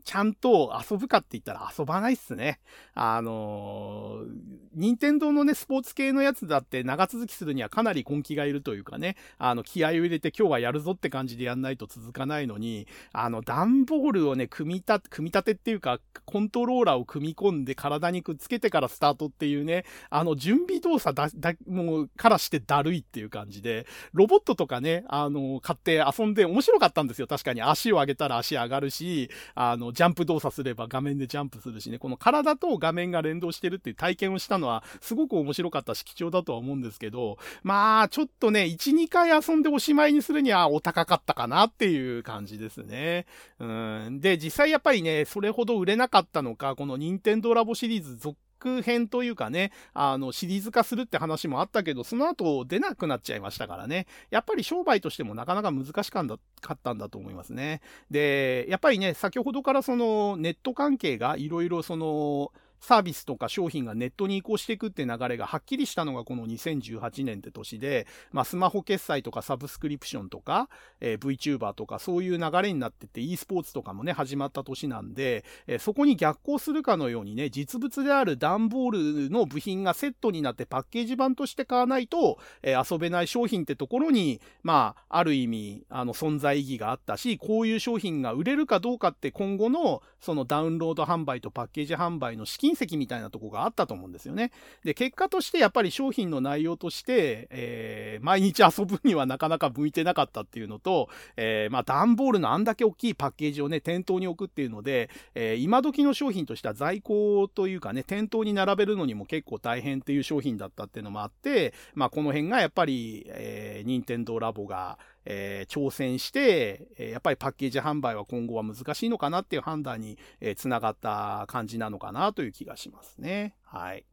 ちゃんと遊ぶかって言ったら遊ばないっすね。あのー、任天堂のね、スポーツ系のやつだって長続きするにはかなり根気がいるというかね、あの、気合を入れて今日はやるぞって感じでやんないと続かないのに、あの、段ボールをね、組み立て、組み立てっていうか、コントローラーを組み込んで体にくっつけてからスタートっていうね、あの、準備動作だ、だ、もう、からしてだるいっていう感じで、ロボットとかね、あの、買って遊んで面白かったんですよ。確かに足を上げたら足上がるし、あの、ジャンプ動作すれば画面でジャンプするしね、この体と画面が連動してるっていう体験をしたのは、すごく面白かったし、貴重だとは思うんですけど、まあ、ちょっとね、1、2回遊んでおしまいにするにはお高かったかなっていう感じですね。うん。で、実際やっぱりね、それほど売れなかったのか、この任天堂ラボシリーズ続編というかね、あの、シリーズ化するって話もあったけど、その後出なくなっちゃいましたからね。やっぱり商売としてもなかなか難しかったんだと思いますね。で、やっぱりね、先ほどからそのネット関係がいろいろその、サービスとか商品がネットに移行していくって流れがはっきりしたのがこの2018年って年で、まあ、スマホ決済とかサブスクリプションとか、えー、VTuber とかそういう流れになってて e スポーツとかもね、始まった年なんで、えー、そこに逆行するかのようにね、実物である段ボールの部品がセットになってパッケージ版として買わないと、えー、遊べない商品ってところに、まあ、ある意味、あの、存在意義があったし、こういう商品が売れるかどうかって今後の、そのダウンロード販売とパッケージ販売の資金隕石みたいなとこがあったと思うんですよね。で、結果としてやっぱり商品の内容として、えー、毎日遊ぶにはなかなか向いてなかったっていうのと、えー、まあ、段ボールのあんだけ大きいパッケージをね、店頭に置くっていうので、えー、今時の商品としては在庫というかね、店頭に並べるのにも結構大変っていう商品だったっていうのもあって、まあ、この辺がやっぱり、えー、任天堂ラボが、えー、挑戦して、えー、やっぱりパッケージ販売は今後は難しいのかなっていう判断に、えー、つながった感じなのかなという気がしますね。はい。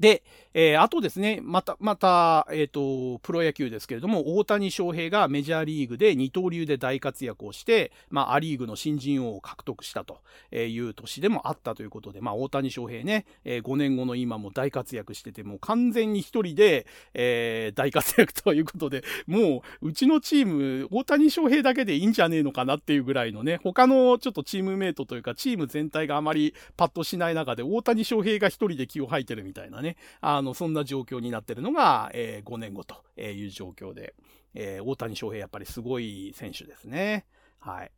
で、えー、あとですね、また、また、えっ、ー、と、プロ野球ですけれども、大谷翔平がメジャーリーグで二刀流で大活躍をして、まあ、アリーグの新人王を獲得したという年でもあったということで、まあ、大谷翔平ね、えー、5年後の今も大活躍してて、もう完全に一人で、えー、大活躍ということで、もう、うちのチーム、大谷翔平だけでいいんじゃねえのかなっていうぐらいのね、他のちょっとチームメイトというか、チーム全体があまりパッとしない中で、大谷翔平が一人で気を吐いてるみたいなね、ね、あの、そんな状況になってるのが、えー、5年後という状況で、えー、大谷翔平やっぱりすごい選手ですね。はい。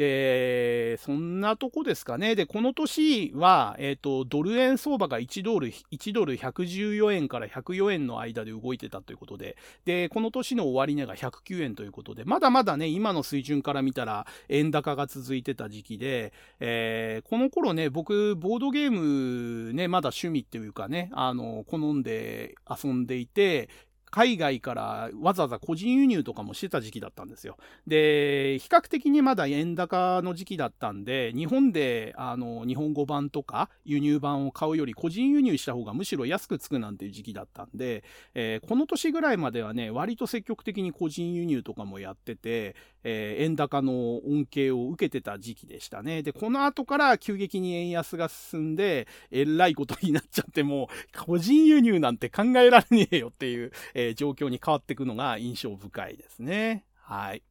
で、そんなとこですかね。で、この年は、えっ、ー、と、ドル円相場が1ドル、1ドル114円から104円の間で動いてたということで、で、この年の終値が109円ということで、まだまだね、今の水準から見たら円高が続いてた時期で、えー、この頃ね、僕、ボードゲームね、まだ趣味っていうかね、あの、好んで遊んでいて、海外からわざわざ個人輸入とかもしてた時期だったんですよ。で、比較的にまだ円高の時期だったんで、日本であの日本語版とか輸入版を買うより個人輸入した方がむしろ安くつくなんていう時期だったんで、えー、この年ぐらいまではね、割と積極的に個人輸入とかもやってて、えー、円高の恩恵を受けてた時期でしたね。で、この後から急激に円安が進んで、えらいことになっちゃっても、個人輸入なんて考えられねえよっていう、えー、状況に変わっていくのが印象深いですね。はい。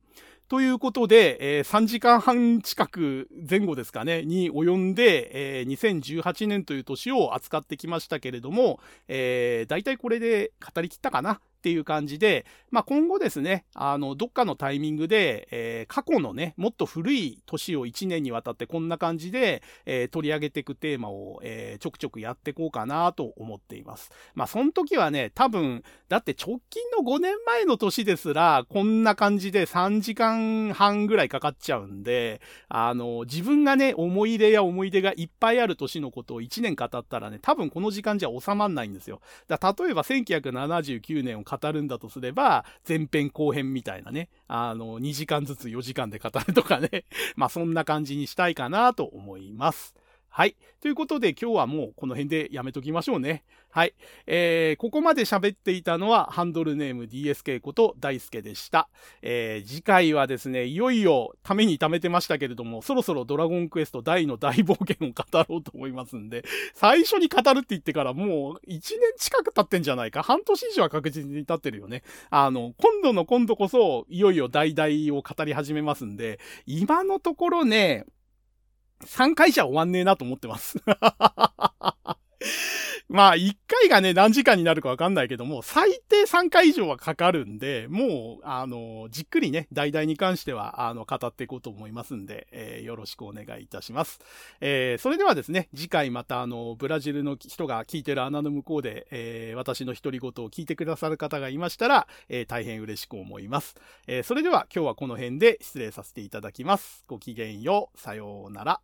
ということで、えー、3時間半近く前後ですかね、に及んで、えー、2018年という年を扱ってきましたけれども、えー、大体これで語りきったかなっていう感じで、まあ、今後ですね、あの、どっかのタイミングで、えー、過去のね、もっと古い年を1年にわたってこんな感じで、えー、取り上げていくテーマを、えー、ちょくちょくやっていこうかなと思っています。まあ、その時はね、多分、だって直近の5年前の年ですら、こんな感じで3時間半ぐらいかかっちゃうんで、あの、自分がね、思い出や思い出がいっぱいある年のことを1年語ったらね、多分この時間じゃ収まんないんですよ。だ例えば1979年を語るんだとすれば、前編後編みたいなね、あの、2時間ずつ4時間で語るとかね、まあそんな感じにしたいかなと思います。はい。ということで今日はもうこの辺でやめときましょうね。はい。えー、ここまで喋っていたのはハンドルネーム DSK こと大輔でした。えー、次回はですね、いよいよために貯めてましたけれども、そろそろドラゴンクエスト大の大冒険を語ろうと思いますんで、最初に語るって言ってからもう1年近く経ってんじゃないか。半年以上は確実に経ってるよね。あの、今度の今度こそ、いよいよ大々を語り始めますんで、今のところね、3回じゃ終わんねえなと思ってます まあ、1回がね、何時間になるかわかんないけども、最低3回以上はかかるんで、もう、あの、じっくりね、代々に関しては、あの、語っていこうと思いますんで、えー、よろしくお願いいたします。えー、それではですね、次回また、あの、ブラジルの人が聞いてる穴の向こうで、えー、私の独り言を聞いてくださる方がいましたら、え、大変嬉しく思います。えー、それでは今日はこの辺で失礼させていただきます。ごきげんよう。さようなら。